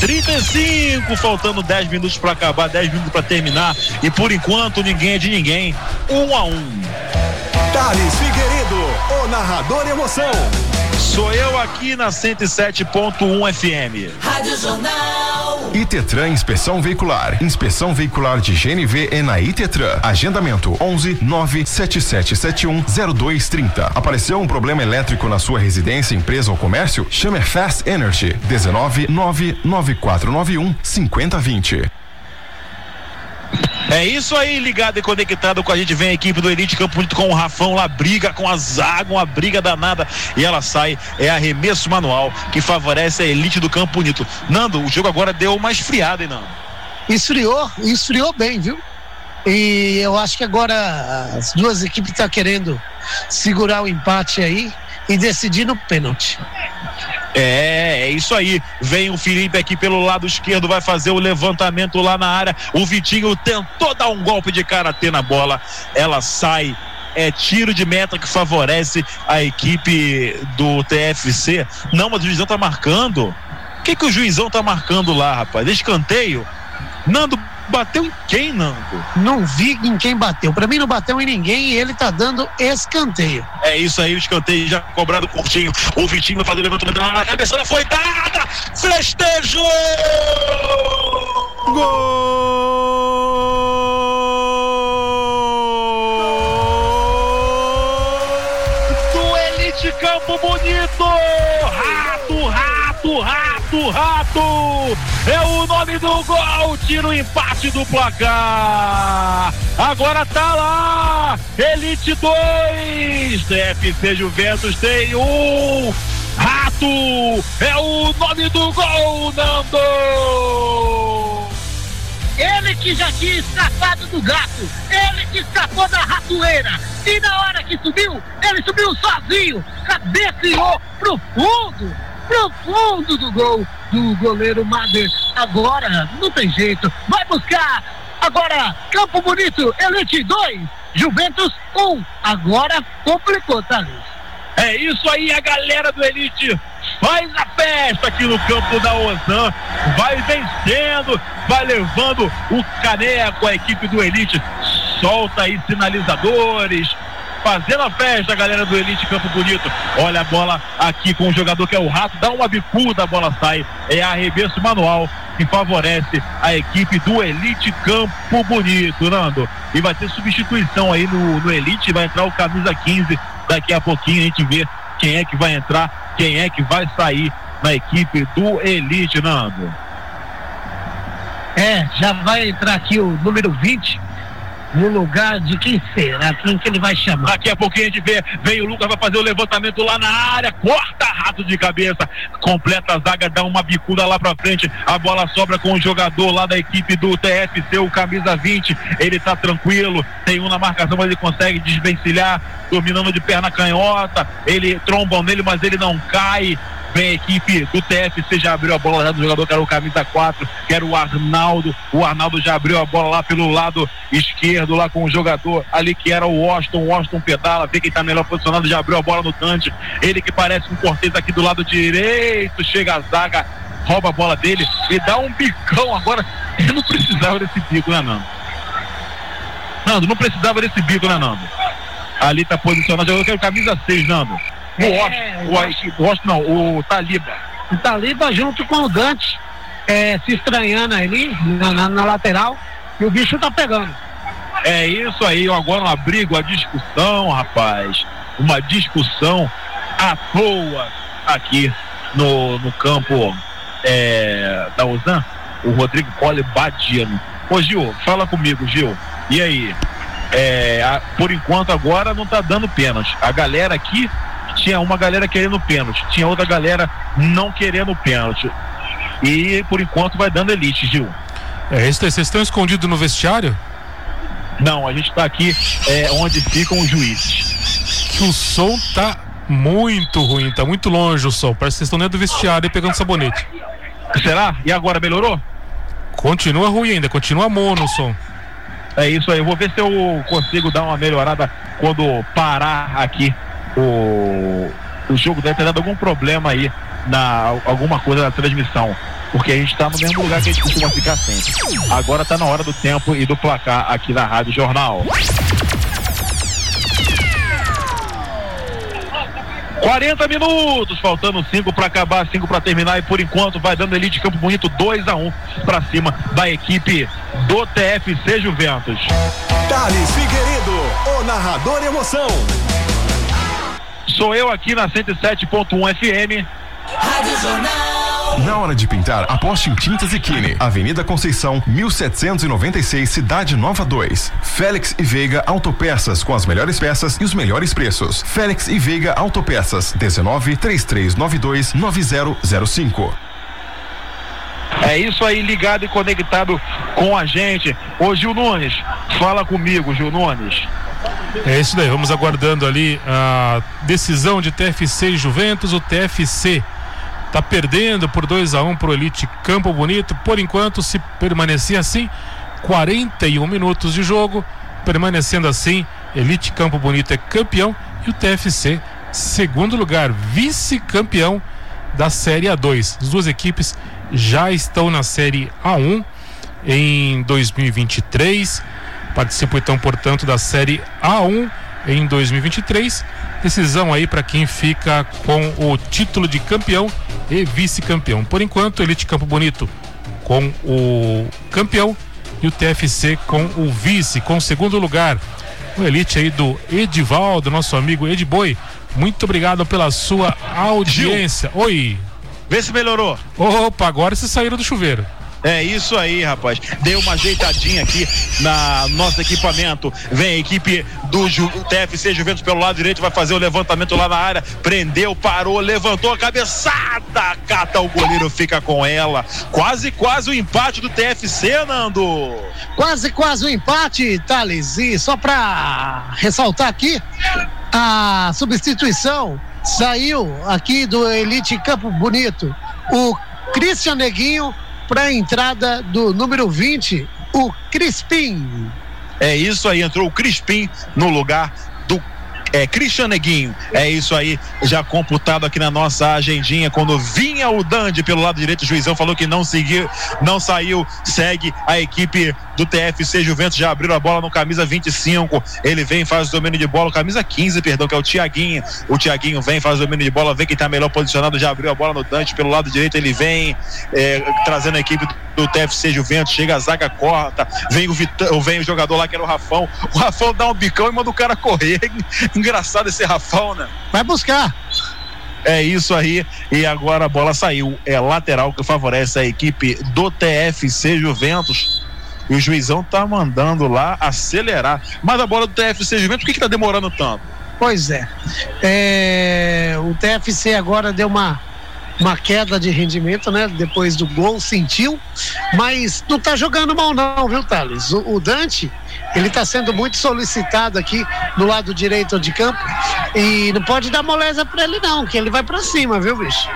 35, faltando 10 minutos para acabar, 10 minutos para terminar. E por enquanto ninguém é de ninguém. Um a um. Thales Figueiredo, o narrador emoção. Sou eu aqui na 107.1 FM. Rádio Jornal. Itetran Inspeção Veicular. Inspeção Veicular de GNV é na Itetran. Agendamento 11 97771 0230. Apareceu um problema elétrico na sua residência, empresa ou comércio? Chame Fast Energy 19 99491 5020. É isso aí, ligado e conectado com a gente. Vem a equipe do Elite Campo Bonito com o Rafão lá, briga com a zaga, uma briga danada. E ela sai, é arremesso manual que favorece a elite do Campo Bonito. Nando, o jogo agora deu uma esfriada, hein, Nando? Esfriou, esfriou bem, viu? E eu acho que agora as duas equipes estão tá querendo segurar o empate aí e decidir no pênalti. É, é isso aí. Vem o Felipe aqui pelo lado esquerdo, vai fazer o levantamento lá na área. O Vitinho tentou dar um golpe de karatê na bola. Ela sai. É tiro de meta que favorece a equipe do TFC. Não, mas o juizão tá marcando. O que, que o juizão tá marcando lá, rapaz? Escanteio? Nando Bateu em quem, Nando? Não vi em quem bateu. Para mim não bateu em ninguém e ele tá dando escanteio. É isso aí, o escanteio já cobrado curtinho. O Vitinho vai fazer o levantamento na cabeça, foi dada! Festejo! Gol! Do Elite Campo Bonito! Rato, rato, rato, rato! É o nome do gol, tira o empate do placar. Agora tá lá, Elite 2, TFC Juventus tem um. Rato é o nome do gol, Nando. Ele que já tinha escapado do gato, ele que escapou da ratoeira. E na hora que subiu, ele subiu sozinho, cabeceou pro fundo, pro fundo do gol do goleiro Mader. Agora, não tem jeito, vai buscar. Agora, Campo Bonito, Elite 2, Juventus 1. Agora complicou, Thales. É isso aí, a galera do Elite faz a festa aqui no campo da Ozan, vai vencendo, vai levando o caneco a equipe do Elite. solta aí sinalizadores, fazendo a festa, galera do Elite Campo Bonito. Olha a bola aqui com o jogador que é o Rato, dá uma bicuda, a bola sai. É arremesso manual que favorece a equipe do Elite Campo Bonito, Nando. E vai ter substituição aí no, no Elite, vai entrar o camisa 15. Daqui a pouquinho a gente vê quem é que vai entrar, quem é que vai sair na equipe do Elite, Nando. É, já vai entrar aqui o número 20 no lugar de quem será? Quem que ele vai chamar? Daqui a pouquinho a gente vê, vem o Lucas, vai fazer o levantamento lá na área, corta rato de cabeça, completa a zaga, dá uma bicuda lá pra frente, a bola sobra com o jogador lá da equipe do TFC, o camisa 20, ele tá tranquilo, tem um na marcação, mas ele consegue desvencilhar, dominando de perna canhota, ele tromba nele, mas ele não cai, Vem a equipe do TFC, já abriu a bola lá do jogador que era o camisa 4, que era o Arnaldo. O Arnaldo já abriu a bola lá pelo lado esquerdo, lá com o jogador ali que era o Washington. O Washington pedala, vê quem tá melhor posicionado, já abriu a bola no Tante. Ele que parece um Cortez aqui do lado direito, chega a zaga, rouba a bola dele e dá um bicão agora. Ele não precisava desse bico, né, Nando? Nando, não precisava desse bico, né, Nando? Ali tá posicionado, eu quero camisa 6, Nando. O É, Washington, o Washington não, o Taliba. O Taliba junto com o Dante, é, se estranhando ali na, na- na lateral, e o bicho tá pegando. É isso aí, agora uma briga, uma discussão, rapaz. Uma discussão à toa aqui no, no campo é, da Ozan. O Rodrigo Poli Badino. Ô Gil, fala comigo, Gil. E aí? É, a- por enquanto agora não tá dando pênalti. A galera aqui tinha uma galera querendo pênalti, tinha outra galera não querendo pênalti. E por enquanto vai dando elite, Gil. É, isso vocês estão escondidos no vestiário? Não, a gente tá aqui é, onde ficam os juízes. Que o som tá muito ruim, tá muito longe o som. Parece que vocês estão dentro do vestiário e pegando sabonete. Será? E agora melhorou? Continua ruim ainda, continua mono o som. É isso aí, eu vou ver se eu consigo dar uma melhorada quando parar aqui o, o jogo. Deve ter dado algum problema aí na alguma coisa na transmissão. Porque a gente tá no mesmo lugar que a gente costuma ficar sempre. Agora tá na hora do tempo e do placar aqui na Rádio Jornal. 40 minutos, faltando 5 para acabar, 5 para terminar e por enquanto vai dando Elite Campo Bonito 2 a 1 para cima da equipe do TFC Juventus. Thales Figueiredo, o narrador emoção. Sou eu aqui na 107.1 FM. Rádio Jornal. Na hora de pintar, aposte em Tintas Equine. Avenida Conceição, 1796, Cidade Nova 2. Félix e Veiga Autopeças, com as melhores peças e os melhores preços. Félix e Veiga Autopeças, 19 3392 9005. É isso aí, ligado e conectado com a gente. Ô Gil Nunes, fala comigo, Gil Nunes. É isso daí, vamos aguardando ali a decisão de TFC e Juventus. O TFC tá perdendo por 2 a 1 pro Elite Campo Bonito. Por enquanto, se permanecer assim, 41 minutos de jogo, permanecendo assim, Elite Campo Bonito é campeão e o TFC segundo lugar, vice-campeão da Série A2. As duas equipes já estão na Série A1 em 2023. Participam então, portanto, da Série A1 em 2023. Decisão aí para quem fica com o título de campeão e vice-campeão. Por enquanto, Elite Campo Bonito com o campeão e o TFC com o vice, com o segundo lugar. O Elite aí do Edivaldo, nosso amigo Edboi. Muito obrigado pela sua audiência. Oi. Vê se melhorou. Opa, agora vocês saíram do chuveiro. É isso aí, rapaz. Deu uma ajeitadinha aqui na nosso equipamento. Vem a equipe do Ju, TFC Juventus pelo lado direito, vai fazer o levantamento lá na área. Prendeu, parou, levantou a cabeçada. Cata o goleiro, fica com ela. Quase, quase o empate do TFC, Nando. Quase, quase um empate, Thales. E só para ressaltar aqui, a substituição saiu aqui do Elite Campo Bonito. O Christian Neguinho para a entrada do número 20, o Crispim. É isso aí, entrou o Crispim no lugar do é Neguinho. É isso aí, já computado aqui na nossa agendinha. Quando vinha o Dande pelo lado direito, o juizão falou que não seguiu, não saiu, segue a equipe do TFC Juventus, já abriu a bola no camisa 25. Ele vem, faz o domínio de bola, camisa 15, perdão, que é o Tiaguinho. O Tiaguinho vem, faz o domínio de bola, vê quem tá melhor posicionado, já abriu a bola no Dante pelo lado direito, ele vem é, trazendo a equipe do TFC Juventus, chega a zaga corta, vem o, Vitão, vem o jogador lá que era o Rafão. O Rafão dá um bicão e manda o cara correr. [laughs] Engraçado esse Rafão, né? Vai buscar. É isso aí. E agora a bola saiu. É lateral que favorece a equipe do TFC Juventus. E o juizão tá mandando lá acelerar. Mas a bola do TFC Juventus, por que, que tá demorando tanto? Pois é. é. O TFC agora deu uma uma queda de rendimento, né? Depois do gol, sentiu, mas não tá jogando mal não, viu, Thales? O, o Dante, ele tá sendo muito solicitado aqui do lado direito de campo e não pode dar moleza para ele não, que ele vai para cima, viu, bicho?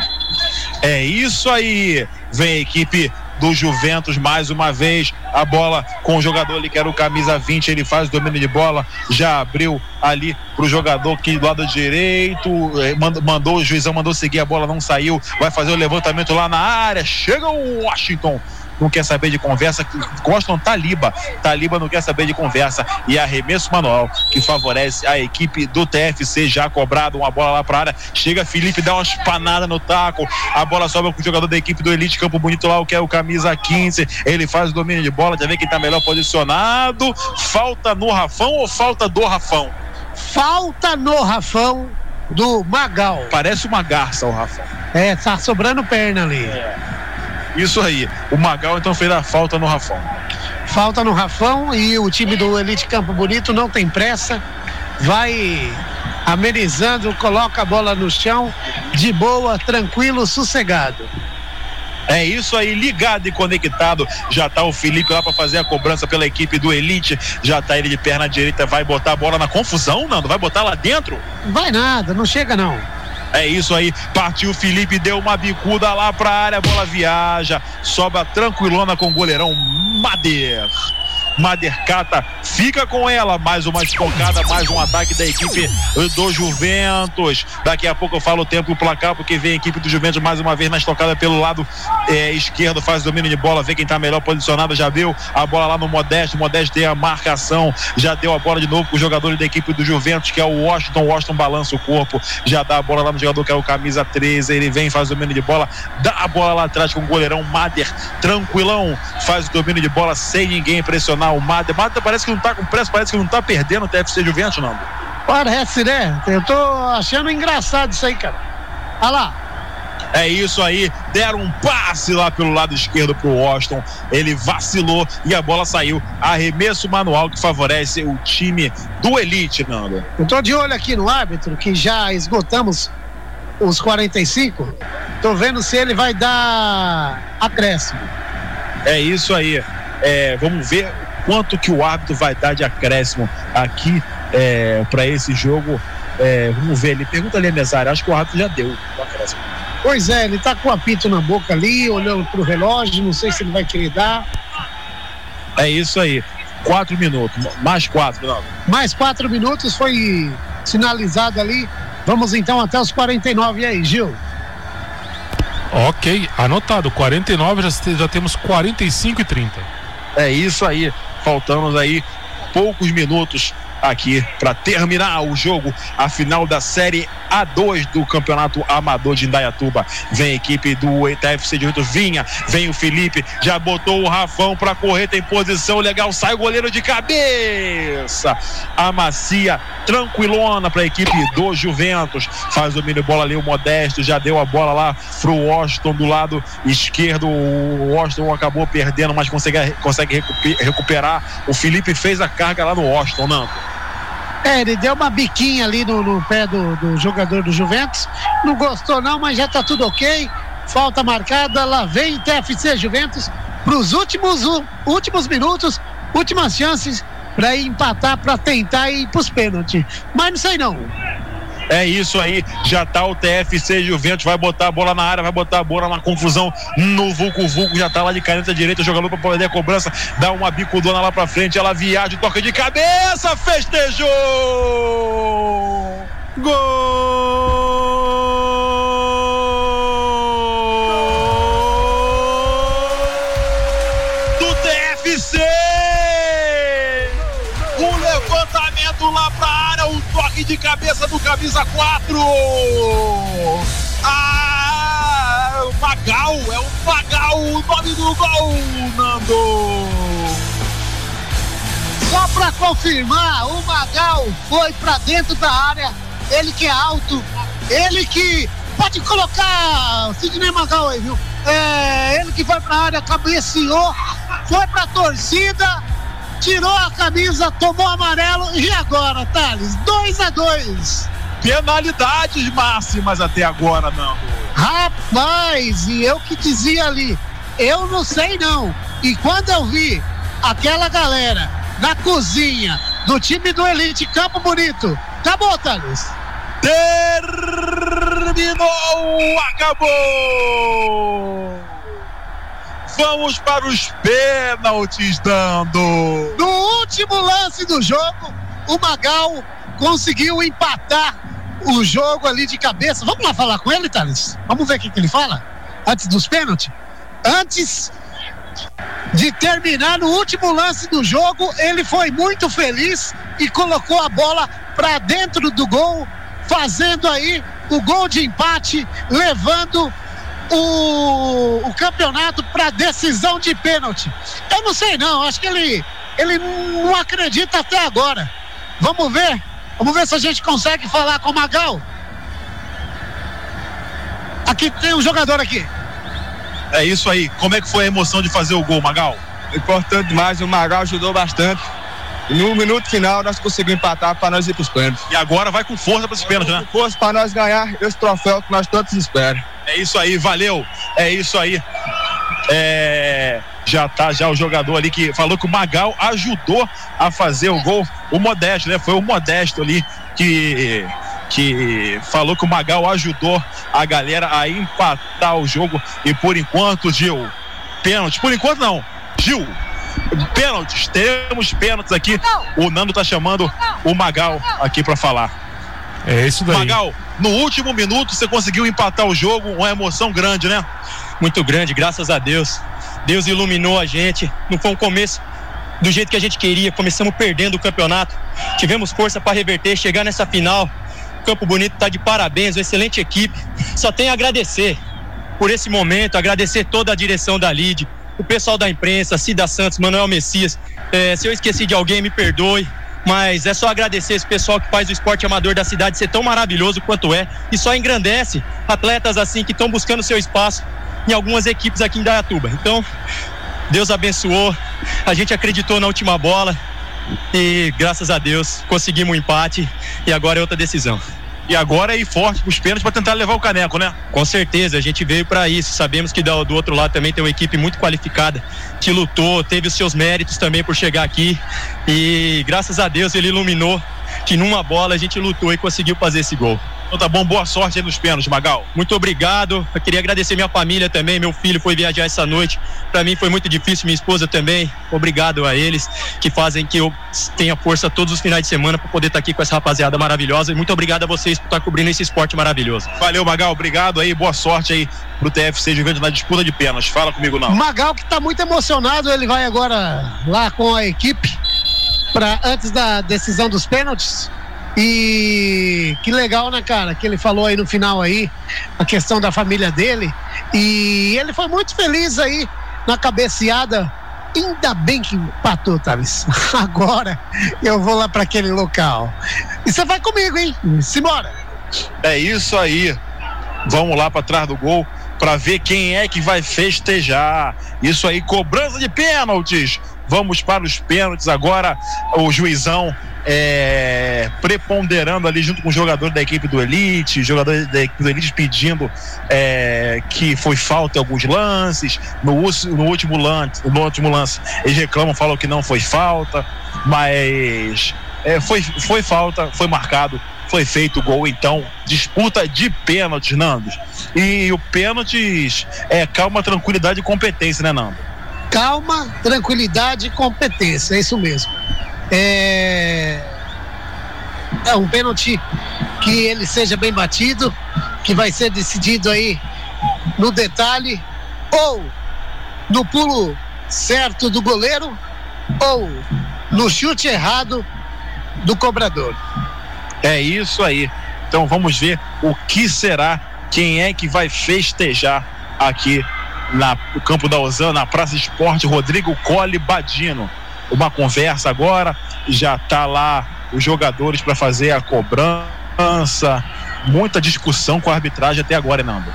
É isso aí. Vem a equipe do Juventus mais uma vez. A bola com o jogador ali que era o camisa 20, ele faz o domínio de bola, já abriu ali pro jogador que do lado direito, eh, mandou, o juizão mandou seguir a bola, não saiu, vai fazer o levantamento lá na área. Chega o Washington não quer saber de conversa, gostam Taliba. Taliba não quer saber de conversa. E arremesso manual que favorece a equipe do TFC já cobrado. Uma bola lá para área. Chega Felipe, dá uma espanada no taco. A bola sobe com o jogador da equipe do Elite Campo Bonito lá, o que é o camisa 15. Ele faz o domínio de bola, já vê quem tá melhor posicionado. Falta no Rafão ou falta do Rafão? Falta no Rafão do Magal. Parece uma garça o Rafão. É, tá sobrando perna ali. É. Isso aí. O Magal então fez a falta no Rafão. Falta no Rafão e o time do Elite Campo Bonito não tem pressa. Vai amenizando, coloca a bola no chão, de boa, tranquilo, sossegado. É isso aí, ligado e conectado. Já tá o Felipe lá para fazer a cobrança pela equipe do Elite. Já tá ele de perna direita, vai botar a bola na confusão, Nando? Vai botar lá dentro? Vai nada, não chega não. É isso aí, partiu Felipe, deu uma bicuda lá pra área, bola viaja, sobra tranquilona com o goleirão Mader. Madercata fica com ela, mais uma estocada, mais um ataque da equipe do Juventus. Daqui a pouco eu falo o tempo e o placar, porque vem a equipe do Juventus mais uma vez na estocada pelo lado é, esquerdo, faz domínio de bola, vê quem tá melhor posicionado, já viu a bola lá no Modesto, Modesto tem a marcação, já deu a bola de novo com os jogadores da equipe do Juventus, que é o Washington, Washington balança o corpo, já dá a bola lá no jogador que é o camisa 13, ele vem, faz domínio de bola, dá a bola lá atrás com o goleirão Mader, tranquilão, faz o domínio de bola sem ninguém pressionar o Mata. Mata parece que não tá com pressa, parece que não tá perdendo o TFC Juventus, não. Parece, né? Eu tô achando engraçado isso aí, cara. Olha lá. É isso aí, deram um passe lá pelo lado esquerdo pro Washington. Ele vacilou e a bola saiu. Arremesso manual que favorece o time do Elite, Nando. Eu tô de olho aqui no árbitro, que já esgotamos os 45. Tô vendo se ele vai dar acréscimo. É isso aí. É, vamos ver quanto que o árbitro vai dar de acréscimo aqui é, para esse jogo. É, vamos ver ali. Pergunta ali a mesária. Acho que o árbitro já deu o acréscimo. Pois é, ele tá com o apito na boca ali, olhando pro relógio. Não sei se ele vai querer dar. É isso aí. Quatro minutos. Mais quatro, não. Mais quatro minutos foi sinalizado ali. Vamos então até os 49. E aí, Gil? Ok, anotado. 49, já, já temos 45 e 30. É isso aí faltamos aí poucos minutos aqui para terminar o jogo, a final da Série A2 do Campeonato Amador de Indaiatuba. Vem a equipe do ETFC de Rio Vinha, vem o Felipe, já botou o Rafão para correr, tem posição legal, sai o goleiro de cabeça. A Macia tranquilona para a equipe do Juventus, faz o mini bola ali o Modesto, já deu a bola lá pro Washington do lado esquerdo. O Washington acabou perdendo, mas consegue, consegue recuperar. O Felipe fez a carga lá no Washington, não. É, ele deu uma biquinha ali no, no pé do, do, jogador do Juventus. Não gostou, não, mas já tá tudo ok. Falta marcada, lá vem TFC Juventus para os últimos, últimos minutos, últimas chances para empatar, para tentar ir para os pênaltis. Mas não sei não. É isso aí, já tá o TFC Juventus, vai botar a bola na área, vai botar a bola na confusão no Vulco Vulco, já tá lá de caneta direita, jogador para poder a cobrança, dá uma bicudona lá pra frente, ela viaja, toca de cabeça, festejou! do toque de cabeça do camisa 4. Ah, Magal, é o Magal, o nome do gol, Nando. Só pra confirmar, o Magal foi pra dentro da área. Ele que é alto, ele que pode colocar Sidney Magal aí, viu? É, ele que foi pra área, cabeceou, foi pra torcida, tirou a camisa, tomou amarelo e agora, Thales? 2 a 2 Penalidades máximas até agora, Nando. Rapaz, e eu que dizia ali, eu não sei não. E quando eu vi aquela galera na cozinha do time do Elite Campo Bonito, acabou, Thales. Terminou! Acabou! Vamos para os pênaltis, Dando. No último lance do jogo, o Magal conseguiu empatar o jogo ali de cabeça. Vamos lá falar com ele, Thales? Vamos ver o que, ele fala antes dos pênaltis? Antes de terminar no último lance do jogo, ele foi muito feliz e colocou a bola para dentro do gol, fazendo aí o gol de empate, levando o, o campeonato para decisão de pênalti. Eu não sei não, acho que ele ele não acredita até agora. Vamos ver, vamos ver se a gente consegue falar com o Magal. Aqui tem um jogador aqui. É isso aí. Como é que foi a emoção de fazer o gol, Magal? Importante demais, o Magal ajudou bastante. E no minuto final nós conseguimos empatar para nós ir para os pênaltis. E agora vai com força para os pênaltis, né? Com força para nós ganhar esse troféu que nós tantos esperamos. É isso aí, valeu. É isso aí. É, já tá já o jogador ali que falou que o Magal ajudou a fazer o gol, o Modesto, né? Foi o Modesto ali que que falou que o Magal ajudou a galera a empatar o jogo e por enquanto, Gil, pênalti, por enquanto não. Gil, pênaltis, temos pênaltis aqui. O Nando tá chamando o Magal aqui para falar. É isso daí. Magal, no último minuto você conseguiu empatar o jogo, uma emoção grande, né? Muito grande, graças a Deus. Deus iluminou a gente. Não foi um começo do jeito que a gente queria. Começamos perdendo o campeonato. Tivemos força para reverter, chegar nessa final. Campo Bonito está de parabéns, uma excelente equipe. Só tenho a agradecer por esse momento, agradecer toda a direção da LID, o pessoal da imprensa, Cida Santos, Manuel Messias. É, se eu esqueci de alguém, me perdoe. Mas é só agradecer esse pessoal que faz o esporte amador da cidade ser tão maravilhoso quanto é. E só engrandece atletas assim que estão buscando seu espaço em algumas equipes aqui em Dayatuba. Então, Deus abençoou. A gente acreditou na última bola. E graças a Deus conseguimos um empate. E agora é outra decisão. E agora é ir forte pros pênaltis para tentar levar o caneco, né? Com certeza, a gente veio para isso. Sabemos que do, outro lado também tem uma equipe muito qualificada que lutou, teve os seus méritos também por chegar aqui. E graças a Deus ele iluminou que numa bola a gente lutou e conseguiu fazer esse gol. Então tá bom, boa sorte aí nos pênaltis, Magal. Muito obrigado. Eu queria agradecer minha família também. Meu filho foi viajar essa noite. Para mim foi muito difícil, minha esposa também. Obrigado a eles que fazem que eu tenha força todos os finais de semana para poder estar tá aqui com essa rapaziada maravilhosa. E muito obrigado a vocês por estar tá cobrindo esse esporte maravilhoso. Valeu, Magal. Obrigado aí. Boa sorte aí pro TFC Juventus na disputa de pênaltis. Fala comigo não. Magal que tá muito emocionado, ele vai agora lá com a equipe para antes da decisão dos pênaltis. E que legal, né, cara? Que ele falou aí no final aí a questão da família dele. E ele foi muito feliz aí na cabeceada. Ainda bem que empatou, Thales. [laughs] Agora eu vou lá para aquele local. E você vai comigo, hein? Simbora. É isso aí. Vamos lá para trás do gol para ver quem é que vai festejar. Isso aí, cobrança de pênaltis. Vamos para os pênaltis agora. O juizão é, preponderando ali junto com o jogador da equipe do Elite, jogador da equipe do Elite pedindo é, que foi falta em alguns lances. No, no, último lance, no último lance, eles reclamam, falam que não foi falta, mas é, foi, foi falta, foi marcado, foi feito o gol, então disputa de pênaltis, Nando. E o pênaltis é calma, tranquilidade e competência, né, Nando? Calma, tranquilidade e competência, é isso mesmo. É, é um pênalti que ele seja bem batido, que vai ser decidido aí no detalhe, ou no pulo certo do goleiro, ou no chute errado do cobrador. É isso aí. Então vamos ver o que será, quem é que vai festejar aqui na, no campo da Osana, na Praça Esporte, Rodrigo Cole Badino. Uma conversa agora, já tá lá os jogadores para fazer a cobrança, muita discussão com a arbitragem até agora, Nando.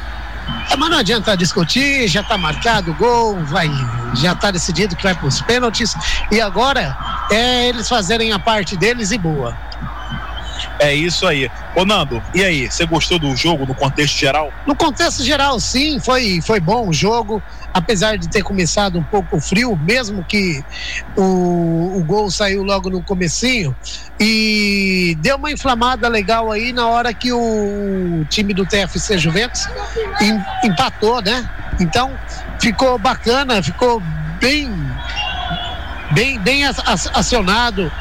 É, mas não adianta discutir, já está marcado o gol, vai, já está decidido que vai para os pênaltis e agora é eles fazerem a parte deles e boa. É isso aí. Ô Nando, e aí, você gostou do jogo no contexto geral? No contexto geral, sim, foi, foi bom o jogo, apesar de ter começado um pouco frio, mesmo que o, o gol saiu logo no comecinho, e deu uma inflamada legal aí na hora que o time do TFC Juventus em, empatou, né? Então, ficou bacana, ficou bem bem, bem acionado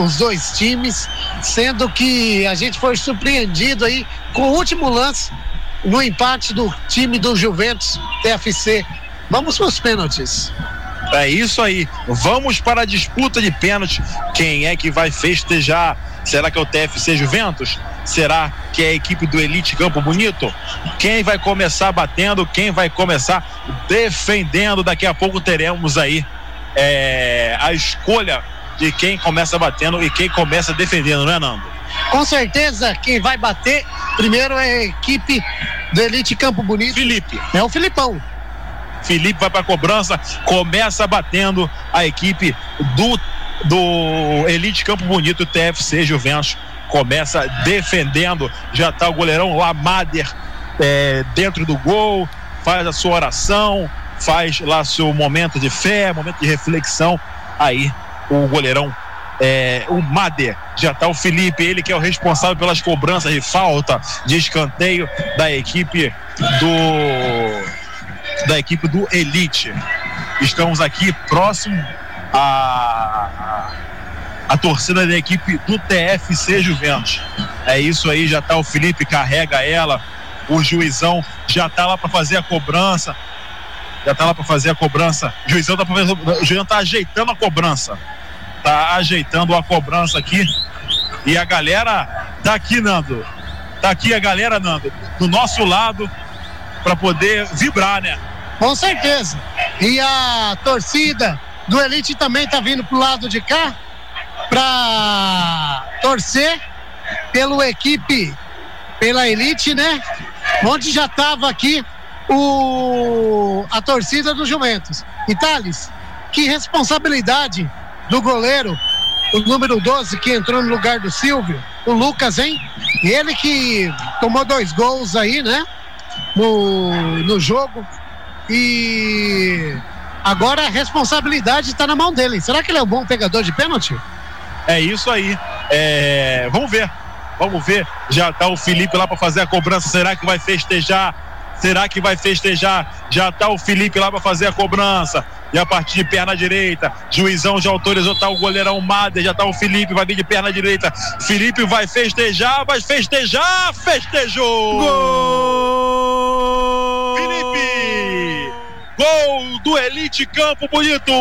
os dois times, sendo que a gente foi surpreendido aí com o último lance no empate do time do Juventus TFC. Vamos para os pênaltis. É isso aí. Vamos para a disputa de pênalti. Quem é que vai festejar? Será que é o TFC Juventus? Será que é a equipe do Elite Campo Bonito? Quem vai começar batendo? Quem vai começar defendendo? Daqui a pouco teremos aí é, a escolha de quem começa batendo e quem começa defendendo, não é, Nando? Com certeza, quem vai bater primeiro é a equipe do Elite Campo Bonito. Felipe. É o Filipão. Felipe vai para cobrança, começa batendo a equipe do, do Elite Campo Bonito, TFC Juventus. Começa defendendo, já está o goleirão Lamader é, dentro do gol, faz a sua oração, faz lá seu momento de fé, momento de reflexão. Aí o goleirão é, o Mader, já está o Felipe, ele que é o responsável pelas cobranças de falta, de escanteio da equipe do da equipe do Elite. Estamos aqui próximo a a torcida da equipe do TFC Juventus. É isso aí, já está o Felipe carrega ela, o juizão já está lá para fazer a cobrança. Já está lá para fazer a cobrança. O juizão tá o juizão tá ajeitando a cobrança tá ajeitando a cobrança aqui. E a galera tá aqui, Nando. Tá aqui a galera, Nando, do nosso lado, para poder vibrar, né? Com certeza. E a torcida do Elite também tá vindo pro lado de cá para torcer pelo equipe, pela Elite, né? Onde já tava aqui o a torcida do Juventus. E Thales, que responsabilidade do goleiro, o número 12 que entrou no lugar do Silvio, o Lucas, hein? Ele que tomou dois gols aí, né? No, no jogo. E agora a responsabilidade está na mão dele. Será que ele é um bom pegador de pênalti? É isso aí. É... Vamos ver. Vamos ver. Já está o Felipe lá para fazer a cobrança. Será que vai festejar? Será que vai festejar? Já está o Felipe lá para fazer a cobrança. E a partir de perna direita, juizão já autorizou, tá o goleirão Mader, já tá o Felipe, vai vir de perna direita. Felipe vai festejar, vai festejar, festejou! Gol! Felipe! Gol do Elite Campo Bonito!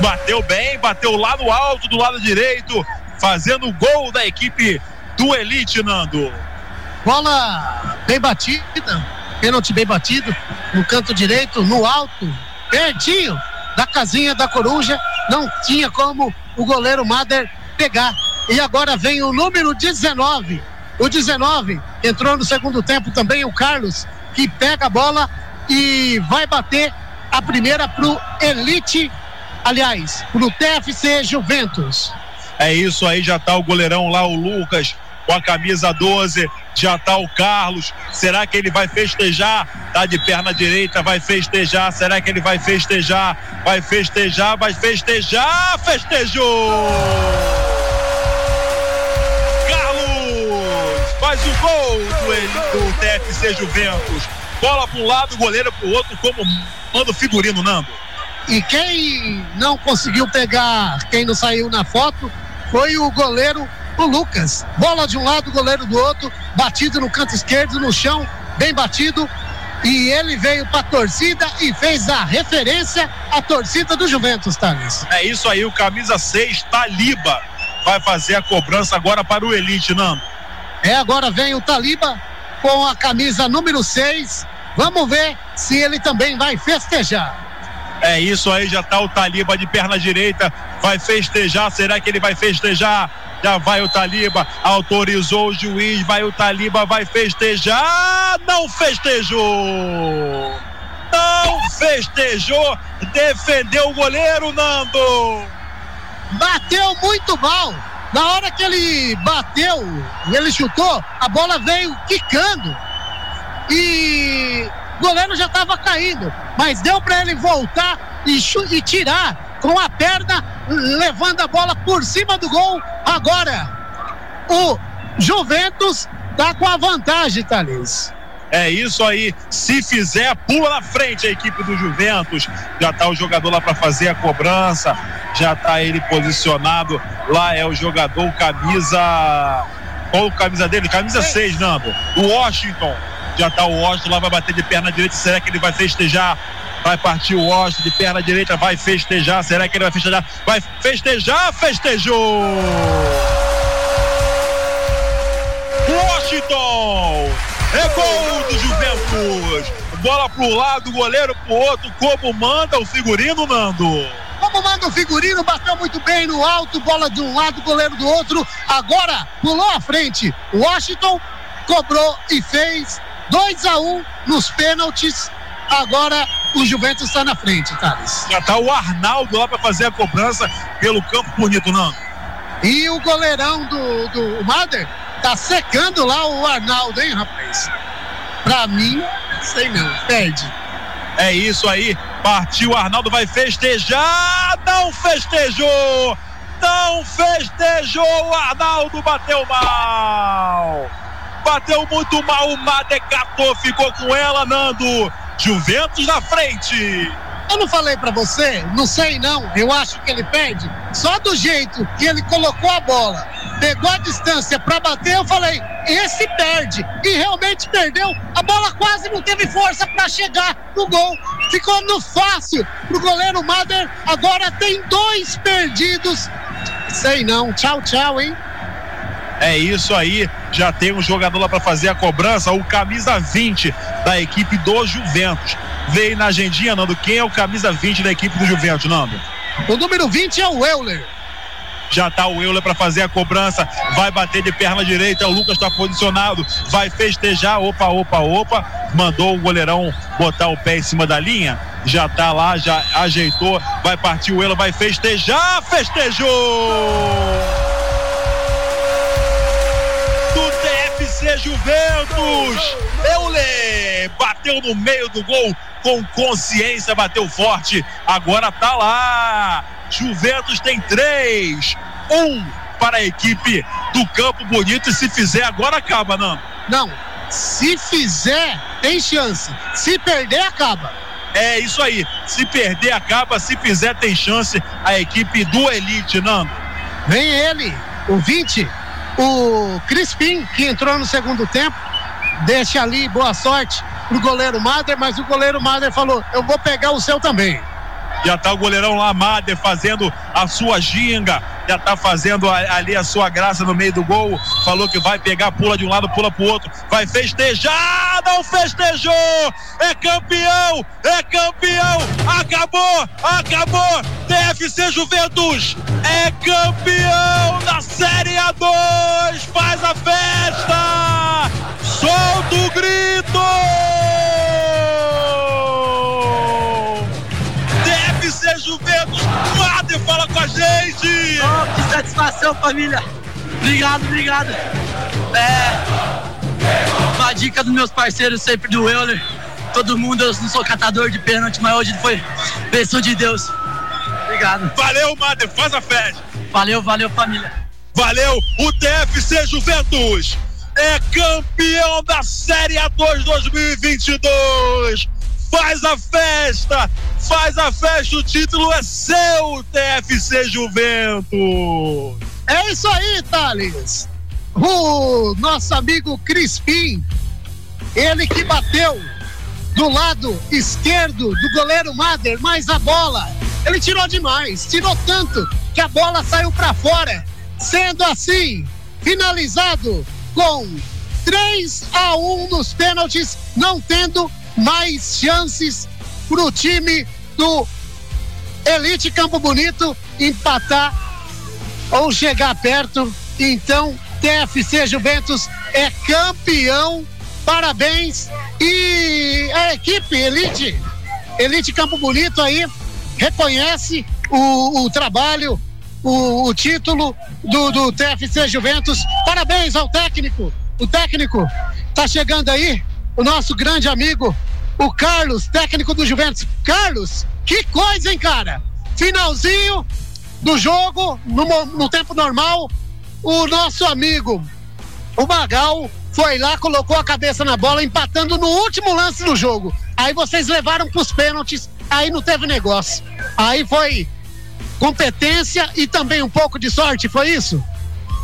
Bateu bem, bateu lá no alto, do lado direito, fazendo o gol da equipe do Elite, Nando. Bola bem batida, pênalti bem batido, no canto direito, no alto, pertinho da casinha da coruja, não tinha como o goleiro Mader pegar. E agora vem o número 19. O 19 entrou no segundo tempo também o Carlos, que pega a bola e vai bater a primeira pro Elite, aliás, pro TFC Juventus. É isso aí, já tá o goleirão lá, o Lucas, com a camisa 12, já tá o Carlos. Será que ele vai festejar? Tá de perna direita, vai festejar. Será que ele vai festejar? Vai festejar, vai festejar. Festejou! Carlos faz o gol do, do TFC Juventus. Bola para um lado, goleiro para o outro, como manda o figurino, Nando. E quem não conseguiu pegar, quem não saiu na foto, foi o goleiro o Lucas. Bola de um lado, goleiro do outro, batido no canto esquerdo, no chão, bem batido. E ele veio para a torcida e fez a referência à torcida do Juventus, Thales. É isso aí, o camisa 6, Taliba, vai fazer a cobrança agora para o Elite, Nando. É, agora vem o Taliba com a camisa número 6. Vamos ver se ele também vai festejar. É isso aí, já tá o Taliba de perna direita, vai festejar. Será que ele vai festejar? Já vai o Taliba, autorizou o juiz, vai o Taliba, vai festejar. Não festejou! Não festejou! Defendeu o goleiro, Nando! Bateu muito mal. Na hora que ele bateu, ele chutou, a bola veio quicando. E o goleiro já estava caindo, mas deu para ele voltar e, e, tirar com a perna, levando a bola por cima do gol. Agora, o Juventus tá com a vantagem, Thales. É isso aí. Se fizer, pula na frente a equipe do Juventus. Já tá o jogador lá para fazer a cobrança. Já tá ele posicionado. Lá é o jogador camisa. Qual o camisa dele? Camisa 6, Nando. O Washington. Já tá o Washington lá, vai bater de perna direita. Será que ele vai festejar? Vai partir o Washington de perna direita, vai festejar. Será que ele vai festejar? Vai festejar, festejou! Washington! É gol do Juventus! Bola pro lado, goleiro pro outro, como manda o figurino, Nando. Como manda o figurino, bateu muito bem no alto, bola de um lado, goleiro do outro. Agora pulou à frente. Washington cobrou e fez 2 a 1 um nos pênaltis. Agora o Juventus está na frente, Thales. Já tá o Arnaldo lá para fazer a cobrança pelo campo bonito, não? E o goleirão do, do Mader tá secando lá o Arnaldo, hein, rapaz? Pra mim, sei não, perde. É isso aí, partiu, o Arnaldo vai festejar, não festejou, não festejou, o Arnaldo bateu mal, bateu muito mal, o Madecatou ficou com ela, Nando, Juventus na frente. Eu não falei para você, não sei não, eu acho que ele perde. Só do jeito que ele colocou a bola, pegou a distância para bater, eu falei, esse perde. E realmente perdeu. A bola quase não teve força para chegar no gol. Ficou no fácil pro goleiro Mader. Agora tem dois perdidos. Sei não. Tchau, tchau, hein? É isso aí, já tem um jogador lá para fazer a cobrança, o camisa 20 da equipe do Juventus. Veio na agendinha, Nando, quem é o camisa 20 da equipe do Juventus, Nando? O número 20 é o Euler. Já tá o Euler para fazer a cobrança, vai bater de perna direita, o Lucas está posicionado, vai festejar, opa, opa, opa, mandou o goleirão botar o pé em cima da linha, já tá lá, já ajeitou, vai partir o Euler, vai festejar, festejou! FC Juventus. Euler bateu no meio do gol com consciência, bateu forte. Agora tá lá. Juventus tem três. Um para a equipe do Campo Bonito e se fizer agora acaba, não? Não. Se fizer, tem chance. Se perder, acaba. É isso aí. Se perder, acaba. Se fizer, tem chance. A equipe do Elite, Nando. Vem ele, o 20, o Crispim, que entrou no segundo tempo, deixa ali boa sorte pro goleiro Mader, mas o goleiro Mader falou: eu vou pegar o seu também. Já tá o goleirão lá, Mader, fazendo a sua ginga, já tá fazendo ali a sua graça no meio do gol. Falou que vai pegar, pula de um lado, pula pro outro, vai festejar, não festejou! É campeão! É campeão! Acabou! Acabou! TFC Juventus é campeão da Série A2! Faz a festa! Solta o grito! Mader fala com a gente! Oh, que satisfação, família! Obrigado, obrigado! É. Uma dica dos meus parceiros sempre do Euler. Todo mundo, eu não sou catador de pênalti, mas hoje foi bênção de Deus. Obrigado. Valeu, Mader, faz a festa! Valeu, valeu, família! Valeu, o TFC Juventus é campeão da Série A2 2022. Faz a festa, faz a festa, o título é seu, TFC Juventus. É isso aí, Thales. O nosso amigo Crispim, ele que bateu do lado esquerdo do goleiro Mader, mas a bola, ele tirou demais, tirou tanto que a bola saiu para fora, sendo assim finalizado com 3 a 1 nos pênaltis, não tendo mais chances para o time do Elite Campo Bonito empatar ou chegar perto. Então, TFC Juventus é campeão. Parabéns. E a equipe Elite, Elite Campo Bonito aí, reconhece o, o trabalho, o, o título do, do TFC Juventus. Parabéns ao técnico. O técnico tá chegando aí, o nosso grande amigo, o Carlos, técnico do Juventus. Carlos, que coisa, hein, cara? Finalzinho do jogo, no, no tempo normal, o nosso amigo, o Magal, foi lá, colocou a cabeça na bola, empatando no último lance do jogo. Aí vocês levaram para os pênaltis, aí não teve negócio. Aí foi competência e também um pouco de sorte, foi isso?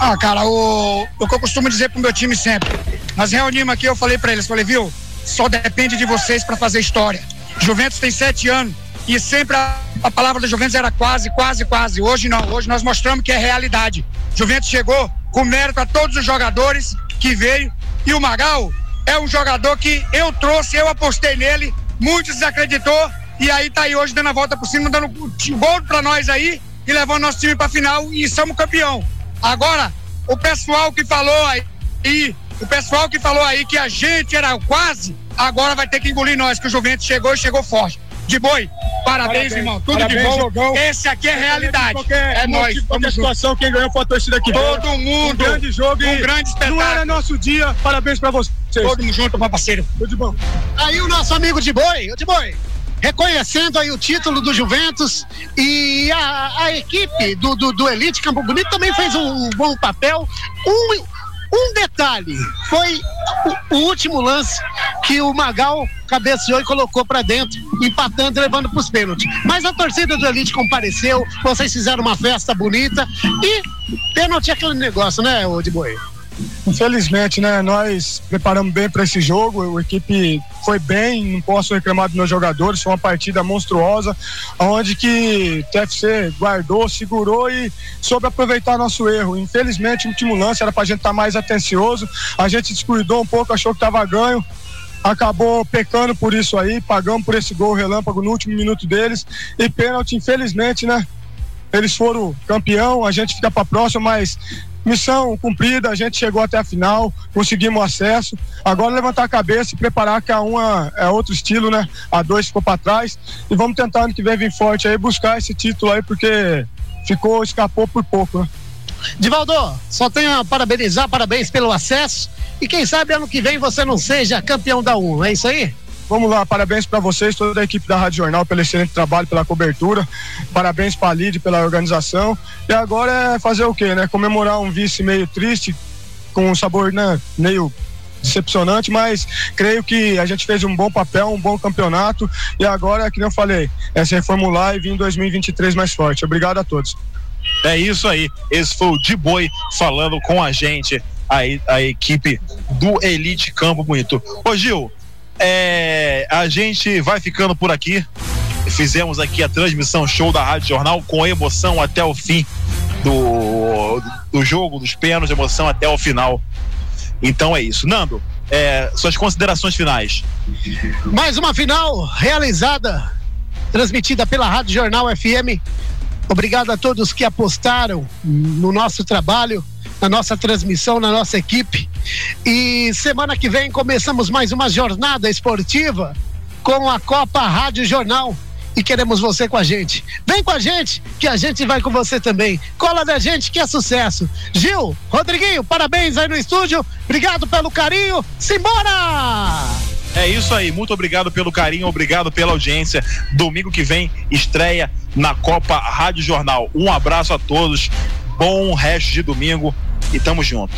Ah, cara, o, o que eu costumo dizer pro meu time sempre. Nós reunimos aqui, eu falei para eles, falei, viu, só depende de vocês para fazer história. Juventus tem sete anos e sempre a, a palavra da Juventus era quase, quase, quase. Hoje não, hoje nós mostramos que é realidade. Juventus chegou com mérito a todos os jogadores que veio e o Magal é um jogador que eu trouxe, eu apostei nele, muitos desacreditou e aí tá aí hoje dando a volta por cima, dando gol para nós aí e levando nosso time para final e somos campeão. Agora, o pessoal que falou aí, o pessoal que falou aí que a gente era quase, agora vai ter que engolir nós, que o Juventus chegou e chegou forte. De boi, parabéns, parabéns irmão. Tudo parabéns, de bom. Jogão. Esse aqui é realidade. Qualquer, é nós. Qualquer situação, quem ganhou foi a torcida aqui. Todo mundo. Um grande jogo. Um grande espetáculo. Não era nosso dia. Parabéns pra vocês. Todo mundo junto, meu parceiro. Tudo de bom. Aí o nosso amigo de boi, o de boi reconhecendo aí o título do Juventus e a, a equipe do, do, do, Elite Campo Bonito também fez um, um bom papel. Um, um detalhe, foi o, último lance que o Magal cabeceou e colocou para dentro, empatando e levando para os pênaltis. Mas a torcida do Elite compareceu, vocês fizeram uma festa bonita e pênalti é aquele negócio, né, de Boi? Infelizmente, né? Nós preparamos bem para esse jogo. A equipe foi bem, não posso reclamar dos meus jogadores. Foi uma partida monstruosa, onde que o TFC guardou, segurou e soube aproveitar nosso erro. Infelizmente, o último lance era para a gente estar tá mais atencioso. A gente descuidou um pouco, achou que estava ganho acabou pecando por isso aí, pagamos por esse gol relâmpago no último minuto deles e pênalti, infelizmente, né? Eles foram campeão, a gente fica para próxima, mas missão cumprida, a gente chegou até a final, conseguimos acesso. Agora levantar a cabeça e preparar que a uma é outro estilo, né? A dois ficou para trás e vamos tentar ano que vem vir forte aí buscar esse título aí porque ficou escapou por pouco, né? Divaldo, só tenho a parabenizar, parabéns pelo acesso e quem sabe ano que vem você não seja campeão da um, é isso aí? Vamos lá, parabéns para vocês, toda a equipe da Rádio Jornal, pelo excelente trabalho, pela cobertura. Parabéns para a Lid pela organização. E agora é fazer o quê, né? Comemorar um vice meio triste, com um sabor né, meio decepcionante, mas creio que a gente fez um bom papel, um bom campeonato. E agora, que eu falei, é se reformular e vir em 2023 mais forte. Obrigado a todos. É isso aí. Esse foi o De Boi falando com a gente, a, a equipe do Elite Campo Bonito. Ô Gil, é, a gente vai ficando por aqui. Fizemos aqui a transmissão show da Rádio Jornal com emoção até o fim do, do jogo, dos pênaltis, emoção até o final. Então é isso. Nando, é, suas considerações finais. Mais uma final realizada, transmitida pela Rádio Jornal FM. Obrigado a todos que apostaram no nosso trabalho na nossa transmissão, na nossa equipe. E semana que vem começamos mais uma jornada esportiva com a Copa Rádio Jornal. E queremos você com a gente. Vem com a gente, que a gente vai com você também. Cola da gente, que é sucesso. Gil, Rodriguinho, parabéns aí no estúdio. Obrigado pelo carinho. Simbora! É isso aí, muito obrigado pelo carinho, obrigado pela audiência. Domingo que vem, estreia na Copa Rádio Jornal. Um abraço a todos, bom resto de domingo e tamo junto.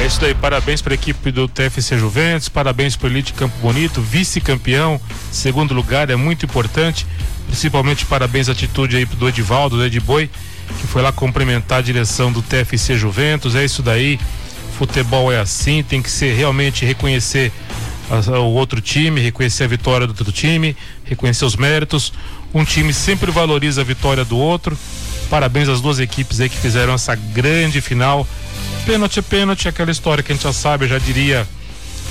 É isso daí, parabéns para a equipe do TFC Juventus, parabéns para o Elite Campo Bonito, vice-campeão, segundo lugar, é muito importante, principalmente parabéns à atitude aí do Edivaldo, do Edboi, que foi lá cumprimentar a direção do TFC Juventus. É isso daí. Futebol é assim, tem que ser realmente reconhecer o outro time, reconhecer a vitória do outro time, reconhecer os méritos. Um time sempre valoriza a vitória do outro. Parabéns às duas equipes aí que fizeram essa grande final. Pênalti é pênalti, aquela história que a gente já sabe, já diria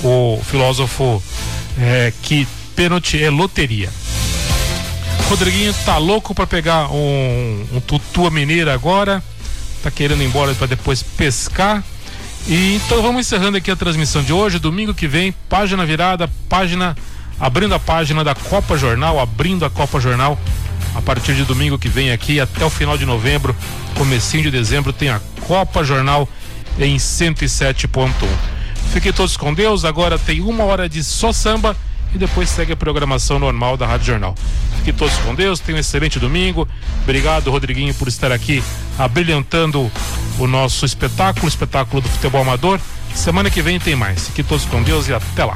o filósofo é, que pênalti é loteria. Rodriguinho tá louco para pegar um, um tutua mineira agora, tá querendo ir embora para depois pescar. E então vamos encerrando aqui a transmissão de hoje, domingo que vem, página virada, página abrindo a página da Copa Jornal, abrindo a Copa Jornal a partir de domingo que vem aqui até o final de novembro, comecinho de dezembro tem a Copa Jornal em 107.1. Fiquem todos com Deus, agora tem uma hora de só samba e depois segue a programação normal da Rádio Jornal. Fiquem todos com Deus, tenham um excelente domingo. Obrigado, Rodriguinho, por estar aqui abrilhantando o nosso espetáculo, o espetáculo do futebol amador. Semana que vem tem mais. Fiquem todos com Deus e até lá.